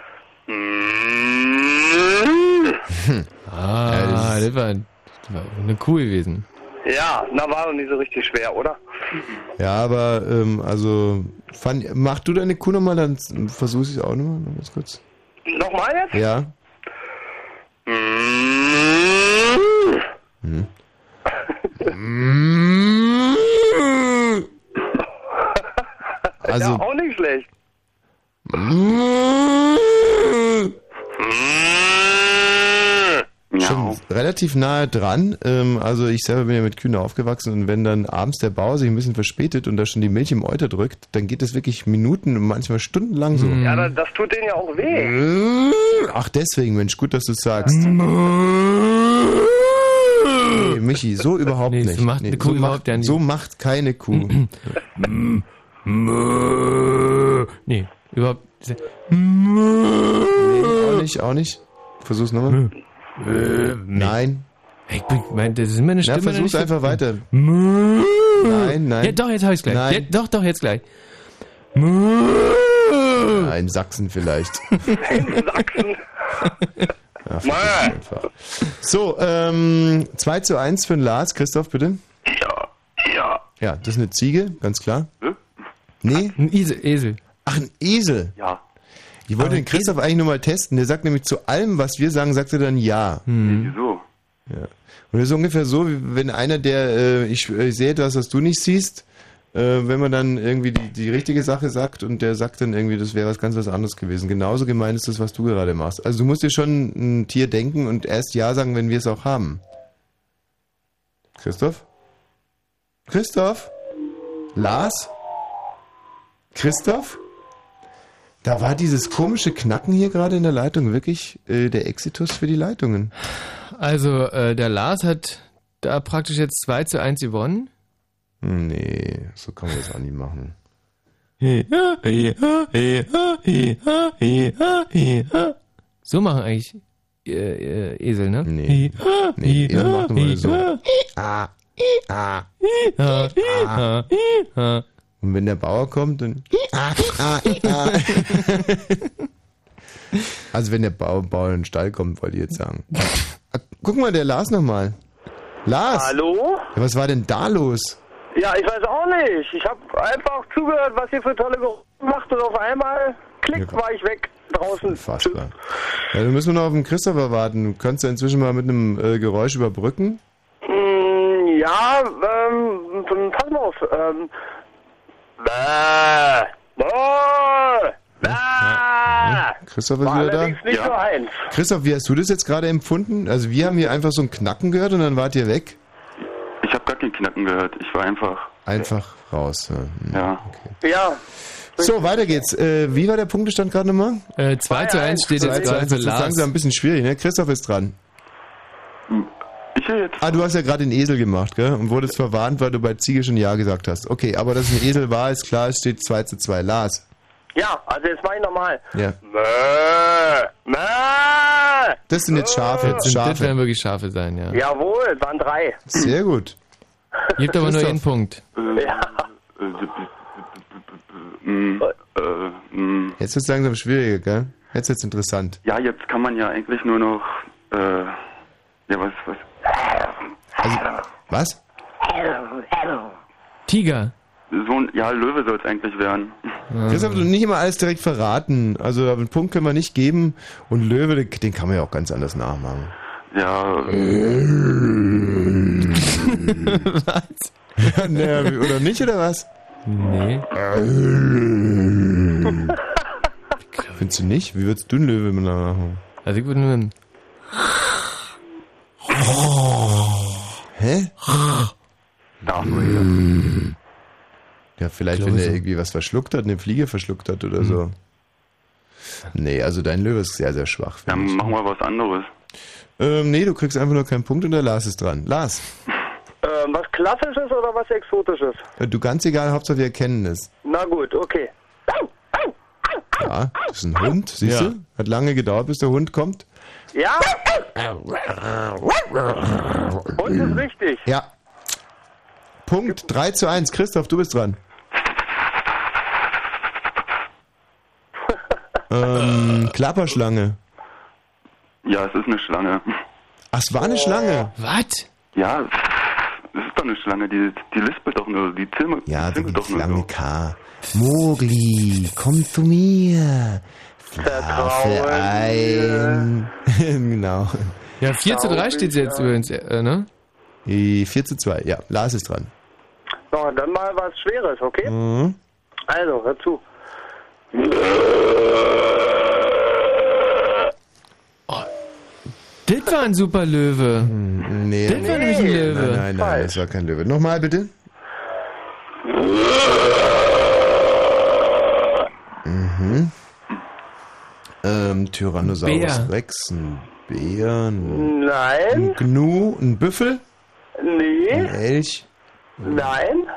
Ah, das war, das war eine Kuh gewesen. Ja, na war doch nicht so richtig schwer, oder? Ja, aber, ähm, also, fand, mach du deine Kuh nochmal, dann versuche ich es auch nochmal, noch ganz kurz. Nochmal jetzt? Ja? Hm. Also, ja, auch nicht schlecht. Schon relativ nahe dran. Ähm, also ich selber bin ja mit Kühen aufgewachsen und wenn dann abends der Bauer sich ein bisschen verspätet und da schon die Milch im Euter drückt, dann geht das wirklich Minuten und manchmal stundenlang so. Ja, das, das tut denen ja auch weh. Ach deswegen, Mensch, gut, dass du sagst. Nee, Michi, so überhaupt Nee, so nicht. macht eine Kuh so, überhaupt macht, ja nicht. so macht keine Kuh. nee, überhaupt. nee, auch nicht, auch nicht. Versuch's nochmal. Nein. Ich bin, mein, das ist meine Stimme. Noch versuch's nicht einfach weiter. Nein, nein. Ja, doch, jetzt hab ich's gleich. Nein. Ja, doch, doch, jetzt gleich. Ja, in Sachsen vielleicht. In Sachsen. Ja. So, ähm, 2 zu 1 für den Lars. Christoph, bitte. Ja, ja. Ja, das ist eine Ziege, ganz klar. Nee? Ein Esel. Esel. Ach, ein Esel. Ja. Ich wollte Aber den Christoph eigentlich nur mal testen. Der sagt nämlich zu allem, was wir sagen, sagt er dann ja. Wieso? Ja. Und das ist ungefähr so, wie wenn einer, der, äh, ich, ich sehe etwas, was du nicht siehst, äh, wenn man dann irgendwie die, die richtige Sache sagt und der sagt dann irgendwie, das wäre was ganz was anderes gewesen. Genauso gemeint ist das, was du gerade machst. Also du musst dir schon ein Tier denken und erst ja sagen, wenn wir es auch haben. Christoph? Christoph? Lars? Christoph? Da war dieses komische Knacken hier gerade in der Leitung wirklich äh, der Exitus für die Leitungen. Also, äh, der Lars hat da praktisch jetzt 2 zu 1 gewonnen. Nee, so kann man das auch nicht machen. So machen eigentlich äh, äh, Esel, ne? Nee. Nee, Esel macht mal so. Ah, ah, ah, ah. Und wenn der Bauer kommt, dann. Also wenn der Bauer, Bauer in den Stall kommt, wollte ich jetzt sagen. Ah, Guck mal, der Lars nochmal. Lars! Hallo? Ja, was war denn da los? Ja, ich weiß auch nicht. Ich habe einfach zugehört, was ihr für tolle Geräusche macht und auf einmal, klick, war ich weg draußen. Fassbar. Ja, dann müssen wir noch auf den Christopher warten. Du kannst du inzwischen mal mit einem äh, Geräusch überbrücken? Mm, ja, ähm, pass mal auf. Ähm, bäh, bäh, bäh. Christoph ist War wieder da. nicht nur eins. Christoph, wie hast du das jetzt gerade empfunden? Also wir haben hier einfach so ein Knacken gehört und dann wart ihr weg? Ich habe gar kein Knacken gehört. Ich war einfach. Einfach raus. Ja. Hm. Ja. Ja. So, weiter geht's. Äh, wie war der Punktestand gerade nochmal? Äh, 2 zu 1 steht jetzt 2 zu gerade 1 für ist Lars. langsam ein bisschen schwierig, ne? Christoph ist dran. Ich jetzt? Ah, du hast ja gerade den Esel gemacht, gell? Und wurdest verwarnt, weil du bei Ziege schon Ja gesagt hast. Okay, aber dass es ein Esel war, ist klar, es steht 2 zu 2. Lars. Ja, also jetzt mach ich nochmal. Ja. Mäh, mäh. Das sind jetzt Schafe. Das, sind, das Schafe. werden wirklich Schafe sein, ja. Jawohl, es waren drei. Sehr gut. Gibt aber nur Christoph. einen Punkt. Ja. Jetzt wird es langsam schwieriger, gell? Jetzt wird's interessant. Ja, jetzt kann man ja eigentlich nur noch. Äh, ja, was, was? Also, was? Tiger. So ein, ja, Löwe soll es eigentlich werden. Christoph, du nicht immer alles direkt verraten. Also einen Punkt können wir nicht geben. Und Löwe, den, den kann man ja auch ganz anders nachmachen. Ja. was? naja, oder nicht, oder was? Nee. Findest du nicht? Wie würdest du einen Löwe machen? Also ich würde nur einen Hä? Darf Ja, vielleicht, wenn der so. irgendwie was verschluckt hat, eine Fliege verschluckt hat oder so. Nee, also dein Löwe ist sehr, sehr schwach. Dann ich. machen wir was anderes. Ähm, nee, du kriegst einfach nur keinen Punkt und der Lars ist dran. Lars, Ähm, was Klassisches oder was Exotisches? äh, du ganz egal, Hauptsache wir erkennen es. Na gut, okay. Ja, das ist ein Hund, siehst Ja. du? Hat lange gedauert, bis der Hund kommt. Ja? Und ist richtig. Ja. Punkt 3 zu 1. Christoph, du bist dran. ähm, Klapperschlange. Ja, es ist eine Schlange. Ach, es war eine Schlange. Was? Ja, es ist doch eine Schlange, die, die lispelt doch nur, die Zimmer, Ja, die zimmert doch nur Schlange so. K. Mogli, komm zu mir. Ein. genau. Ja, 4 zu 3 steht jetzt übrigens, äh, ne? 4 zu 2, ja. Lars ist dran. So, dann mal was Schweres, okay? Mhm. Also, hör zu. Das war ein super Löwe. Nee, Das war nämlich ein Löwe. Nein, nein, nein, das war kein Löwe. Nochmal bitte. Mhm. Ähm, Tyrannosaurus Bär. Rex, ein Bär, ein, Nein. ein Gnu, ein Büffel, ein Nee. Elch. Nein.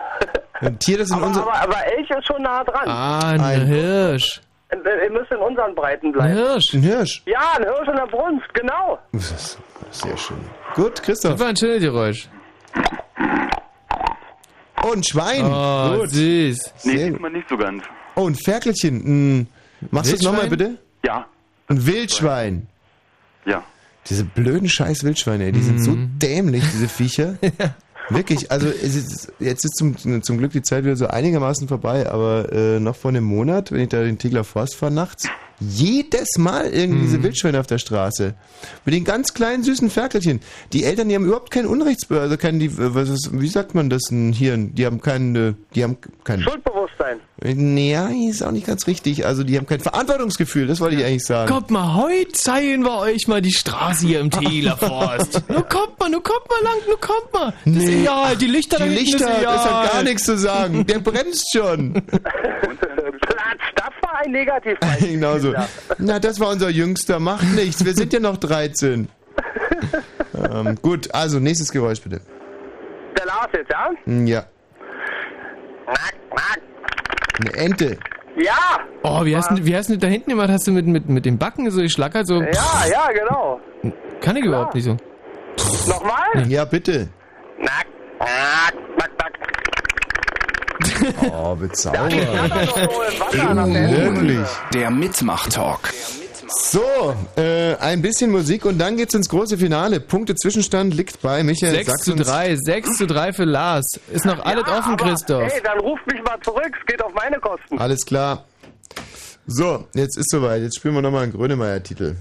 Ein Tier, das in Aber, unser... aber, aber Elch ist schon nah dran. Ah, ein, Hirsch. Äh, Ihr müsst in unseren Breiten bleiben. Hirsch. Ein Hirsch. Ja, ein Hirsch in der Brunst, genau. Das ist sehr schön. Gut, Christoph. Das war ein schönes Geräusch. Oh, ein Schwein. Oh, Gut. süß. Nee, Sehr diesmal nicht so ganz. Oh, ein Ferkelchen. Ein, machst du es nochmal bitte? Ja, Ein Wildschwein. ja. Diese blöden scheiß Wildschweine, ey, die sind so dämlich, diese Viecher. Wirklich, also es ist, jetzt ist zum, zum Glück die Zeit wieder so einigermaßen vorbei, aber äh, noch vor einem Monat, wenn ich da den Tegler Forst fahre nachts, jedes Mal irgendwie diese Wildschweine auf der Straße. Mit den ganz kleinen süßen Ferkelchen. Die Eltern, die haben überhaupt kein Unrechtsbürger, also kein, die, was ist, wie sagt man das denn hier? Die haben kein, äh, die haben kein, Schuldbewusstsein. Nee, ja, ist auch nicht ganz richtig. Also die haben kein Verantwortungsgefühl, das wollte ich eigentlich sagen. Kommt mal, heute zeigen wir euch mal die Straße hier im Täler Forst. Nur kommt mal, nur kommt mal lang, nur kommt mal. Das ist Nee. egal, die Lichter da Die Lichter, ist das hat gar nichts zu sagen. Der bremst schon. Platz, das war ein Negativbeispiel. genau so. Na, das war unser Jüngster. Macht nichts. Wir sind ja noch 13. ähm, gut, also nächstes Geräusch bitte. Der Lars jetzt, ja? Hm, Ja. Eine Ente. Ja! Oh, wie hast, du, wie hast du das da hinten gemacht? Hast du mit, mit, mit den Backen so geschlackert? So, Ja, ja, genau. Kann ich überhaupt nicht so. Nochmal? Ja, bitte. Nack, nack, nack, nack. Oh, bezaubernd. nach der Wirklich. Der Mitmach-Talk. So, äh, ein bisschen Musik und dann geht's ins große Finale. Punkte Zwischenstand liegt bei Michael 6 sag's zu uns. 3, 6 zu 3 für Lars. Ist noch alles offen, aber, Christoph. Hey, dann ruft mich mal zurück, es geht auf meine Kosten. Alles klar. So, jetzt ist soweit. Jetzt spielen wir nochmal einen Grönemeyer-Titel.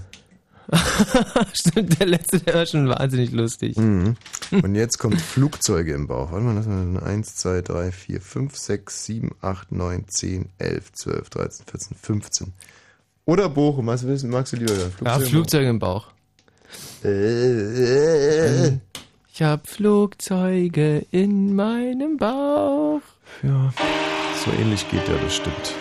Stimmt, der letzte, der war schon wahnsinnig lustig. Mhm. Und jetzt kommt Flugzeuge im Bauch. Warte mal, lass mal 1, 2, 3, 4, 5, 6, 7, 8, 9, 10, 11, 12, 13, 14, 15. Oder Bochum, was willst, magst du lieber hören? Ja, Flugzeuge im Bauch. Äh, Ich hab Flugzeuge in meinem Bauch. Ja, so ähnlich geht ja, das stimmt.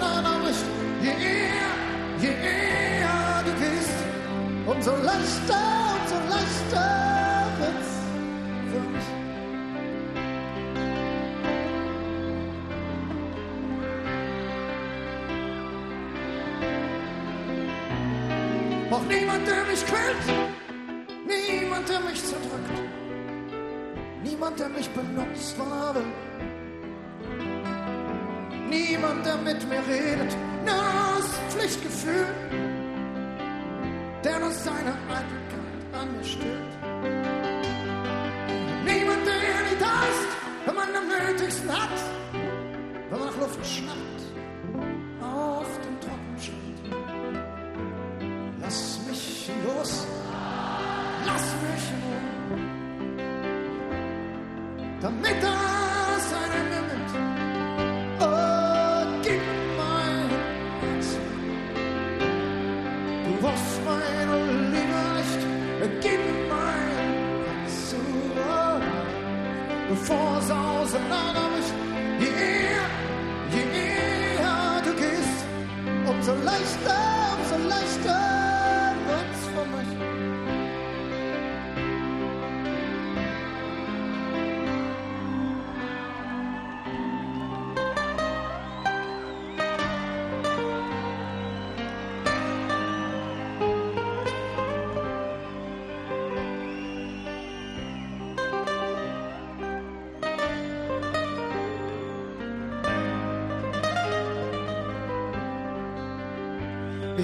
Nein, aber je eher, je eher du gehst, umso leichter, umso leichter wird's für mich. Auch niemand, der mich quält, niemand, der mich zerdrückt, niemand, der mich benutzt, war will. Niemand, der mit mir redet, nur das Pflichtgefühl, der nur seine Eitelkeit an mir stillt. Niemand, der nie da ist, wenn man am nötigsten hat, wenn man nach Luft schnappt,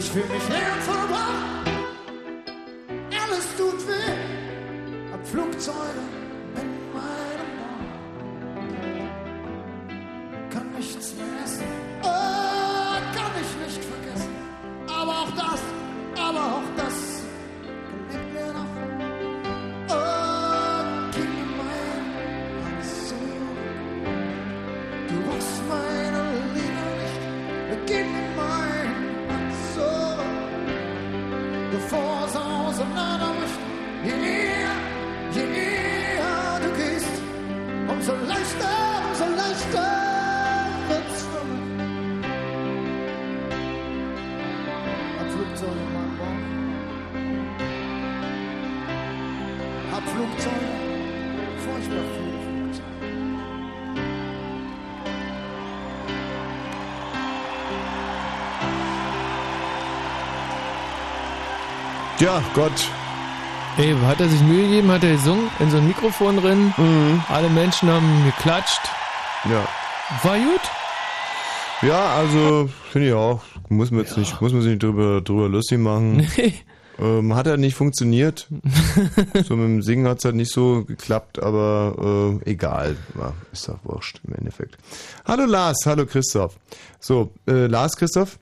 Ich fühl mich leer Ja, Gott. Ey, hat er sich Mühe gegeben, hat er gesungen in so ein Mikrofon drin. Alle Menschen haben geklatscht. Ja. War gut? Ja, also finde ich auch. Muss man jetzt nicht, muss man sich nicht drüber, drüber lustig machen. Nee. Ähm, hat halt nicht funktioniert. so mit dem Singen hat's halt nicht so geklappt, aber äh, egal. Ja, ist doch wurscht im Endeffekt. Hallo Lars, hallo Christoph. So, äh, Lars, Christoph?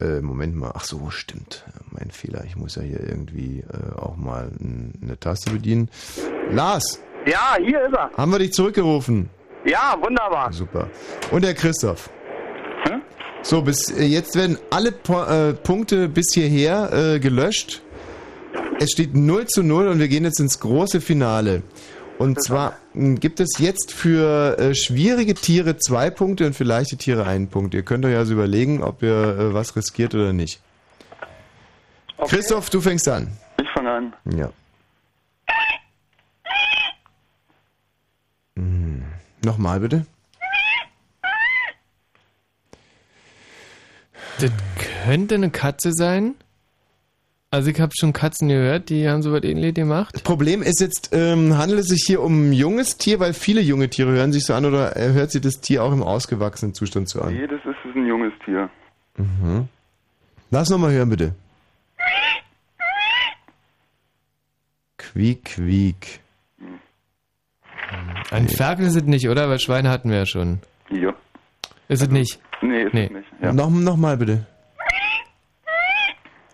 Äh, Moment mal, ach so, stimmt. Mein Fehler. Ich muss ja hier irgendwie äh, auch mal eine Taste bedienen. Lars, Ja, hier ist er. haben wir dich zurückgerufen? Ja, wunderbar. Super. Und der Christoph. So, bis äh, jetzt werden alle po äh, Punkte bis hierher äh, gelöscht. Es steht 0 zu 0 und wir gehen jetzt ins große Finale. Und zwar mh, gibt es jetzt für äh, schwierige Tiere zwei Punkte und für leichte Tiere einen Punkt. Ihr könnt euch also überlegen, ob ihr äh, was riskiert oder nicht. Christoph, du fängst an. Ich fange an. Ja. Hm. Nochmal bitte. Das könnte eine Katze sein. Also ich habe schon Katzen gehört, die haben so was ähnliches gemacht. Problem ist jetzt, ähm, handelt es sich hier um ein junges Tier, weil viele junge Tiere hören sich so an oder äh, hört sich das Tier auch im ausgewachsenen Zustand so an? Nee, das ist, ist ein junges Tier. Mhm. Lass nochmal hören, bitte. Quiek, quiek. Ein Ferkel ist es nicht, oder? Weil Schweine hatten wir ja schon. Ja. Ist es nicht? Nee, ist Nee. es nicht. Ja. Noch, noch mal bitte.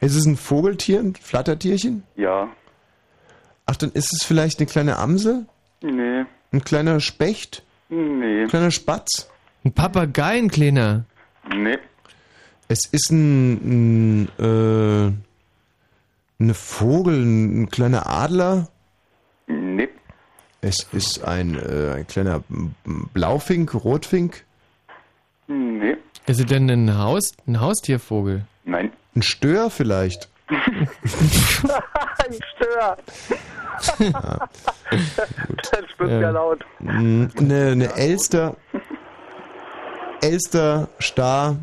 Ist es ein Vogeltier, ein Flattertierchen? ja. Ach, dann ist es vielleicht eine kleine Amsel? Nee. Ein kleiner Specht? Nee. Ein kleiner Spatz? Ein Papagei, ein kleiner. Nee. Es ist ein, ein äh, eine Vogel, ein, ein kleiner Adler? Nee. Es ist ein, äh, ein kleiner Blaufink, Rotfink? Nee. Ist es denn ein, Haus, ein Haustiervogel? Nein. Ein Stör vielleicht? Ein Stör. Ja, Das stimmt ja Ähm, laut. Mm, Eine, eine Elster. Elster, Star.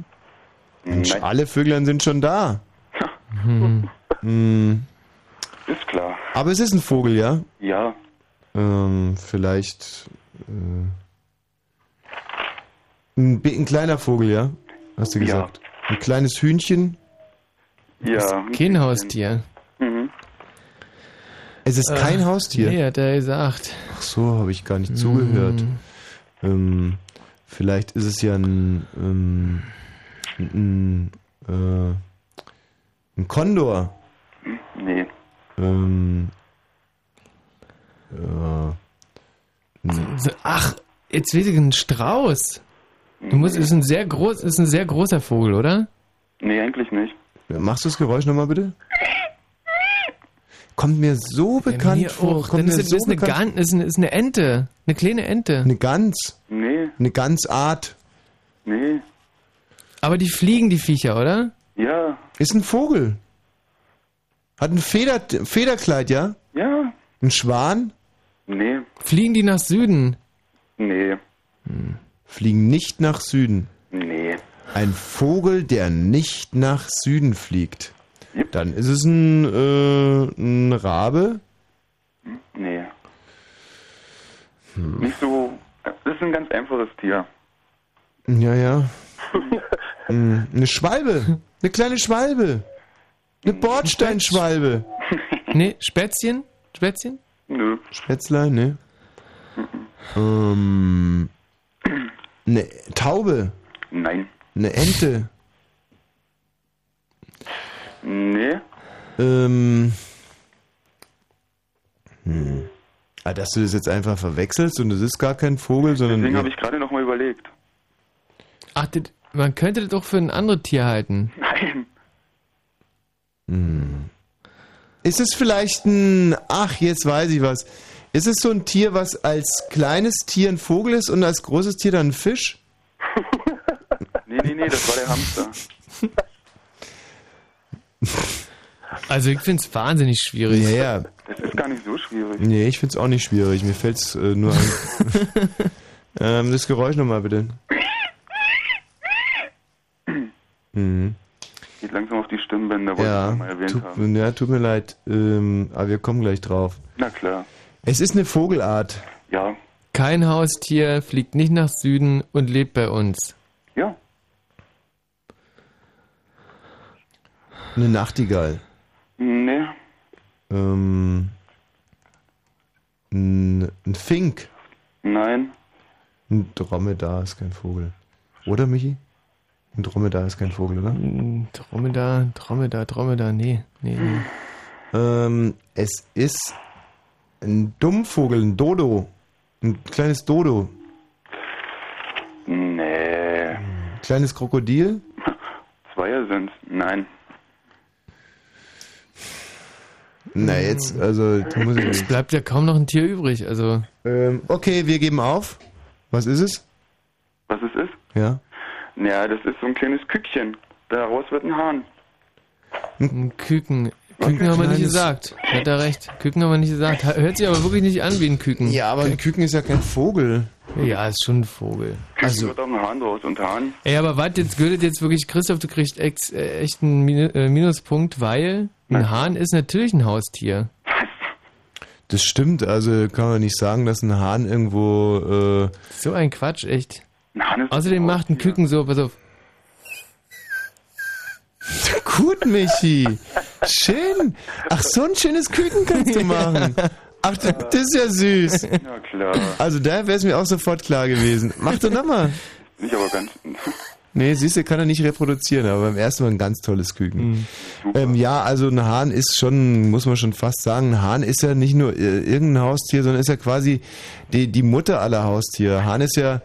Mensch, alle Vöglein sind schon da. Hm. Hm, Ist klar. aber es ist ein Vogel, ja? Ja. Ähm, vielleicht äh, ein, ein kleiner Vogel, ja? Hast du Ja. gesagt? Ein kleines Hühnchen? Ja. Kein Haustier. Mhm. Es ist kein Äh, Haustier. Nee, hat er gesagt. Ach so, habe ich gar nicht zugehört. Mhm. Ähm, vielleicht ist es ja ein, ähm, ein, äh, ein Kondor. Nee. Ähm, äh, So, Ach, jetzt weiß ich, ein Strauß. Du musst, ist ein sehr groß, ist ein sehr großer Vogel, oder? Nee, eigentlich nicht. Machst du das Geräusch nochmal bitte? Kommt mir so bekannt Mir vor. auch. Kommt Dann mir ist, es so ist, eine bekannt. Gan ist, eine, ist eine Ente. Eine kleine Ente. Eine Gans. Nee. Eine Gansart. Nee. Aber die fliegen, die Viecher, oder? Ja. Ist ein Vogel. Hat ein Feder, Federkleid, ja? Ja. Ein Schwan? Nee. Fliegen die nach Süden? Nee. Fliegen nicht nach Süden. Nee. Ein Vogel, der nicht nach Süden fliegt. Dann ist es ein, äh, ein Rabe. Nee. Nicht so. Das ist ein ganz einfaches Tier. Ja, ja. Mm, Eine Schwalbe. Eine kleine Schwalbe. Eine Bordsteinschwalbe. Nee, Spätzchen? Spätzchen? Nö. Spätzlein, ne? Ähm, eine Taube. Nein. Eine Ente. Nee. Ähm. Hm. Ah, dass du das jetzt einfach verwechselst und es ist gar kein Vogel, sondern. Deswegen habe ich gerade noch mal überlegt. Ach, das, man könnte das doch für ein anderes Tier halten. Nein. Hm. Ist es vielleicht ein. Ach, jetzt weiß ich was. Ist es so ein Tier, was als kleines Tier ein Vogel ist und als großes Tier dann ein Fisch? Nee, nee, nee, das war der Hamster. Also ich finde es wahnsinnig schwierig. Ja, ja. Das ist gar nicht so schwierig. Nee, ich find's auch nicht schwierig. Mir fällt's äh, nur ein. ähm, das Geräusch nochmal bitte. Mhm. Geht langsam auf die Stimmbänder, wollte ich Ja, noch mal erwähnt tut, haben. ja, tut mir leid, ähm, aber wir kommen gleich drauf. Na klar. Es ist eine Vogelart. Ja. Kein Haustier fliegt nicht nach Süden und lebt bei uns. Ja. Eine Nachtigall. Nee. Ähm, ein, ein Fink. Nein. Ein Dromedar ist kein Vogel. Oder, Michi? Ein Dromedar ist kein Vogel, oder? Dromedar, Dromedar, Dromedar, nee, nee, nee. Ähm, es ist ein Dummvogel, ein Dodo. Ein kleines Dodo. Nee. Ein kleines Krokodil. Zweier sind's. Nein. Na, jetzt, also, da muss Es ich. bleibt ja kaum noch ein Tier übrig, also. Ähm, okay, wir geben auf. Was ist es? Was es ist? Ja. Ja, das ist so ein kleines Kükchen. Daraus wird ein Hahn. Ein Küken. Küken haben wir nicht gesagt. Hat er recht. Küken haben wir nicht gesagt. Hört sich aber wirklich nicht an wie ein Küken. Ja, aber ein Küken ist ja kein Vogel. Ja, ist schon ein Vogel. Küken also, wird auch ein Hahn draus und Hahn. Ey, aber was, jetzt gültet jetzt wirklich, Christoph, du kriegst ex, äh, echt einen Minu äh, Minuspunkt, weil ein Hahn ist natürlich ein Haustier. Das stimmt, also kann man nicht sagen, dass ein Hahn irgendwo. Äh So ein Quatsch, echt. Ein Hahn ist Außerdem macht ein Küken so, pass auf. Gut, Michi. Schön. Ach, so ein schönes Küken kannst du machen. Ach, das, das ist ja süß. Ja, klar. Also da wäre es mir auch sofort klar gewesen. Mach doch nochmal. Nicht aber ganz. Nee, siehst du, kann er nicht reproduzieren, aber beim ersten Mal ein ganz tolles Küken. Ähm, ja, also ein Hahn ist schon, muss man schon fast sagen, ein Hahn ist ja nicht nur äh, irgendein Haustier, sondern ist ja quasi die, die Mutter aller Haustiere. Hahn ist ja,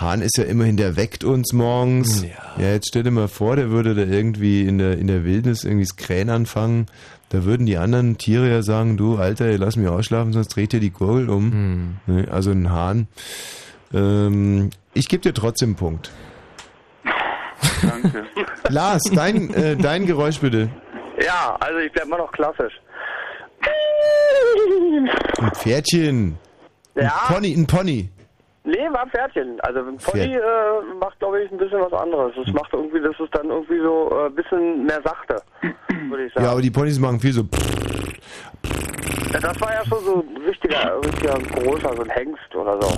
Hahn ist ja immerhin, der weckt uns morgens. Ja. jetzt stell dir mal vor, der würde da irgendwie in der, in der Wildnis irgendwie das Krähen anfangen. Da würden die anderen Tiere ja sagen, du Alter, lass mich ausschlafen, sonst dreht dir die Gurgel um. Ne, Also ein Hahn. Ähm, ich gebe dir trotzdem einen Punkt. Danke. Lars, dein, äh, dein Geräusch bitte. Ja, also ich bleib mal noch klassisch. Ein Pferdchen. Ja? Ein Pony, ein Pony. Nee, war Pferdchen. Also Pony äh, macht, glaube ich, ein bisschen was anderes. Es macht irgendwie, das ist dann irgendwie so ein äh, bisschen mehr sachte, würde ich sagen. Ja, aber die Ponys machen viel so. Ja, das war ja schon so ein richtiger, richtiger großer, so ein Hengst oder so.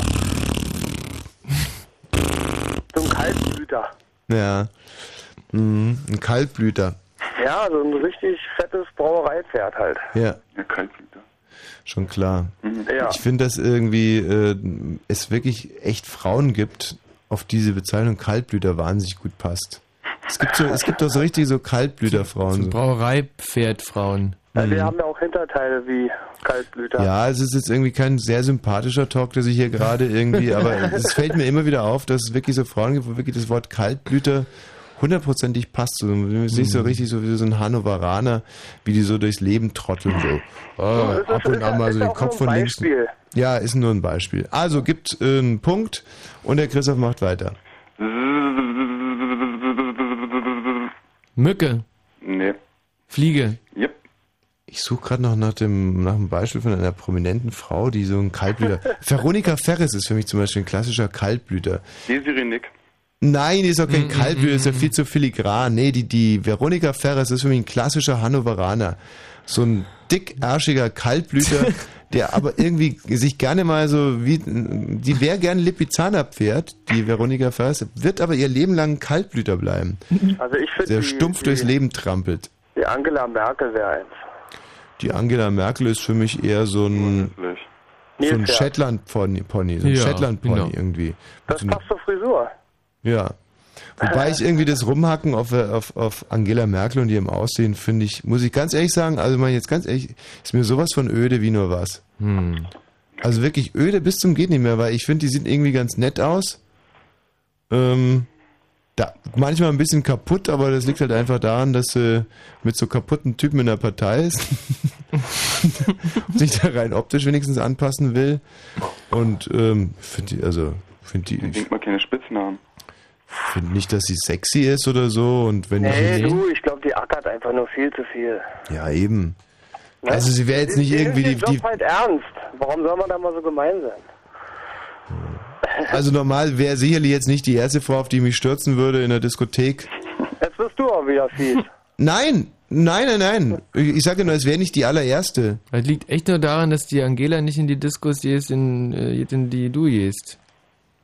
So ein Kaltblüter. Ja. Mhm. Ein Kaltblüter. Ja, so ein richtig fettes Brauereipferd halt. Ja. Ja, Kaltblüter. Schon klar. Ja. Ich finde, dass irgendwie äh, es wirklich echt Frauen gibt, auf diese Bezeichnung Kaltblüter wahnsinnig gut passt. Es gibt so, es gibt doch so richtig so Kaltblüterfrauen. So. Brauereipferdfrauen. Ja, Mhm. wir haben ja auch Hinterteile wie Kaltblüter. Ja, es ist jetzt irgendwie kein sehr sympathischer Talk, der sich hier gerade irgendwie, aber es fällt mir immer wieder auf, dass es wirklich so Frauen gibt, wo wirklich das Wort Kaltblüter hundertprozentig passt. So, sieht Mhm. so richtig so wie so ein Hannoveraner, wie die so durchs Leben trotteln, so. Oh, ist- ab und ist- an mal so den Kopf nur von ein links. Beispiel. Ja, ist nur ein Beispiel. Also gibt äh, einen Punkt und der Christoph macht weiter. Mücke. Nee. Fliege. Yep. Ich suche gerade noch nach dem, nach einem Beispiel von einer prominenten Frau, die so ein Kaltblüter. Veronika Ferres ist für mich zum Beispiel ein klassischer Kaltblüter. Desiree Nick. Nein, die ist doch kein Mm, Kaltblüter, ist ja viel zu filigran. Nee, die, die Veronika Ferres ist für mich ein klassischer Hannoveraner. So ein dickärschiger Kaltblüter, der aber irgendwie sich gerne mal so wie, die wäre gern Lipizzaner-Pferd, die Veronika Ferres, wird aber ihr Leben lang ein Kaltblüter bleiben. Also ich finde Der die- stumpf die- durchs Leben trampelt. Die Angela Merkel wäre eins. Die Angela Merkel ist für mich eher so ein, so ein. Shetland-Pony, Pony, so ein Ja, Shetland-Pony genau. irgendwie. Das passt zur Frisur. Ja. Wobei ich irgendwie das Rumhacken auf, auf, auf Angela Merkel und ihrem Aussehen finde ich, muss ich ganz ehrlich sagen, also mal jetzt ganz ehrlich, ist mir sowas von öde wie nur was. Hm. Also wirklich öde bis zum geht nicht mehr, weil ich finde, die sieht irgendwie ganz nett aus. Ähm, da, manchmal ein bisschen kaputt, aber das liegt halt einfach daran, dass sie mit so kaputten Typen in der Partei ist. und sich da rein optisch wenigstens anpassen will. Und ähm, finde die, also finde die, ich Denk mal keine Spitznamen. Finde nicht, dass sie sexy ist oder so. Und wenn Nee, ich, du, ich glaube, die ackert einfach nur viel zu viel. ja eben. Ne? Also sie wäre jetzt nicht Die- irgendwie die, die Job halt ernst. Warum soll man da mal so gemein sein? also normal wäre sicherlich jetzt nicht die erste Frau, auf die ich mich stürzen würde in der Diskothek. Jetzt bist du auch wieder fies. Nein, nein, nein, nein. Ich sage nur, es wäre nicht die allererste. Das liegt echt nur daran, dass die Angela nicht in die Diskos gehst, in, äh, in die du gehst.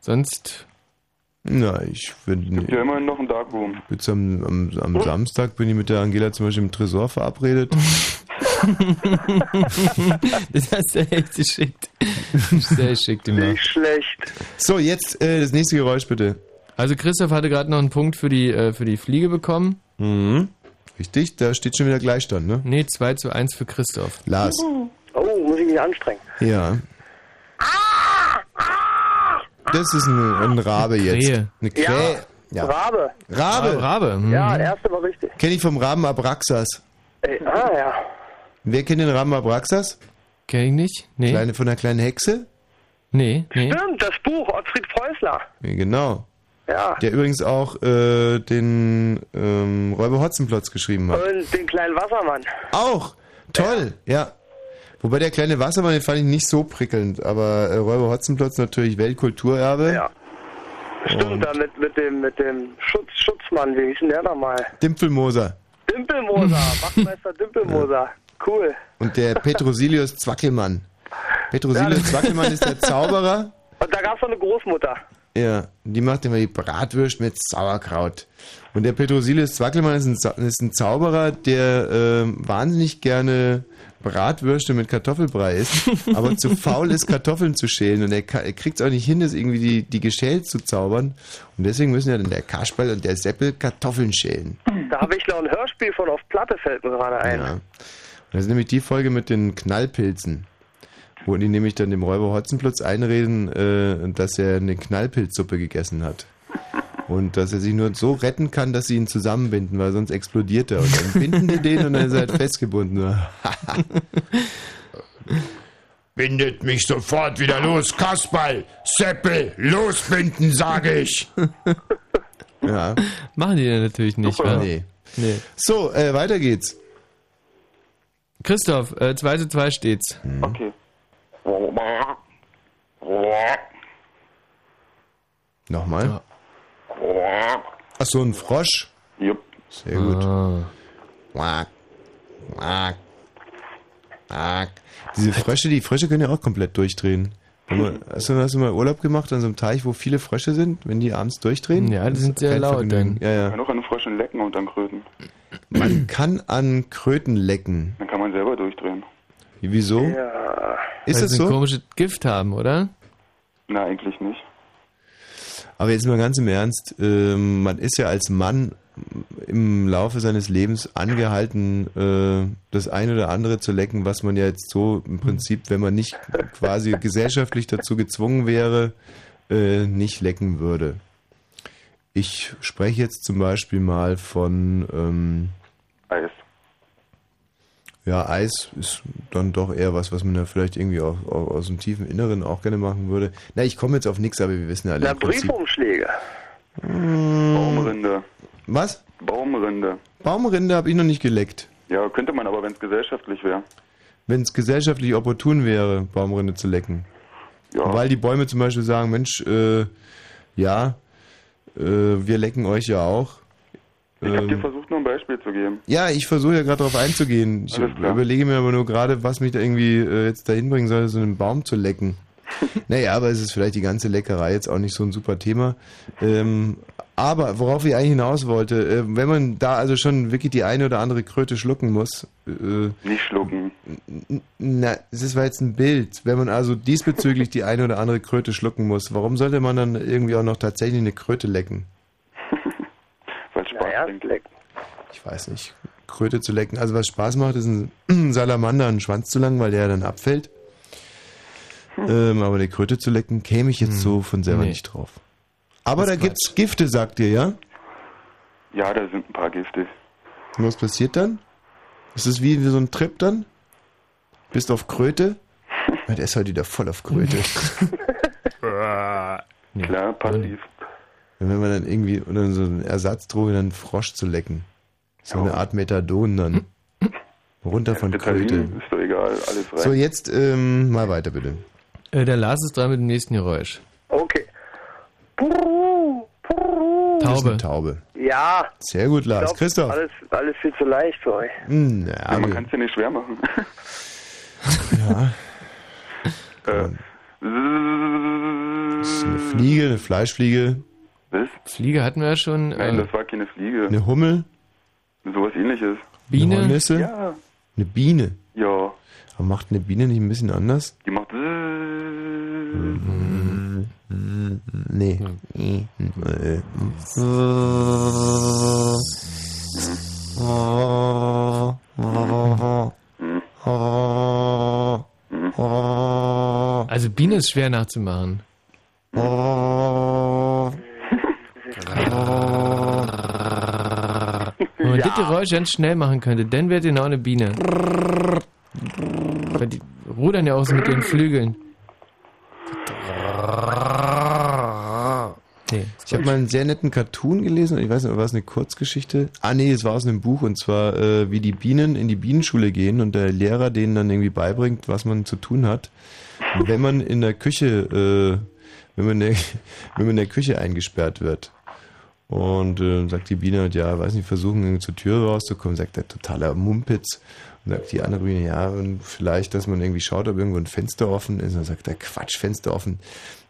Sonst. Na, ich finde. Ja, immerhin noch ein Darkroom. Jetzt am, am, am Samstag bin ich mit der Angela zum Beispiel im Tresor verabredet. das hast du echt geschickt. Sehr geschickt gemacht. Nicht schlecht. So, jetzt äh, das nächste Geräusch bitte. Also Christoph hatte gerade noch einen Punkt für die, äh, für die Fliege bekommen. Mhm. Richtig, da steht schon wieder Gleichstand, ne? Nee, 2 zu 1 für Christoph. Lars. Oh, muss ich mich anstrengen. Ja. Das ist ein, ein Rabe jetzt. Krähe. Eine Krähe. Ja. Rabe. Rabe. Rabe. Mhm. Ja, der erste war richtig. Kenne ich vom Raben Abraxas. Ey, ah, ja. Wer kennt den Raben Abraxas? Kenn ich nicht? Nee. Kleine von der kleinen Hexe? Nee, nee. Stimmt, das Buch, Ottfried Preußler. Ja, genau. Ja. Der übrigens auch äh, den ähm, Räuber Hotzenplotz geschrieben hat. Und den kleinen Wassermann. Auch! Toll! Ja. Wobei der kleine Wassermann, den fand ich nicht so prickelnd, aber äh, Räuber Hotzenplotz natürlich Weltkulturerbe. Ja. Stimmt, da mit, mit dem, mit dem Schutz, Schutzmann, wie hieß denn der nochmal? Dimpfelmoser. Dimpelmoser, Wachtmeister Dimpelmoser. Cool. Und der Petrosilius Zwackelmann. Petrosilius Zwackelmann ist der Zauberer. Und da gab's noch eine Großmutter. Ja, die macht immer die Bratwürst mit Sauerkraut. Und der Petrosilius Zwackelmann ist ein, ist ein Zauberer, der ähm, wahnsinnig gerne Bratwürste mit Kartoffelbrei isst, aber zu faul ist, Kartoffeln zu schälen. Und er, er kriegt es auch nicht hin, das irgendwie die, die geschält zu zaubern. Und deswegen müssen ja dann der Kasperl und der Seppel Kartoffeln schälen. Da habe ich noch ein Hörspiel von auf Platte, fällt mir gerade ein. Ja. Und das ist nämlich die Folge mit den Knallpilzen. Wo die nämlich dann dem Räuber Hotzenplotz einreden, äh, dass er eine Knallpilzsuppe gegessen hat. Und dass er sich nur so retten kann, dass sie ihn zusammenbinden, weil sonst explodiert er. Und dann binden die den und dann ist er halt festgebunden. Bindet mich sofort wieder los, Kasperl! Seppel, losbinden, sage ich! ja. Machen die ja natürlich nicht, wa? Nee. Nee. So, äh, weiter geht's. Christoph, äh, 2 zu 2 steht's. Okay. Nochmal. Ach so, ein Frosch. Jupp. Sehr gut. Ah. Quack, quack, quack. Diese Frösche, die Frösche können ja auch komplett durchdrehen. Man, hast, du, hast du mal Urlaub gemacht an so einem Teich, wo viele Frösche sind, wenn die abends durchdrehen? Ja, die Das sind sehr laut Vergnügen. Ja, Man ja. kann auch an Fröschen lecken und dann kröten. Man kann an Kröten lecken. Dann kann man selber durchdrehen. Wieso? Ja. Ist Weil es sie ein so? komisches Gift haben, oder? Na, eigentlich nicht. Aber jetzt mal ganz im Ernst, ähm, man ist ja als Mann im Laufe seines Lebens angehalten, äh, das eine oder andere zu lecken, was man ja jetzt so im Prinzip, wenn man nicht quasi gesellschaftlich dazu gezwungen wäre, äh, nicht lecken würde. Ich spreche jetzt zum Beispiel mal von ähm, Eis. Ja, Eis ist dann doch eher was, was man ja vielleicht irgendwie auch, auch aus dem tiefen Inneren auch gerne machen würde. Na, ich komme jetzt auf nichts, aber wir wissen ja alle. Na, Briefumschläge. Baumrinde. Was? Baumrinde. Baumrinde habe ich noch nicht geleckt. Ja, könnte man aber, wenn es gesellschaftlich wäre. Wenn es gesellschaftlich opportun wäre, Baumrinde zu lecken. Weil die Bäume zum Beispiel sagen, Mensch, äh, ja, äh, wir lecken euch ja auch. Ich habe dir Ähm, versucht, nur ein Beispiel zu geben. ja, ich versuche ja gerade darauf einzugehen. Ich überlege mir aber nur gerade, was mich da irgendwie äh, jetzt dahin bringen soll, so einen Baum zu lecken. naja, aber es ist vielleicht die ganze Leckerei jetzt auch nicht so ein super Thema. Ähm, aber worauf ich eigentlich hinaus wollte, äh, wenn man da also schon wirklich die eine oder andere Kröte schlucken muss. Äh, Nicht schlucken. na, das war jetzt ein Bild. Wenn man also diesbezüglich die eine oder andere Kröte schlucken muss, warum sollte man dann irgendwie auch noch tatsächlich eine Kröte lecken? Lecken. Ich weiß nicht. Kröte zu lecken. Also was Spaß macht, ist ein Salamander einen Schwanz zu lang, weil der dann abfällt. Ähm, aber eine Kröte zu lecken, käme ich jetzt so von selber Nee. nicht drauf. Aber Das da ist gibt's Gifte, sagt ihr, ja? Ja, da sind ein paar Gifte. Und was passiert dann? Ist es wie, wie so ein Trip dann? Bist auf Kröte? Der ist heute wieder voll auf Kröte. Klar, passiv. Wenn man dann irgendwie oder so eine Ersatzdroge, dann einen Frosch zu lecken. So eine Art Methadon dann. Runter von Kröte. Ist doch egal, alles rein. So, jetzt ähm, mal weiter bitte. Äh, der Lars ist dran mit dem nächsten Geräusch. Okay. Das ist Taube. Taube. Ja. Sehr gut, Lars. Glaub, Christoph. Alles, alles viel zu leicht für euch. Hm, ja, Ja, man kann es ja nicht schwer machen. ja. äh, Das ist eine Fliege, eine Fleischfliege, was? Fliege hatten wir ja schon. Nein, Äh, das war keine Fliege. eine Hummel, Sowas ähnliches. eine Biene. Hornisse, Ja. eine Biene. Ja. Aber macht eine Biene nicht ein bisschen anders? Die macht. Nee. Nee. Äh. Also Biene ist schwer nachzumachen. Wenn man das Geräusch ganz schnell machen könnte, dann wäre genau eine Biene. Weil die rudern ja auch so mit den Flügeln. Nee, Ich habe mal einen sehr netten Cartoon gelesen, ich weiß nicht, war es eine Kurzgeschichte? Ah nee, es war aus einem Buch und zwar, äh, wie die Bienen in die Bienenschule gehen und der Lehrer denen dann irgendwie beibringt, was man zu tun hat, wenn man in der Küche, äh, wenn man in der, wenn man in der Küche eingesperrt wird. Und äh, sagt die Biene halt, ja, weiß nicht, versuchen irgendwie zur Tür rauszukommen, sagt der totaler Mumpitz. Und sagt die andere Biene, ja, und vielleicht, dass man irgendwie schaut, ob irgendwo ein Fenster offen ist. Und dann sagt der Quatsch, Fenster offen.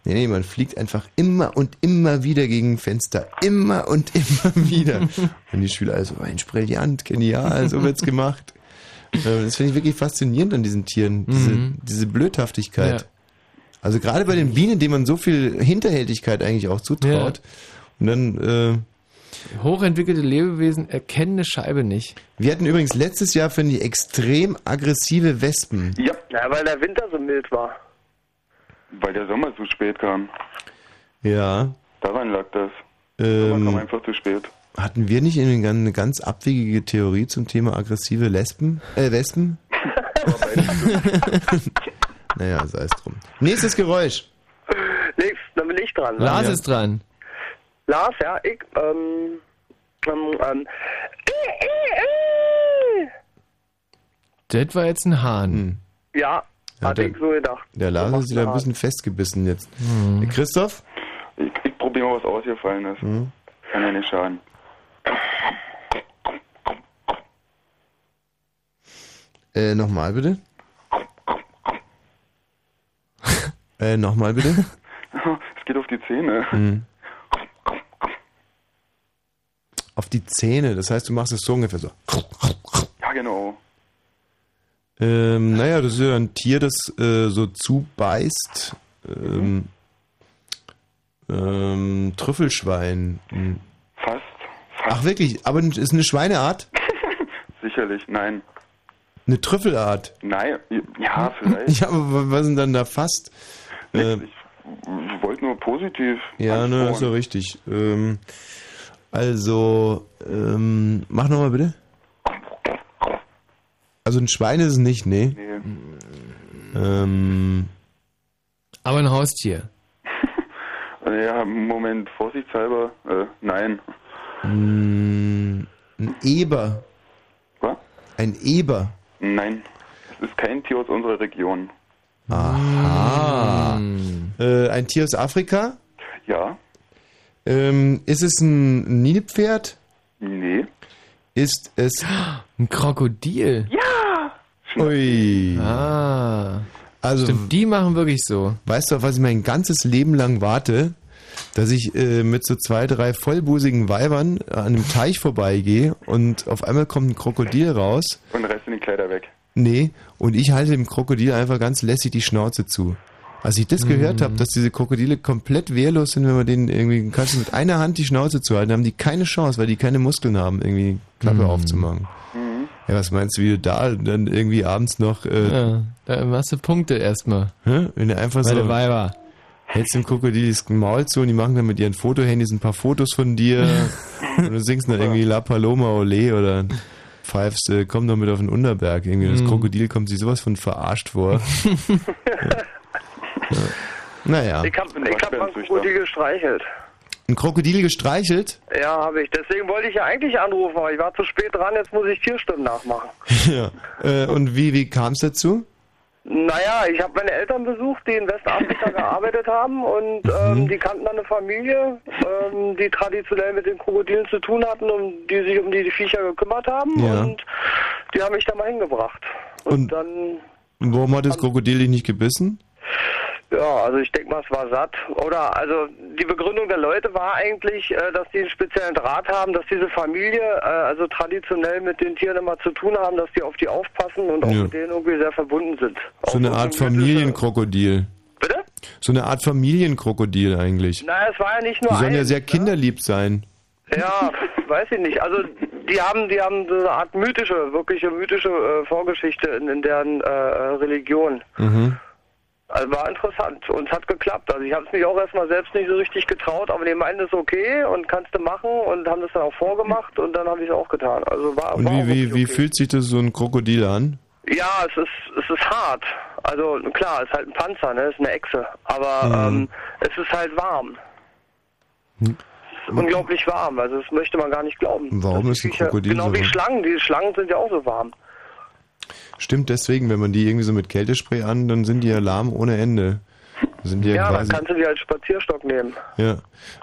Nee, nee, man fliegt einfach immer und immer wieder gegen ein Fenster. Immer und immer wieder. Und die Schüler also, ein brillant, genial, so wird's gemacht. Äh, Das finde ich wirklich faszinierend an diesen Tieren, diese, Mhm. diese Blödhaftigkeit. Ja. Also gerade bei den Bienen, denen man so viel Hinterhältigkeit eigentlich auch zutraut. Und dann, äh, Hochentwickelte Lebewesen erkennen eine Scheibe nicht. wir hatten übrigens letztes Jahr, finde ich, extrem aggressive Wespen. Ja, weil der Winter so mild war. weil der Sommer zu spät kam. Ja. Daran lag das. Der Sommer kam Ähm, einfach zu spät. hatten wir nicht eine, ganz- eine ganz abwegige Theorie zum Thema aggressive Lesben? Äh, Wespen? naja, sei es drum. Nächstes Geräusch. Nix, dann bin ich dran. Lars Ja. ist dran. Lars, ja, ich, ähm, ähm, ähm, Das war jetzt ein Hahn. Hm. ja, Ja, hatte der- ich so gedacht. Der Lars ist wieder ein bisschen festgebissen jetzt. Äh, Christoph? Ich, ich probieren wir, was ausgefallen ist. Hm? Kann ja nicht schaden. Äh, nochmal bitte. äh, nochmal bitte. Es geht auf die Zähne. Hm. Auf die Zähne, das heißt, du machst es so ungefähr so. Ja, genau. Ähm, naja, das ist ja ein Tier, das äh, so zubeißt. Ähm, ähm, Trüffelschwein. Hm. Fast. Ach wirklich, aber ist eine Schweineart? Sicherlich, nein. Eine Trüffelart? Nein, ja, vielleicht. Ja, aber wa- was sind dann da fast? Äh, Ich wollte nur positiv. ja, ne, ist so richtig. Ähm, also, ähm, mach nochmal bitte. Also ein Schwein ist es nicht, nee. Nee. Ähm, Aber ein Haustier. Ja, Moment, vorsichtshalber, äh, nein. mh, ein Eber. Was? Ein Eber. Nein. Es ist kein Tier aus unserer Region. Aha. Äh, ein Tier aus Afrika? Ja? Ähm, ist es ein Nilpferd? Nee. Ist es ein Krokodil? Ja! Ui. Ah. Also, Stimmt, die machen wirklich so. Weißt du, auf was ich mein ganzes Leben lang warte? Dass ich äh, mit so zwei, drei vollbusigen Weibern an einem Teich vorbeigehe und auf einmal kommt ein Krokodil raus. Und reißt die Kleider weg. Nee, und ich halte dem Krokodil einfach ganz lässig die Schnauze zu. Als ich das gehört habe, dass diese Krokodile komplett wehrlos sind, wenn man denen irgendwie, kannst du mit einer Hand die Schnauze zuhalten, haben die keine Chance, weil die keine Muskeln haben, irgendwie Klappe aufzumachen. Ja, was meinst du, wie du da dann irgendwie abends noch, äh, Ja, da machst du Punkte erstmal. hä? wenn du einfach Meine so Weiber. hältst dem Krokodil das Maul zu und die machen dann mit ihren Fotohandys ein paar Fotos von dir und du singst dann irgendwie La Paloma Ole oder pfeifst, äh, komm doch mit auf den Unterberg. Irgendwie das Mhm. Krokodil kommt sich sowas von verarscht vor. ja. Naja. Ich hab, ich hab mal ein Krokodil gestreichelt. Ein Krokodil gestreichelt? Ja, habe ich. Deswegen wollte ich ja eigentlich anrufen, aber ich war zu spät dran, jetzt muss ich Tierstimmen nachmachen. ja. Äh, und wie, wie kam es dazu? Naja, ich habe meine Eltern besucht, die in Westafrika gearbeitet haben und Mhm. ähm, die kannten dann eine Familie, ähm, die traditionell mit den Krokodilen zu tun hatten und die sich um die, die Viecher gekümmert haben Ja. und die haben mich da mal hingebracht. Und, dann, Und warum hat das Krokodil dich nicht gebissen? Ja, also ich denke mal, es war satt. Oder, also die Begründung der Leute war eigentlich, äh, dass die einen speziellen Draht haben, dass diese Familie, äh, also traditionell mit den Tieren immer zu tun haben, dass die auf die aufpassen und auch Ja. mit denen irgendwie sehr verbunden sind. So eine Art Familienkrokodil. Bitte? So eine Art Familienkrokodil eigentlich. Naja, es war ja nicht nur Die sollen ja eins, sehr ne? kinderlieb sein. Ja, weiß ich nicht. Also die haben, die haben so eine Art mythische, wirkliche mythische äh, Vorgeschichte in, in deren äh, Religion. Mhm. Also war interessant und es hat geklappt. Also ich habe es mich auch erstmal selbst nicht so richtig getraut, aber die meinten es ist okay und kannst du machen und haben das dann auch vorgemacht und dann habe ich es auch getan. Also war, Und war wie, wie, okay. fühlt sich das so ein Krokodil an? Ja, es ist es ist hart. Also klar, es ist halt ein Panzer, ne, es ist eine Echse, aber Mhm. ähm, es ist halt warm. Hm. Es ist unglaublich warm, also das möchte man gar nicht glauben. Warum ist ein Krokodil Genau so wie? Schlangen, die Schlangen sind ja auch so warm. Stimmt deswegen, wenn man die irgendwie so mit Kältespray an, dann sind die ja lahm ohne Ende. Sind die ja, Ja, dann kannst du die als Spazierstock nehmen. Ja.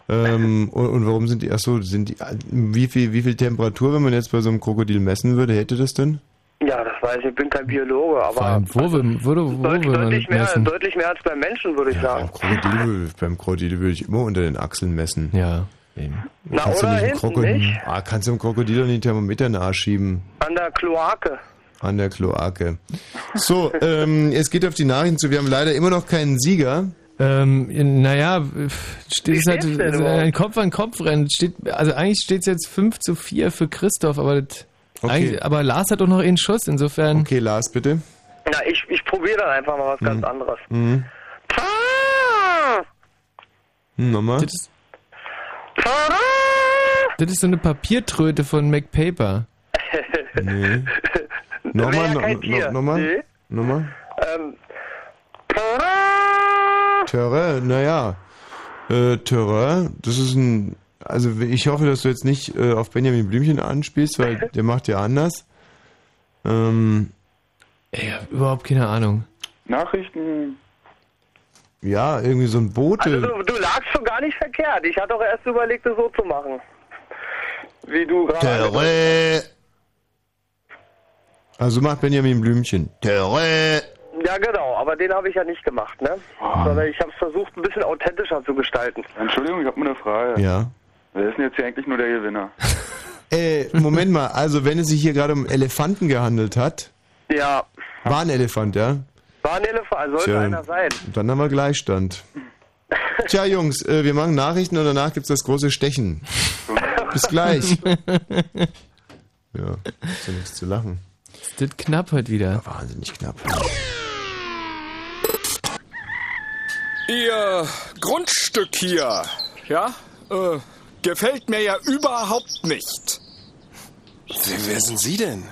Ähm, und, und warum sind die, achso, sind die, wie viel, wie viel Temperatur, wenn man jetzt bei so einem Krokodil messen würde, hätte das denn? Ja, das weiß ich, ich bin kein Biologe, Vor aber allem, wo will, wo, wo deut will man deutlich, mehr, messen? deutlich mehr als beim Menschen, würde ich sagen. Krokodil, beim Krokodil würde ich immer unter den Achseln messen. Ja. Na, kannst du oder nicht ein hinten, Krokodil, nicht? Ah, kannst du einem Krokodil doch nicht einen Thermometer in den Arsch schieben. An der Kloake. An der Kloake. So, ähm, es geht auf die Nachrichten zu. Wir haben leider immer noch keinen Sieger. Ähm, naja, steht es halt also ein Kopf an Kopf rennen. Steht, also eigentlich steht es jetzt 5 zu 4 für Christoph, aber, das, Okay. aber Lars hat doch noch einen Schuss, insofern. Okay, Lars, bitte. Na, ich, ich probiere dann einfach mal was ganz anderes. Mhm. Hm, nochmal. Das ist, das ist so eine Papiertröte von MacPaper. Nee. Nochmal, ja no, kein no, Tier. nochmal. Nee. Nochmal. Ähm, Terrain, naja. Äh, Terrain, das ist ein. Also ich hoffe, dass du jetzt nicht äh, auf Benjamin Blümchen anspielst, weil der macht ja anders. Ähm, Ey, ich hab überhaupt keine Ahnung. Nachrichten. Ja, irgendwie so ein Bote. Also du, du lagst schon gar nicht verkehrt. Ich hatte auch erst überlegt, es so zu machen. Wie du gerade. Also macht Benjamin Blümchen. Terre. Ja, genau, aber den habe ich ja nicht gemacht, ne? Sondern ich habe es versucht, ein bisschen authentischer zu gestalten. Entschuldigung, ich habe mal eine Frage. Ja. Wer ist denn jetzt hier eigentlich nur der Gewinner? Äh, Moment mal, also wenn es sich hier gerade um Elefanten gehandelt hat. Ja. War ein Elefant, ja? War ein Elefant, sollte Tja, einer sein. Dann haben wir Gleichstand. Tja, Jungs, äh, wir machen Nachrichten und danach gibt's das große Stechen. Bis gleich. Ja, ist ja nichts zu lachen. Ist das knapp heute wieder? wahnsinnig knapp. Ihr Grundstück hier, ja, äh, gefällt mir ja überhaupt nicht. Wer, wer sind Sie denn?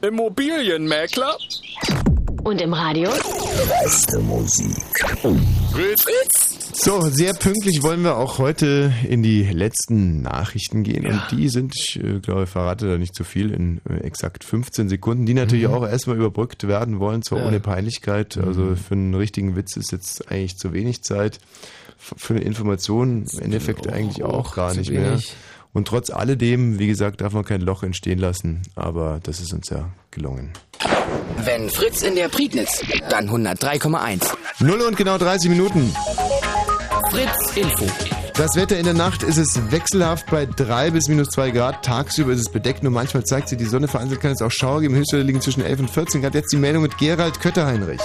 Immobilienmäkler? Und im Radio? Beste Musik. So, sehr pünktlich wollen wir auch heute in die letzten Nachrichten gehen. Und die sind, ich äh, glaube, ich verrate da nicht zu viel, in äh, exakt 15 Sekunden, die natürlich auch erstmal überbrückt werden wollen, zwar Ja. ohne Peinlichkeit. Also für einen richtigen Witz ist jetzt eigentlich zu wenig Zeit. Für eine Information im Endeffekt eigentlich auch gar nicht mehr. Und trotz alledem, wie gesagt, darf man kein Loch entstehen lassen. Aber das ist uns ja gelungen. Wenn Fritz in der Prignitz, dann 103,1. Null und genau 30 Minuten. Fritz Info. Das Wetter in der Nacht ist es wechselhaft bei 3 bis minus 2 Grad. Tagsüber ist es bedeckt, nur manchmal zeigt sich die Sonne. Vereinzelt kann es auch Schauer geben. Höchstwerte liegen zwischen 11 und 14 Grad. Jetzt die Meldung mit Gerald Kötterheinrich.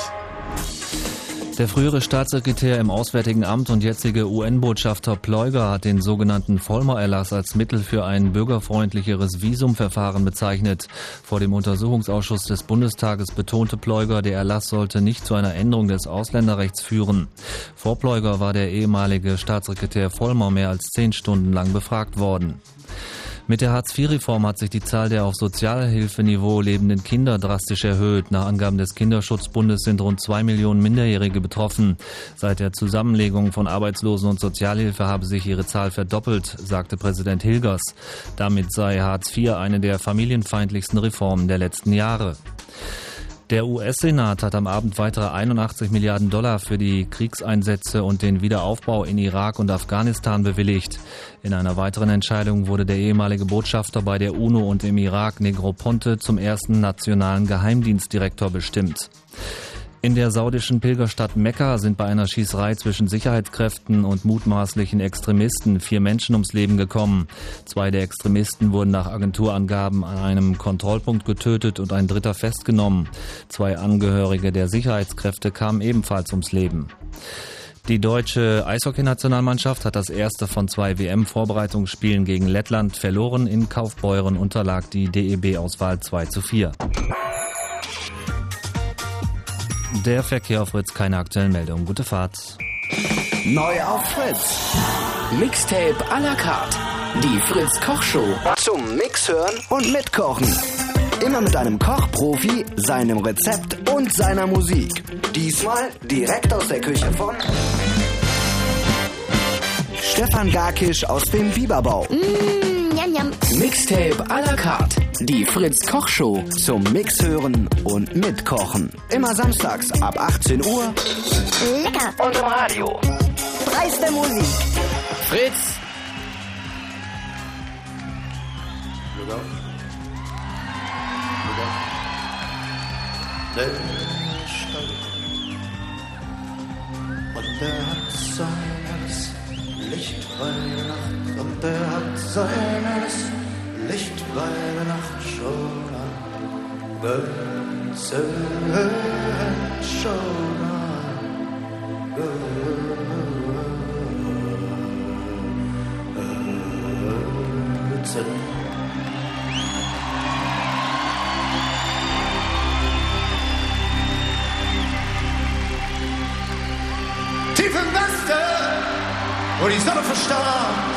Der frühere Staatssekretär im Auswärtigen Amt und jetzige UN-Botschafter Pleuger hat den sogenannten Vollmer-Erlass als Mittel für ein bürgerfreundlicheres Visumverfahren bezeichnet. Vor dem Untersuchungsausschuss des Bundestages betonte Pleuger, der Erlass sollte nicht zu einer Änderung des Ausländerrechts führen. Vor Pleuger war der ehemalige Staatssekretär Vollmer mehr als zehn Stunden lang befragt worden. Mit der Hartz-IV-Reform hat sich die Zahl der auf Sozialhilfeniveau lebenden Kinder drastisch erhöht. Nach Angaben des Kinderschutzbundes sind rund zwei Millionen Minderjährige betroffen. Seit der Zusammenlegung von Arbeitslosen und Sozialhilfe habe sich ihre Zahl verdoppelt, sagte Präsident Hilgers. Damit sei Hartz IV eine der familienfeindlichsten Reformen der letzten Jahre. Der US-Senat hat am Abend weitere 81 Milliarden Dollar für die Kriegseinsätze und den Wiederaufbau in Irak und Afghanistan bewilligt. In einer weiteren Entscheidung wurde der ehemalige Botschafter bei der UNO und im Irak Negroponte zum ersten nationalen Geheimdienstdirektor bestimmt. In der saudischen Pilgerstadt Mekka sind bei einer Schießerei zwischen Sicherheitskräften und mutmaßlichen Extremisten vier Menschen ums Leben gekommen. Zwei der Extremisten wurden nach Agenturangaben an einem Kontrollpunkt getötet und ein dritter festgenommen. Zwei Angehörige der Sicherheitskräfte kamen ebenfalls ums Leben. Die deutsche Eishockeynationalmannschaft hat das erste von zwei WM-Vorbereitungsspielen gegen Lettland verloren. In Kaufbeuren unterlag die DEB-Auswahl 2 zu 4. Der Verkehr auf Fritz, keine aktuellen Meldungen. Gute Fahrt. Neu auf Fritz. Mixtape à la carte. Die Fritz Kochshow. Zum Mixhören und Mitkochen. Immer mit einem Kochprofi, seinem Rezept und seiner Musik. Diesmal direkt aus der Küche von Stefan Garkisch aus dem Biberbau. Mm, yum, yum. Mixtape à la carte. Die Fritz Kochshow. Zum Mixhören und Mitkochen. Immer samstags ab 18 Uhr. Lecker. Und im Radio. Dreiste Musik. Fritz. Und der hat seines lichtfreie Nacht und der hat seines lichtfreie Nacht schon angezogen, schon angezogen. Tief im Westen, wo die Sonne verstarrt,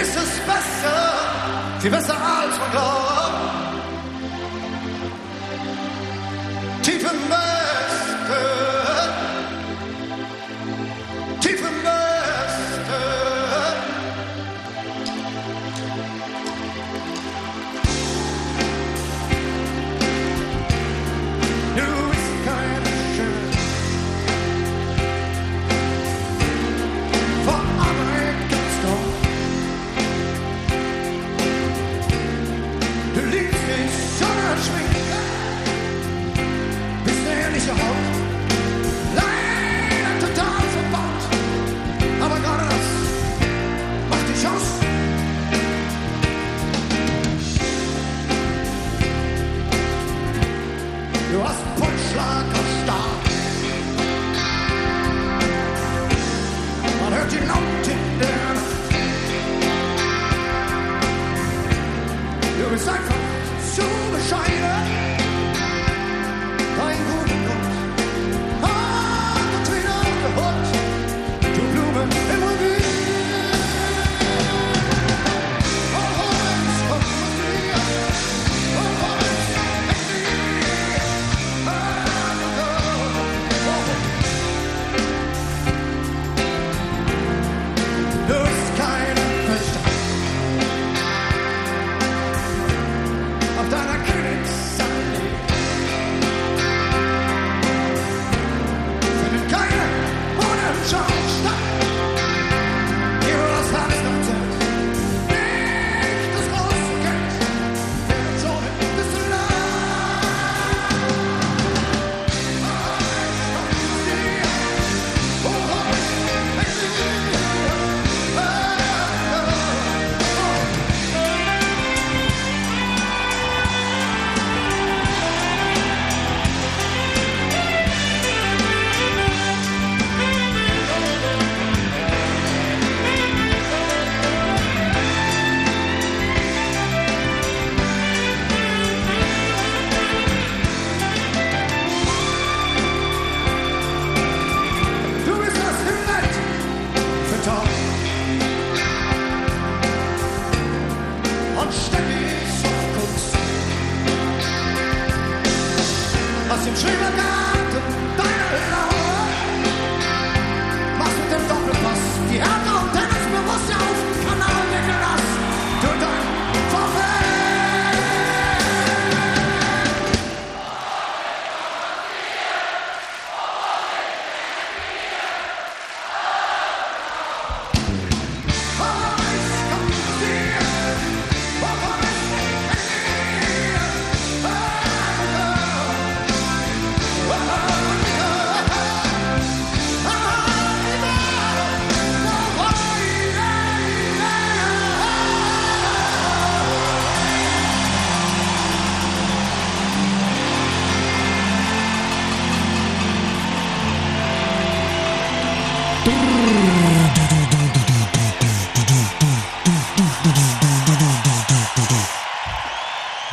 ist es besser, viel besser als man glaubt. Tief im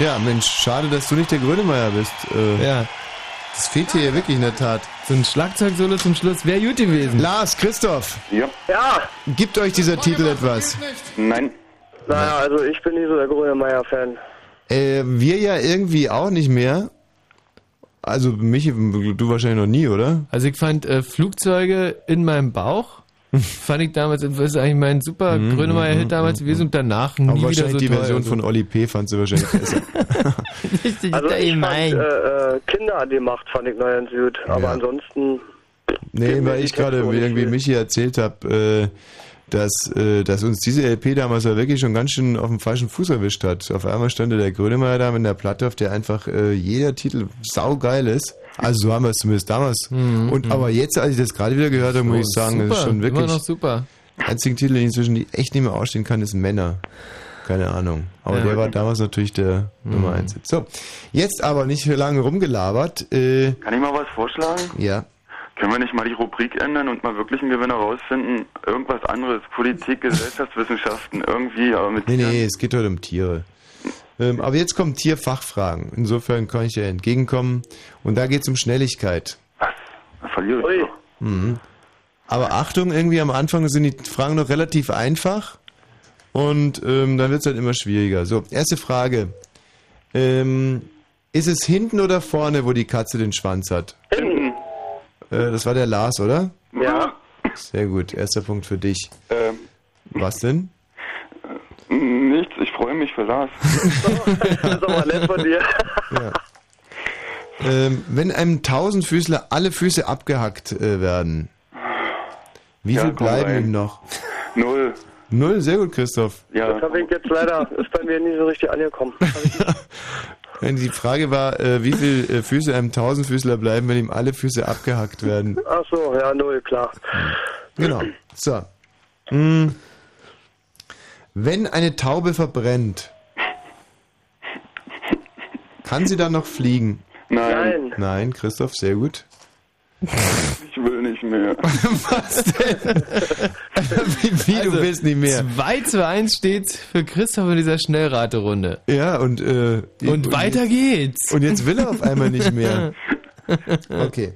Ja, Mensch, schade, dass du nicht der Grönemeyer bist. Äh, Ja. Das fehlt hier wirklich in der Tat. So ein Schlagzeugsolo zum Schluss wäre gut gewesen. Lars, Christoph. Ja. Ja. Gibt euch dieser Titel etwas? Nein. Naja, also ich bin nicht so der Grönemeyer-Fan. Äh, wir ja irgendwie auch nicht mehr. Also Michi, du wahrscheinlich noch nie, oder? Also ich fand äh, Flugzeuge in meinem Bauch. Fand ich damals, das ist eigentlich mein super Mhm, Grönemeyer-Hit mhm, damals gewesen und danach nie Aber wieder wahrscheinlich so die. Version Also. von Oli P. fand sie wahrscheinlich besser. Richtig Also ich fand gemein. äh, äh, Kinder an die Macht fand ich neu ganz gut. Aber ansonsten Nee, weil ich gerade irgendwie. Michi erzählt habe, äh, dass, äh, dass uns diese LP damals ja wirklich schon ganz schön auf dem falschen Fuß erwischt hat. Auf einmal stand der Grönemeyer da mit der Platte, auf der einfach äh, jeder Titel saugeil ist. Also so haben wir es zumindest damals. Und aber jetzt, als ich das gerade wieder gehört habe, muss ich sagen, super, das ist schon wirklich immer noch super. einzigen Titel, den ich inzwischen die echt nicht mehr ausstehen kann, ist Männer. Keine Ahnung. Aber Ja. der war damals natürlich der Nummer eins. So, jetzt aber nicht für lange rumgelabert. Äh, Kann ich mal was vorschlagen? ja. Können wir nicht mal die Rubrik ändern und mal wirklich einen Gewinner rausfinden? Irgendwas anderes, Politik, Gesellschaftswissenschaften, irgendwie, aber mit Nee, nee, es geht heute um Tiere. Ähm, aber jetzt kommen Tierfachfragen. Insofern kann ich dir entgegenkommen. Und da geht es um Schnelligkeit. Da verliere ich doch. Mhm. Aber Achtung, irgendwie am Anfang sind die Fragen noch relativ einfach. Und ähm, dann wird es halt immer schwieriger. So, erste Frage. Ähm, ist es hinten oder vorne, wo die Katze den Schwanz hat? Hinten. Äh, das war der Lars, oder? Ja. Sehr gut, erster Punkt für dich. Ähm, Was denn? nichts, ich freue mich für Lars. das ist aber nett von dir. Ja. Ähm, wenn einem Tausendfüßler alle Füße abgehackt äh, werden, wie Ja, viel bleiben rein. ihm noch? Null. Null, sehr gut, Christoph. Das habe ich jetzt leider, ist bei mir nie so richtig angekommen. Wenn Die Frage war, äh, wie viel äh, Füße einem Tausendfüßler bleiben, wenn ihm alle Füße abgehackt werden. Ach so, ja, null, klar. Genau. So. Hm. Wenn eine Taube verbrennt, kann sie dann noch fliegen? Nein. Nein, Christoph, sehr gut. Ich will nicht mehr. Was denn? wie wie du willst nicht mehr. 2 zu 1 steht für Christoph in dieser Schnellraterunde. Ja, und, äh, Und weiter geht's. Und jetzt will er auf einmal nicht mehr. Okay.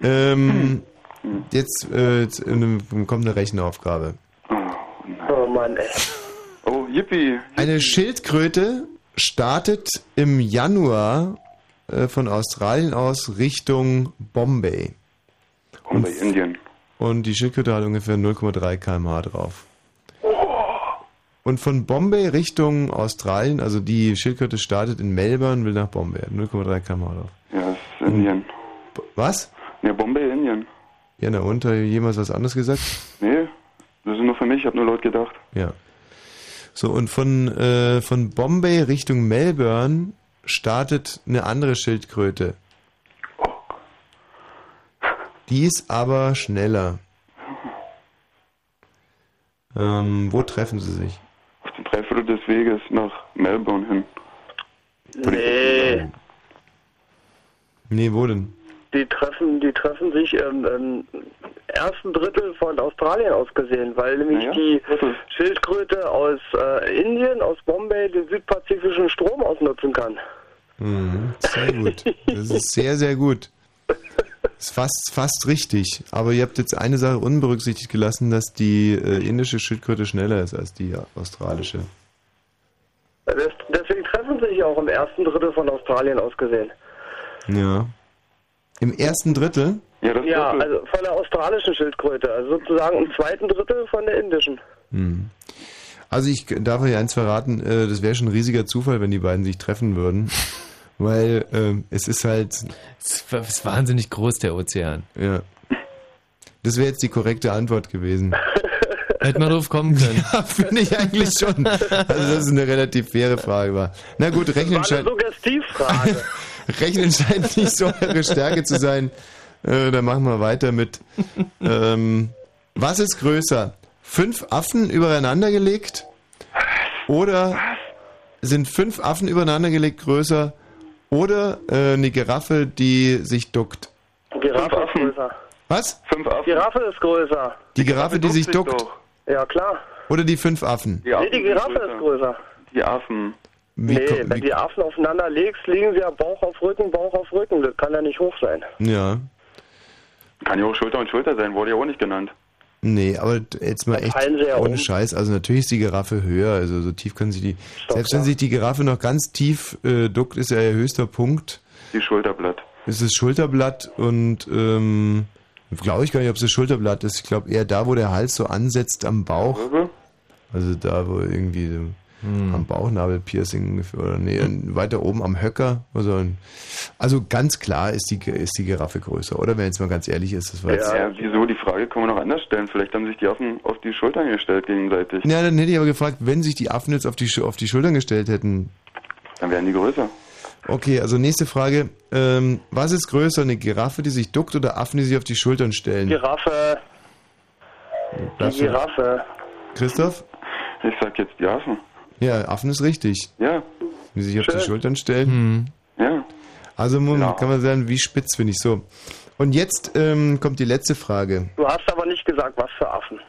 Ähm, jetzt, äh, jetzt äh, kommt eine Rechenaufgabe. Oh Mann, ey. Oh, yippie. Eine Schildkröte startet im Januar äh, von Australien aus Richtung Bombay. Bombay, Indien. Und die Schildkröte hat ungefähr 0,3 km/h drauf. Und von Bombay Richtung Australien, also die Schildkröte startet in Melbourne, will nach Bombay, hat 0,3 km/h drauf. Ja, das ist Indien. Was? Ja, Bombay, Indien. Ja, na und, hat jemals was anderes gesagt? Nee, das ist nur für mich, ich habe nur laut gedacht. Ja. So, und von, äh, von Bombay Richtung Melbourne startet eine andere Schildkröte. Die ist aber schneller. Ähm, wo treffen sie sich? Auf dem Dreiviertel des Weges nach Melbourne hin. Nee, Nee, wo denn? Die treffen, die treffen sich im, im ersten Drittel von Australien aus gesehen, weil nämlich Naja, die Schildkröte aus äh, Indien, aus Bombay, den südpazifischen Strom ausnutzen kann. Mhm, sehr gut. Das ist sehr, sehr gut. Ist fast, fast richtig. Aber ihr habt jetzt eine Sache unberücksichtigt gelassen, dass die äh, indische Schildkröte schneller ist als die australische. Das, deswegen treffen sie sich auch im ersten Drittel von Australien aus gesehen. Ja. Im ersten Drittel? Ja, das Ja, Drittel. also von der australischen Schildkröte, also sozusagen im zweiten Drittel von der indischen. Hm. Also ich darf euch eins verraten, äh, das wäre schon ein riesiger Zufall, wenn die beiden sich treffen würden. Weil ähm, es ist halt... Es ist wahnsinnig groß, der Ozean. Ja. Das wäre jetzt die korrekte Antwort gewesen. Hätte man drauf kommen können. Ja, finde ich eigentlich schon. Also das ist eine relativ faire Frage war. Na gut, Rechnen Das war eine scheint, Suggestivfrage. Rechnen scheint nicht so eure Stärke zu sein. Äh, dann machen wir weiter mit. Ähm, was ist größer? Fünf Affen übereinander gelegt? Oder sind fünf Affen übereinander gelegt größer? Oder äh, eine Giraffe, die sich duckt? Giraffe ist größer. Was? Fünf Affen. Giraffe ist größer. Die Giraffe, die sich duckt? Ja, klar. Oder die fünf Affen? nee, die Giraffe ist größer. Die Affen. Wie nee, wenn die Affen aufeinander legst, liegen sie ja Bauch auf Rücken, Bauch auf Rücken. Das kann ja nicht hoch sein. Ja. Kann ja auch Schulter und Schulter sein, wurde ja auch nicht genannt. Nee, aber jetzt mal echt ja ohne um. Scheiß. Also natürlich ist die Giraffe höher, also so tief kann sie die. selbst wenn sich die Giraffe noch ganz tief äh, duckt, ist ja ihr höchster Punkt. Die Schulterblatt. Ist das Schulterblatt und ähm, glaube ich gar nicht, ob es das Schulterblatt ist. Ich glaube eher da, wo der Hals so ansetzt am Bauch. Also da, wo irgendwie so am Bauchnabelpiercing ungefähr oder nee, weiter oben am Höcker. Also, ein- also ganz klar ist die, ist die Giraffe größer, oder? Wenn jetzt mal ganz ehrlich ist, das war jetzt. Ja, wieso? Die Frage kann man noch anders stellen. Vielleicht haben sich die Affen auf die Schultern gestellt gegenseitig. Ja, dann hätte ich aber gefragt, wenn sich die Affen jetzt auf die, auf die Schultern gestellt hätten. Dann wären die größer. Okay, also nächste Frage. Ähm, was ist größer, eine Giraffe, die sich duckt oder Affen, die sich auf die Schultern stellen? Giraffe. Die Giraffe. Christoph? Ich sag jetzt die Affen. Ja, Affen ist richtig. Ja. Die sich auf die Schön. Schultern stellen. Ja. Also Moment, kann man sagen, wie spitz finde ich so. Und jetzt ähm, kommt die letzte Frage. Du hast aber nicht gesagt, was für Affen.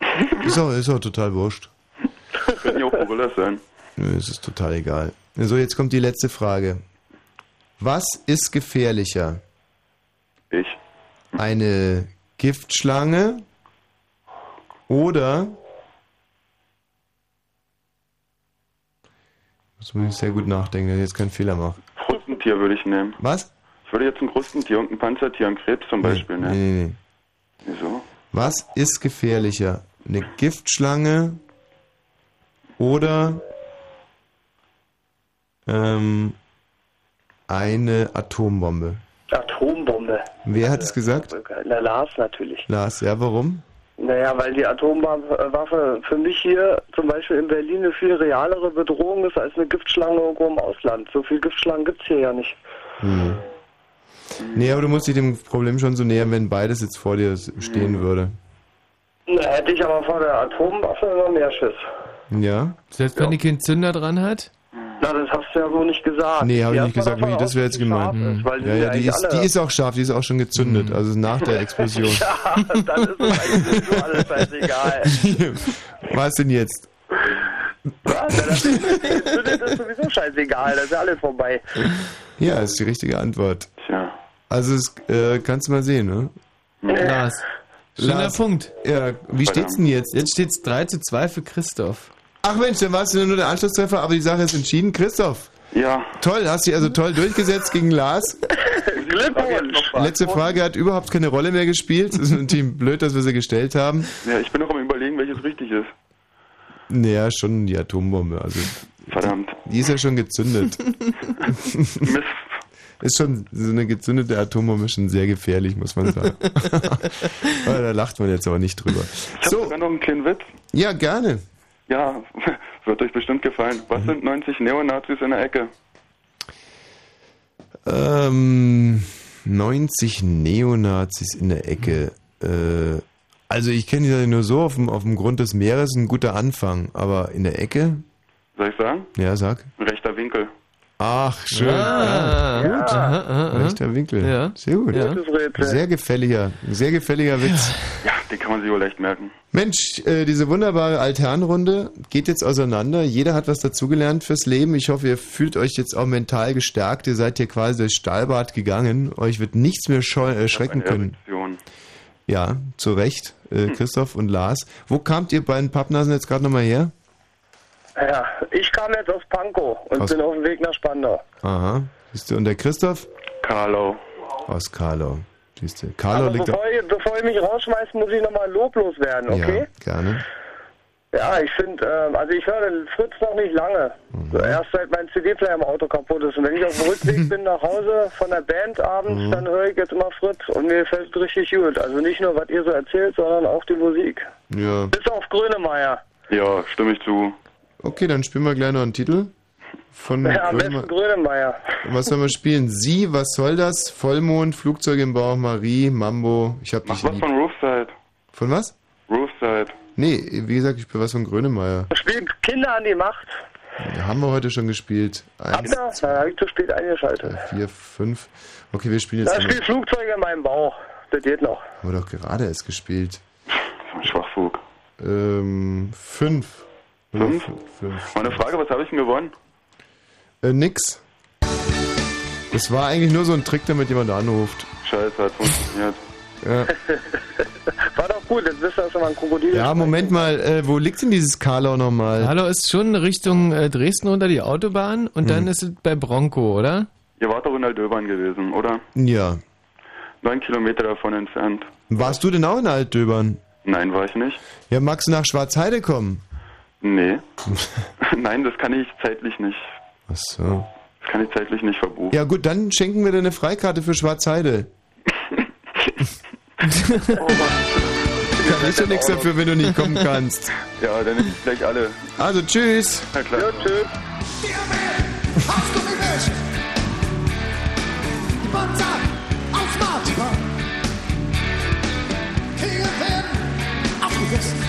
Ist auch, ist auch total wurscht. Könnten ja auch Gorillas sein. Nö, Es ist total egal. So, jetzt kommt die letzte Frage. Was ist gefährlicher? Ich. Eine Giftschlange oder muss man sehr gut nachdenken, dass ich jetzt keinen Fehler mache. Krustentier würde ich nehmen. Was? Ich würde jetzt ein Krustentier und ein Panzertier, ein Krebs zum Beispiel Nee, nehmen. nee, nee. Wieso? Was ist gefährlicher? Eine Giftschlange oder ähm, eine Atombombe? Atombombe. Wer hat es gesagt? Na, Lars natürlich. Lars, ja, warum? Naja, weil die Atomwaffe für mich hier zum Beispiel in Berlin eine viel realere Bedrohung ist als eine Giftschlange irgendwo im Ausland. So viele Giftschlangen gibt's hier ja nicht. Hm. Nee, aber du musst dich dem Problem schon so nähern, wenn beides jetzt vor dir stehen würde. Na, hätte ich aber vor der Atomwaffe immer mehr Schiss. Ja? Selbst wenn die keinen Zünder dran hat? Na, das hast du ja so nicht gesagt. Nee, habe ich nicht gesagt, Michi, das wäre jetzt gemeint. scharf ist, weil die ja, ja, die ist, die ist auch scharf, die ist auch schon gezündet, also nach der Explosion. Ja, dann ist es eigentlich so alles scheißegal. Was denn jetzt? Was? Ja, das ist, das ist sowieso scheißegal, das ist ja alles vorbei. Ja, ist die richtige Antwort. Tja. Also, es, äh, kannst du mal sehen, ne? Lars. Schöner Lars, Punkt. Ja, wie steht's denn jetzt? Jetzt steht's 3 zu 2 für Christoph. Ach Mensch, dann warst du nur der Anschlusstreffer, aber die Sache ist entschieden. Christoph. Ja. Toll, hast dich also toll durchgesetzt gegen Lars. Glückwunsch. Letzte Frage hat überhaupt keine Rolle mehr gespielt. Es ist natürlich blöd, dass wir sie gestellt haben. Ja, ich bin noch am überlegen, welches richtig ist. Naja, schon die Atombombe. Also, Verdammt. Die ist ja schon gezündet. ist schon so eine gezündete Atombombe ist schon sehr gefährlich, muss man sagen. aber da lacht man jetzt aber nicht drüber. Ich habe sogar noch einen kleinen Witz. Ja, gerne. Ja, wird euch bestimmt gefallen. Mhm. Was sind 90 Neonazis in der Ecke? Ähm, 90 Neonazis in der Ecke. Äh, also ich kenne die ja nur so auf dem, auf dem Grund des Meeres, ein guter Anfang. Aber in der Ecke? Soll ich sagen? Ja, sag. Ein rechter Winkel. Ach, schön. Ah, ja, gut. Aha, aha, aha. Rechter Winkel. Ja. Sehr gut. Ja. Sehr gefälliger, sehr gefälliger Witz. Ja, den kann man sich wohl leicht merken. Mensch, äh, diese wunderbare Alternrunde geht jetzt auseinander. Jeder hat was dazugelernt fürs Leben. Ich hoffe, ihr fühlt euch jetzt auch mental gestärkt. Ihr seid hier quasi durchs Stahlbad gegangen. Euch wird nichts mehr scheu äh, schrecken Eine können. Erektion. Ja, zu Recht, äh, Christoph und Lars. Wo kamt ihr beiden Pappnasen jetzt gerade nochmal her? Ja, ich kam jetzt aus Pankow und Aus- bin auf dem Weg nach Spandau. Aha. Siehst du, und der Christoph? Karlau. Aus Karlau. Siehst du. Aber liegt bevor ihr, bevor ihr mich rausschmeißt, muss ich nochmal loblos werden, okay? Ja, gerne. Ja, ich finde, ähm, also ich höre den Fritz noch nicht lange. So erst seit mein CD-Player im Auto kaputt ist. Und wenn ich auf dem Rückweg bin nach Hause von der Band abends, Mhm. dann höre ich jetzt immer Fritz und mir fällt es richtig gut. Also nicht nur, was ihr so erzählt, sondern auch die Musik. Ja. Bis auf Grönemeyer. Ja, stimme ich zu. Okay, dann spielen wir gleich noch einen Titel. Von Ja, am Grönemeyer. besten Grönemeyer. Was sollen wir spielen? Sie, was soll das? Vollmond, Flugzeug im Bauch, Marie, Mambo, ich hab dich Was lieb. von Roofside? Von was? Roofside. Nee, wie gesagt, ich spiele was von Grönemeyer. Spielt Kinder an die Macht. Da haben wir heute schon gespielt. Eins, ihr? Da habe ich zu spät eingeschaltet. vier, fünf. Okay, wir spielen jetzt. Da spielt Flugzeuge in meinem Bauch. Das geht noch. Haben wir doch gerade erst gespielt. Schwachfug. Ähm, fünf. F- Fünf. Meine Frage, was habe ich denn gewonnen? Äh, nix. Das war eigentlich nur so ein Trick, damit jemand anruft. Scheiße, hat funktioniert. Ja. War doch gut, jetzt wisst ihr schon mal ein Krokodil. Ja, Moment mal, äh, wo liegt denn dieses Karlau nochmal? Karlau ist schon Richtung äh, Dresden unter die Autobahn und dann Hm. ist es bei Bronco, oder? Ihr wart doch in Aldöbern gewesen, oder? Ja. Neun Kilometer davon entfernt. Warst du denn auch in Altdöbern? Nein, war ich nicht. Ja, magst du nach Schwarzheide kommen? Nee. Nein, das kann ich zeitlich nicht. Ach so. Das kann ich zeitlich nicht verbuchen. Ja gut, dann schenken wir dir eine Freikarte für Schwarzheide. Kann ich ja nichts dafür, wenn du nicht kommen kannst. Ja, dann nehme ich gleich alle. Also tschüss. Na klar. Ja, tschüss. Hast du? Die Panzer auf Marzipan. Kriege werden aufgegessen.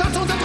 Sein Glück statt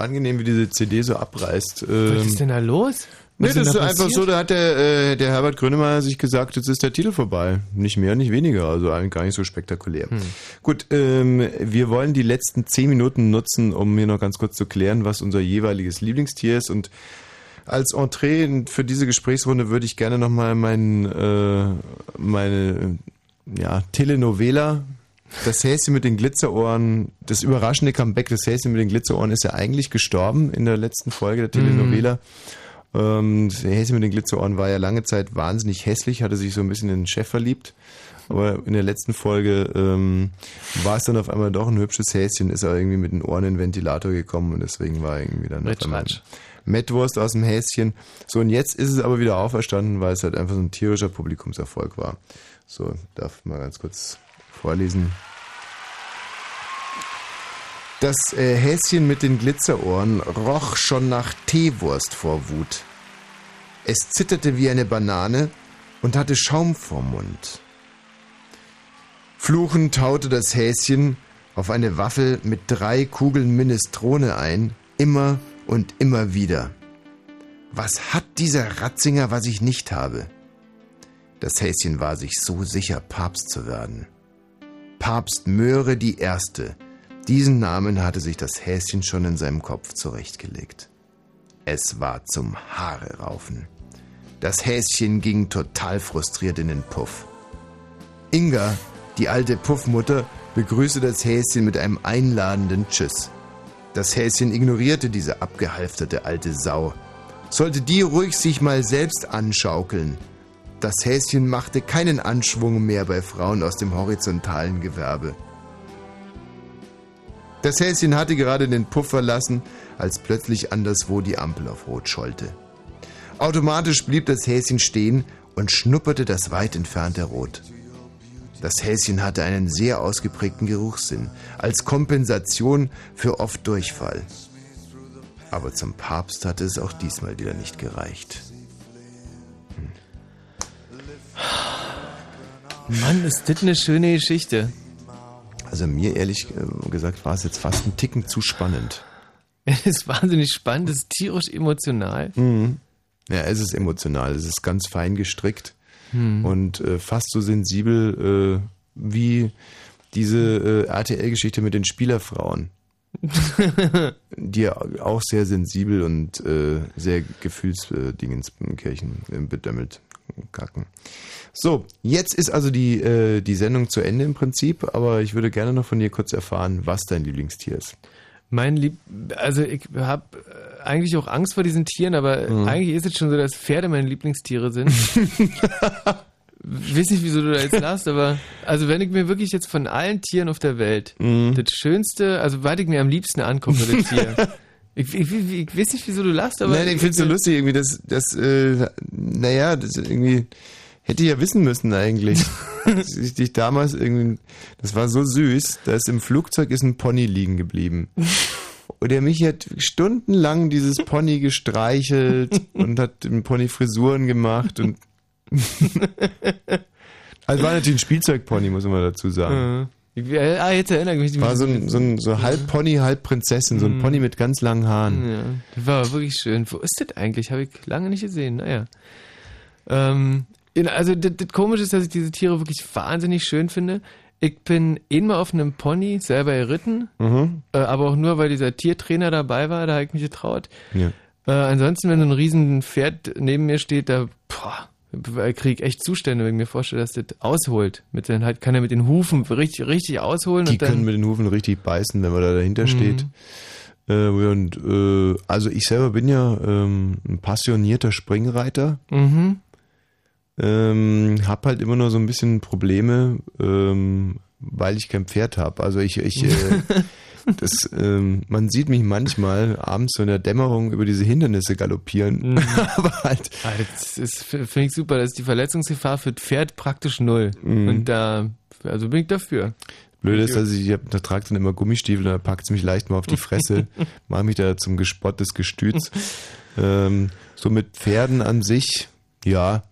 angenehm, wie diese CD so abreißt. Was ist denn da los? Nee, Was das ist da einfach so, da hat der, äh, der Herbert Grönemeyer sich gesagt, jetzt ist der Titel vorbei. Nicht mehr, nicht weniger, also eigentlich gar nicht so spektakulär. Hm. Gut, ähm, wir wollen die letzten zehn Minuten nutzen, um mir noch ganz kurz zu klären, was unser jeweiliges Lieblingstier ist und als Entree für diese Gesprächsrunde würde ich gerne nochmal mein, äh, meine ja, Telenovela, das Häschen mit den Glitzerohren, das überraschende Comeback des Häschen mit den Glitzerohren ist ja eigentlich gestorben in der letzten Folge der Telenovela. Ähm, das Häschen mit den Glitzerohren war ja lange Zeit wahnsinnig hässlich, hatte sich so ein bisschen in den Chef verliebt. Aber in der letzten Folge ähm, war es dann auf einmal doch ein hübsches Häschen, ist aber irgendwie mit den Ohren in den Ventilator gekommen und deswegen war irgendwie dann auf Ritsch, einmal. Mettwurst aus dem Häschen. So, und jetzt ist es aber wieder auferstanden, weil es halt einfach so ein tierischer Publikumserfolg war. So, darf mal ganz kurz vorlesen. Das äh, Häschen mit den Glitzerohren roch schon nach Teewurst vor Wut. Es zitterte wie eine Banane und hatte Schaum vorm Mund. Fluchend taute das Häschen auf eine Waffel mit drei Kugeln Minestrone ein, immer und immer wieder. Was hat dieser Ratzinger, was ich nicht habe? Das Häschen war sich so sicher, Papst zu werden. Papst Möhre Erste. Diesen Namen hatte sich das Häschen schon in seinem Kopf zurechtgelegt. Es war zum Haare raufen. Das Häschen ging total frustriert in den Puff. Inga, die alte Puffmutter, begrüßte das Häschen mit einem einladenden Tschüss. Das Häschen ignorierte diese abgehalfterte alte Sau. Sollte die ruhig sich mal selbst anschaukeln. Das Häschen machte keinen Anschwung mehr bei Frauen aus dem horizontalen Gewerbe. Das Häschen hatte gerade den Puff verlassen, als plötzlich anderswo die Ampel auf Rot schollte. Automatisch blieb das Häschen stehen und schnupperte das weit entfernte Rot. Das Häschen hatte einen sehr ausgeprägten Geruchssinn, als Kompensation für oft Durchfall. Aber zum Papst hatte es auch diesmal wieder nicht gereicht. Mann, ist das eine schöne Geschichte. Also mir ehrlich äh, gesagt war es jetzt fast ein Ticken zu spannend. Es ist wahnsinnig spannend, es ist tierisch emotional. Mhm. Ja, es ist emotional, es ist ganz fein gestrickt Hm. und äh, fast so sensibel äh, wie diese äh, RTL-Geschichte mit den Spielerfrauen. die ja auch sehr sensibel und äh, sehr Gefühlsdingens Kirchen äh, bedömmelt kacken. So, jetzt ist also die, äh, die Sendung zu Ende im Prinzip, aber ich würde gerne noch von dir kurz erfahren, was dein Lieblingstier ist. Mein Lieb, also ich habe eigentlich auch Angst vor diesen Tieren, aber Mhm. eigentlich ist es schon so, dass Pferde meine Lieblingstiere sind. Weiß nicht, wieso du da jetzt lachst, aber also wenn ich mir wirklich jetzt von allen Tieren auf der Welt Mhm. das Schönste, also was ich mir am liebsten angucke, das Tier. Ich, ich, ich, weiß nicht, wieso du lachst, aber Nein, ich finde es so lustig irgendwie, dass, dass äh, naja, das irgendwie hätte ich ja wissen müssen eigentlich. dass ich dich damals irgendwie, das war so süß, da ist im Flugzeug ist ein Pony liegen geblieben. Und der mich hat stundenlang dieses Pony gestreichelt und hat dem Pony Frisuren gemacht und also war natürlich ein Spielzeugpony, muss man dazu sagen. Ich, ah, jetzt erinnere ich mich. War so ein, so ein so halb Pony, halb Prinzessin, so ein Mhm. Pony mit ganz langen Haaren. Ja, das war wirklich schön. Wo ist das eigentlich? Habe ich lange nicht gesehen. Naja. Ähm, also das, das Komische ist, dass ich diese Tiere wirklich wahnsinnig schön finde. Ich bin einmal auf einem Pony selber geritten, Mhm. äh, aber auch nur, weil dieser Tiertrainer dabei war, da habe ich mich getraut. Ja. Äh, ansonsten, wenn so ein riesen Pferd neben mir steht, da boah, kriege ich echt Zustände, wenn ich mir vorstelle, dass das ausholt. Mit den, halt kann er mit den Hufen richtig, richtig ausholen. Die können mit den Hufen richtig beißen, wenn man da dahinter Mhm. steht. Äh, und äh, also ich selber bin ja ähm, ein passionierter Springreiter. Mhm. Ähm, hab halt immer nur so ein bisschen Probleme, ähm, weil ich kein Pferd habe. Also ich, ich äh, das, ähm, man sieht mich manchmal abends so in der Dämmerung über diese Hindernisse galoppieren. Mhm. Aber halt. Ah, das ist, finde ich super, das ist die Verletzungsgefahr für das Pferd praktisch null. Mhm. Und da, also bin ich dafür. Blöd ist, dass ich, ich hab, da trage dann immer Gummistiefel, da packt es mich leicht mal auf die Fresse, mache mich da zum Gespott des Gestüts. ähm, so mit Pferden an sich, ja,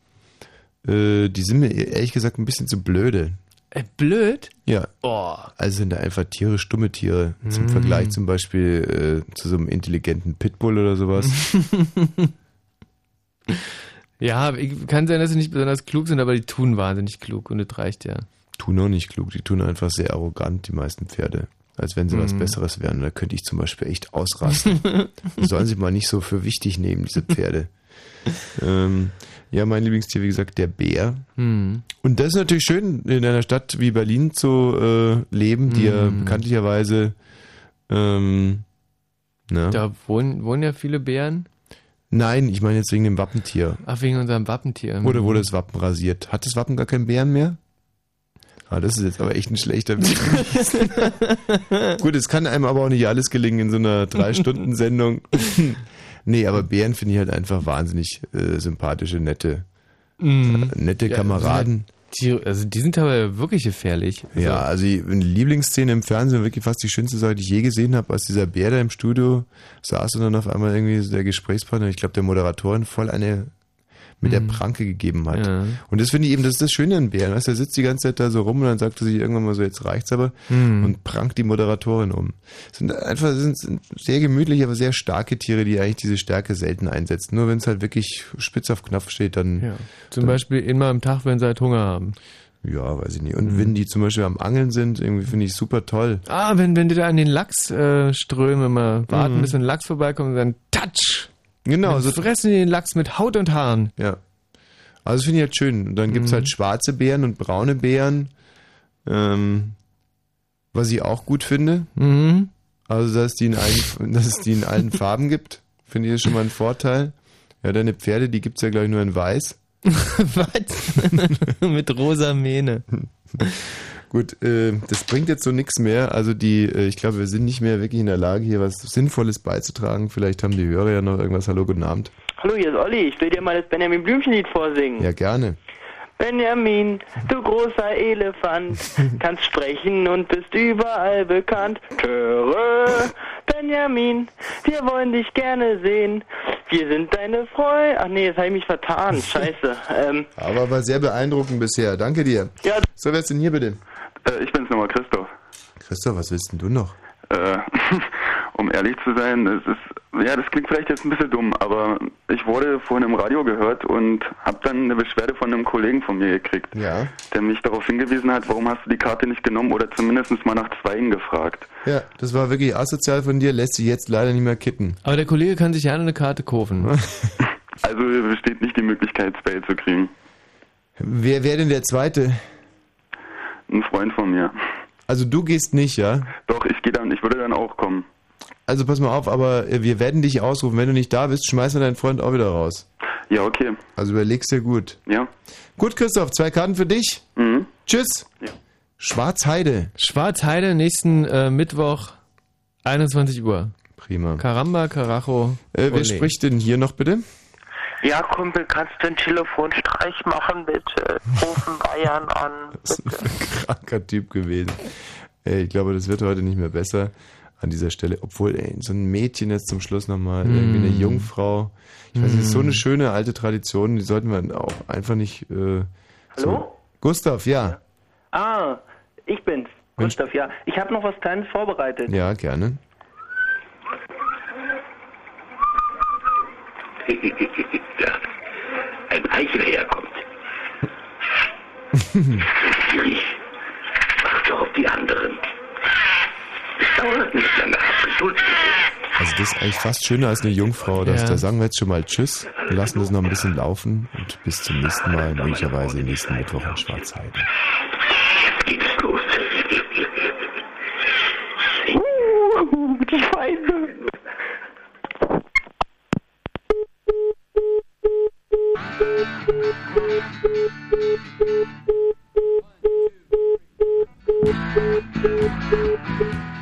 äh, die sind mir ehrlich gesagt ein bisschen zu blöde. Äh, blöd? Ja. Oh. Also sind da einfach Tiere, stumme Tiere. Zum Mm. Vergleich zum Beispiel äh, zu so einem intelligenten Pitbull oder sowas. Ja, ich, kann sein, dass sie nicht besonders klug sind, aber die tun wahnsinnig klug und das reicht ja. tun auch nicht klug, die tun einfach sehr arrogant, die meisten Pferde. Als wenn sie was Mhm. Besseres wären. Da könnte ich zum Beispiel echt ausrasten. sollen sich mal nicht so für wichtig nehmen, diese Pferde. ähm, ja, mein Lieblingstier, wie gesagt, der Bär. Mhm. Und das ist natürlich schön, in einer Stadt wie Berlin zu äh, leben, die ja Mhm. bekanntlicherweise ähm, na? Da wohnen, wohnen ja viele Bären. Nein, ich meine jetzt wegen dem Wappentier. Ach, wegen unserem Wappentier. Oder wurde das Wappen rasiert? Hat das Wappen gar keinen Bären mehr? Ah, das ist jetzt aber echt ein schlechter Weg. Gut, es kann einem aber auch nicht alles gelingen in so einer Drei-Stunden-Sendung. Nee, aber Bären finde ich halt einfach wahnsinnig äh, sympathische, nette, Mhm. äh, nette Ja, Kameraden. Die, also die sind aber wirklich gefährlich. Ja, also die eine Lieblingsszene im Fernsehen, wirklich fast die schönste Sache, die ich je gesehen habe, als dieser Bär da im Studio saß und dann auf einmal irgendwie der Gesprächspartner, ich glaube der Moderatorin, voll eine mit der Pranke gegeben hat. Und das finde ich eben, das ist das Schöne an Bären. Weißt, er sitzt die ganze Zeit da so rum und dann sagt er sich irgendwann mal so, jetzt reicht's aber Mhm. und prankt die Moderatorin um. Das sind einfach das sind, sind sehr gemütliche, aber sehr starke Tiere, die eigentlich diese Stärke selten einsetzen. Nur wenn es halt wirklich spitz auf Knopf steht, dann. Ja. Zum dann, Beispiel immer am Tag, wenn sie halt Hunger haben. Ja, weiß ich nicht. Und wenn die zum Beispiel am Angeln sind, irgendwie finde ich super toll. Ah, wenn, wenn die da an den Lachsströmen äh, Strömen mal warten, Mhm. bis ein Lachs vorbeikommt und dann Touch! Genau, Dann so- fressen die den Lachs mit Haut und Haaren. Ja. Also finde ich halt schön. Und dann gibt's Mhm. halt schwarze Bären und braune Bären. Ähm, was ich auch gut finde. Mhm. Also, dass, die in allen, dass es die in allen Farben gibt, finde ich schon mal ein Vorteil. Ja, deine Pferde, die gibt's ja, glaube ich, nur in weiß. Was? Mit rosa Mähne. Gut, äh, das bringt jetzt so nichts mehr. Also die, äh, ich glaube, wir sind nicht mehr wirklich in der Lage, hier was Sinnvolles beizutragen. Vielleicht haben die Hörer ja noch irgendwas. Hallo, guten Abend. Hallo, hier ist Olli. Ich will dir mal das Benjamin Blümchen-Lied vorsingen. Ja, gerne. Benjamin, du großer Elefant, kannst sprechen und bist überall bekannt. Töre, Benjamin, wir wollen dich gerne sehen. Wir sind deine Freunde. Ach nee, jetzt habe ich mich vertan. Scheiße. Ähm, Aber war sehr beeindruckend bisher. Danke dir. Ja. So, wer ist denn hier bitte? Äh, ich bin's nochmal, Christoph. Christoph, was willst denn du noch? Äh, um ehrlich zu sein, es ist, ja, das klingt vielleicht jetzt ein bisschen dumm, aber ich wurde vorhin im Radio gehört und habe dann eine Beschwerde von einem Kollegen von mir gekriegt, Ja. der mich darauf hingewiesen hat, warum hast du die Karte nicht genommen oder zumindest mal nach Zweien gefragt. Ja, das war wirklich asozial von dir, lässt sich jetzt leider nicht mehr kitten. Aber der Kollege kann sich gerne eine Karte kaufen. Also besteht nicht die Möglichkeit, Zwei zu kriegen. Wer wäre denn der Zweite? Ein Freund von mir. Also du gehst nicht, ja? Doch, ich gehe dann, ich würde dann auch kommen. Also pass mal auf, aber äh, wir werden dich ausrufen. Wenn du nicht da bist, schmeißen wir deinen Freund auch wieder raus. Ja, okay. Also überlegst dir gut. Ja. Gut, Christoph, zwei Karten für dich. Mhm. Tschüss. Ja. Schwarzheide. Schwarzheide, nächsten äh, Mittwoch, 21 Uhr. Prima. Caramba, Carajo. Äh, wer spricht denn hier noch bitte? Ja, Kumpel, kannst du einen Telefonstreich machen, bitte? Rufen Bayern an. Das ist ein kranker Typ gewesen. Ey, ich glaube, das wird heute nicht mehr besser an dieser Stelle. Obwohl, ey, so ein Mädchen jetzt zum Schluss nochmal, Mm. irgendwie eine Jungfrau. Ich weiß nicht, das ist so Mm. eine schöne alte Tradition, die sollten wir auch einfach nicht. Äh, so. Hallo? Gustav, ja. ah, ich bin's. Gustav, ja. Ich habe noch was Kleines vorbereitet. Ja, gerne. Ja, ein Eichel herkommt. Schwierig. Warte auf die anderen. Es dauert nicht lange. Hab Geduld bitte. Also das ist eigentlich fast schöner als eine Jungfrau. Das, Ja. Da sagen wir jetzt schon mal Tschüss, wir lassen das noch ein bisschen laufen und bis zum nächsten Mal, möglicherweise nächsten Mittwoch in Schwarzheide. Jetzt geht es los. One, two,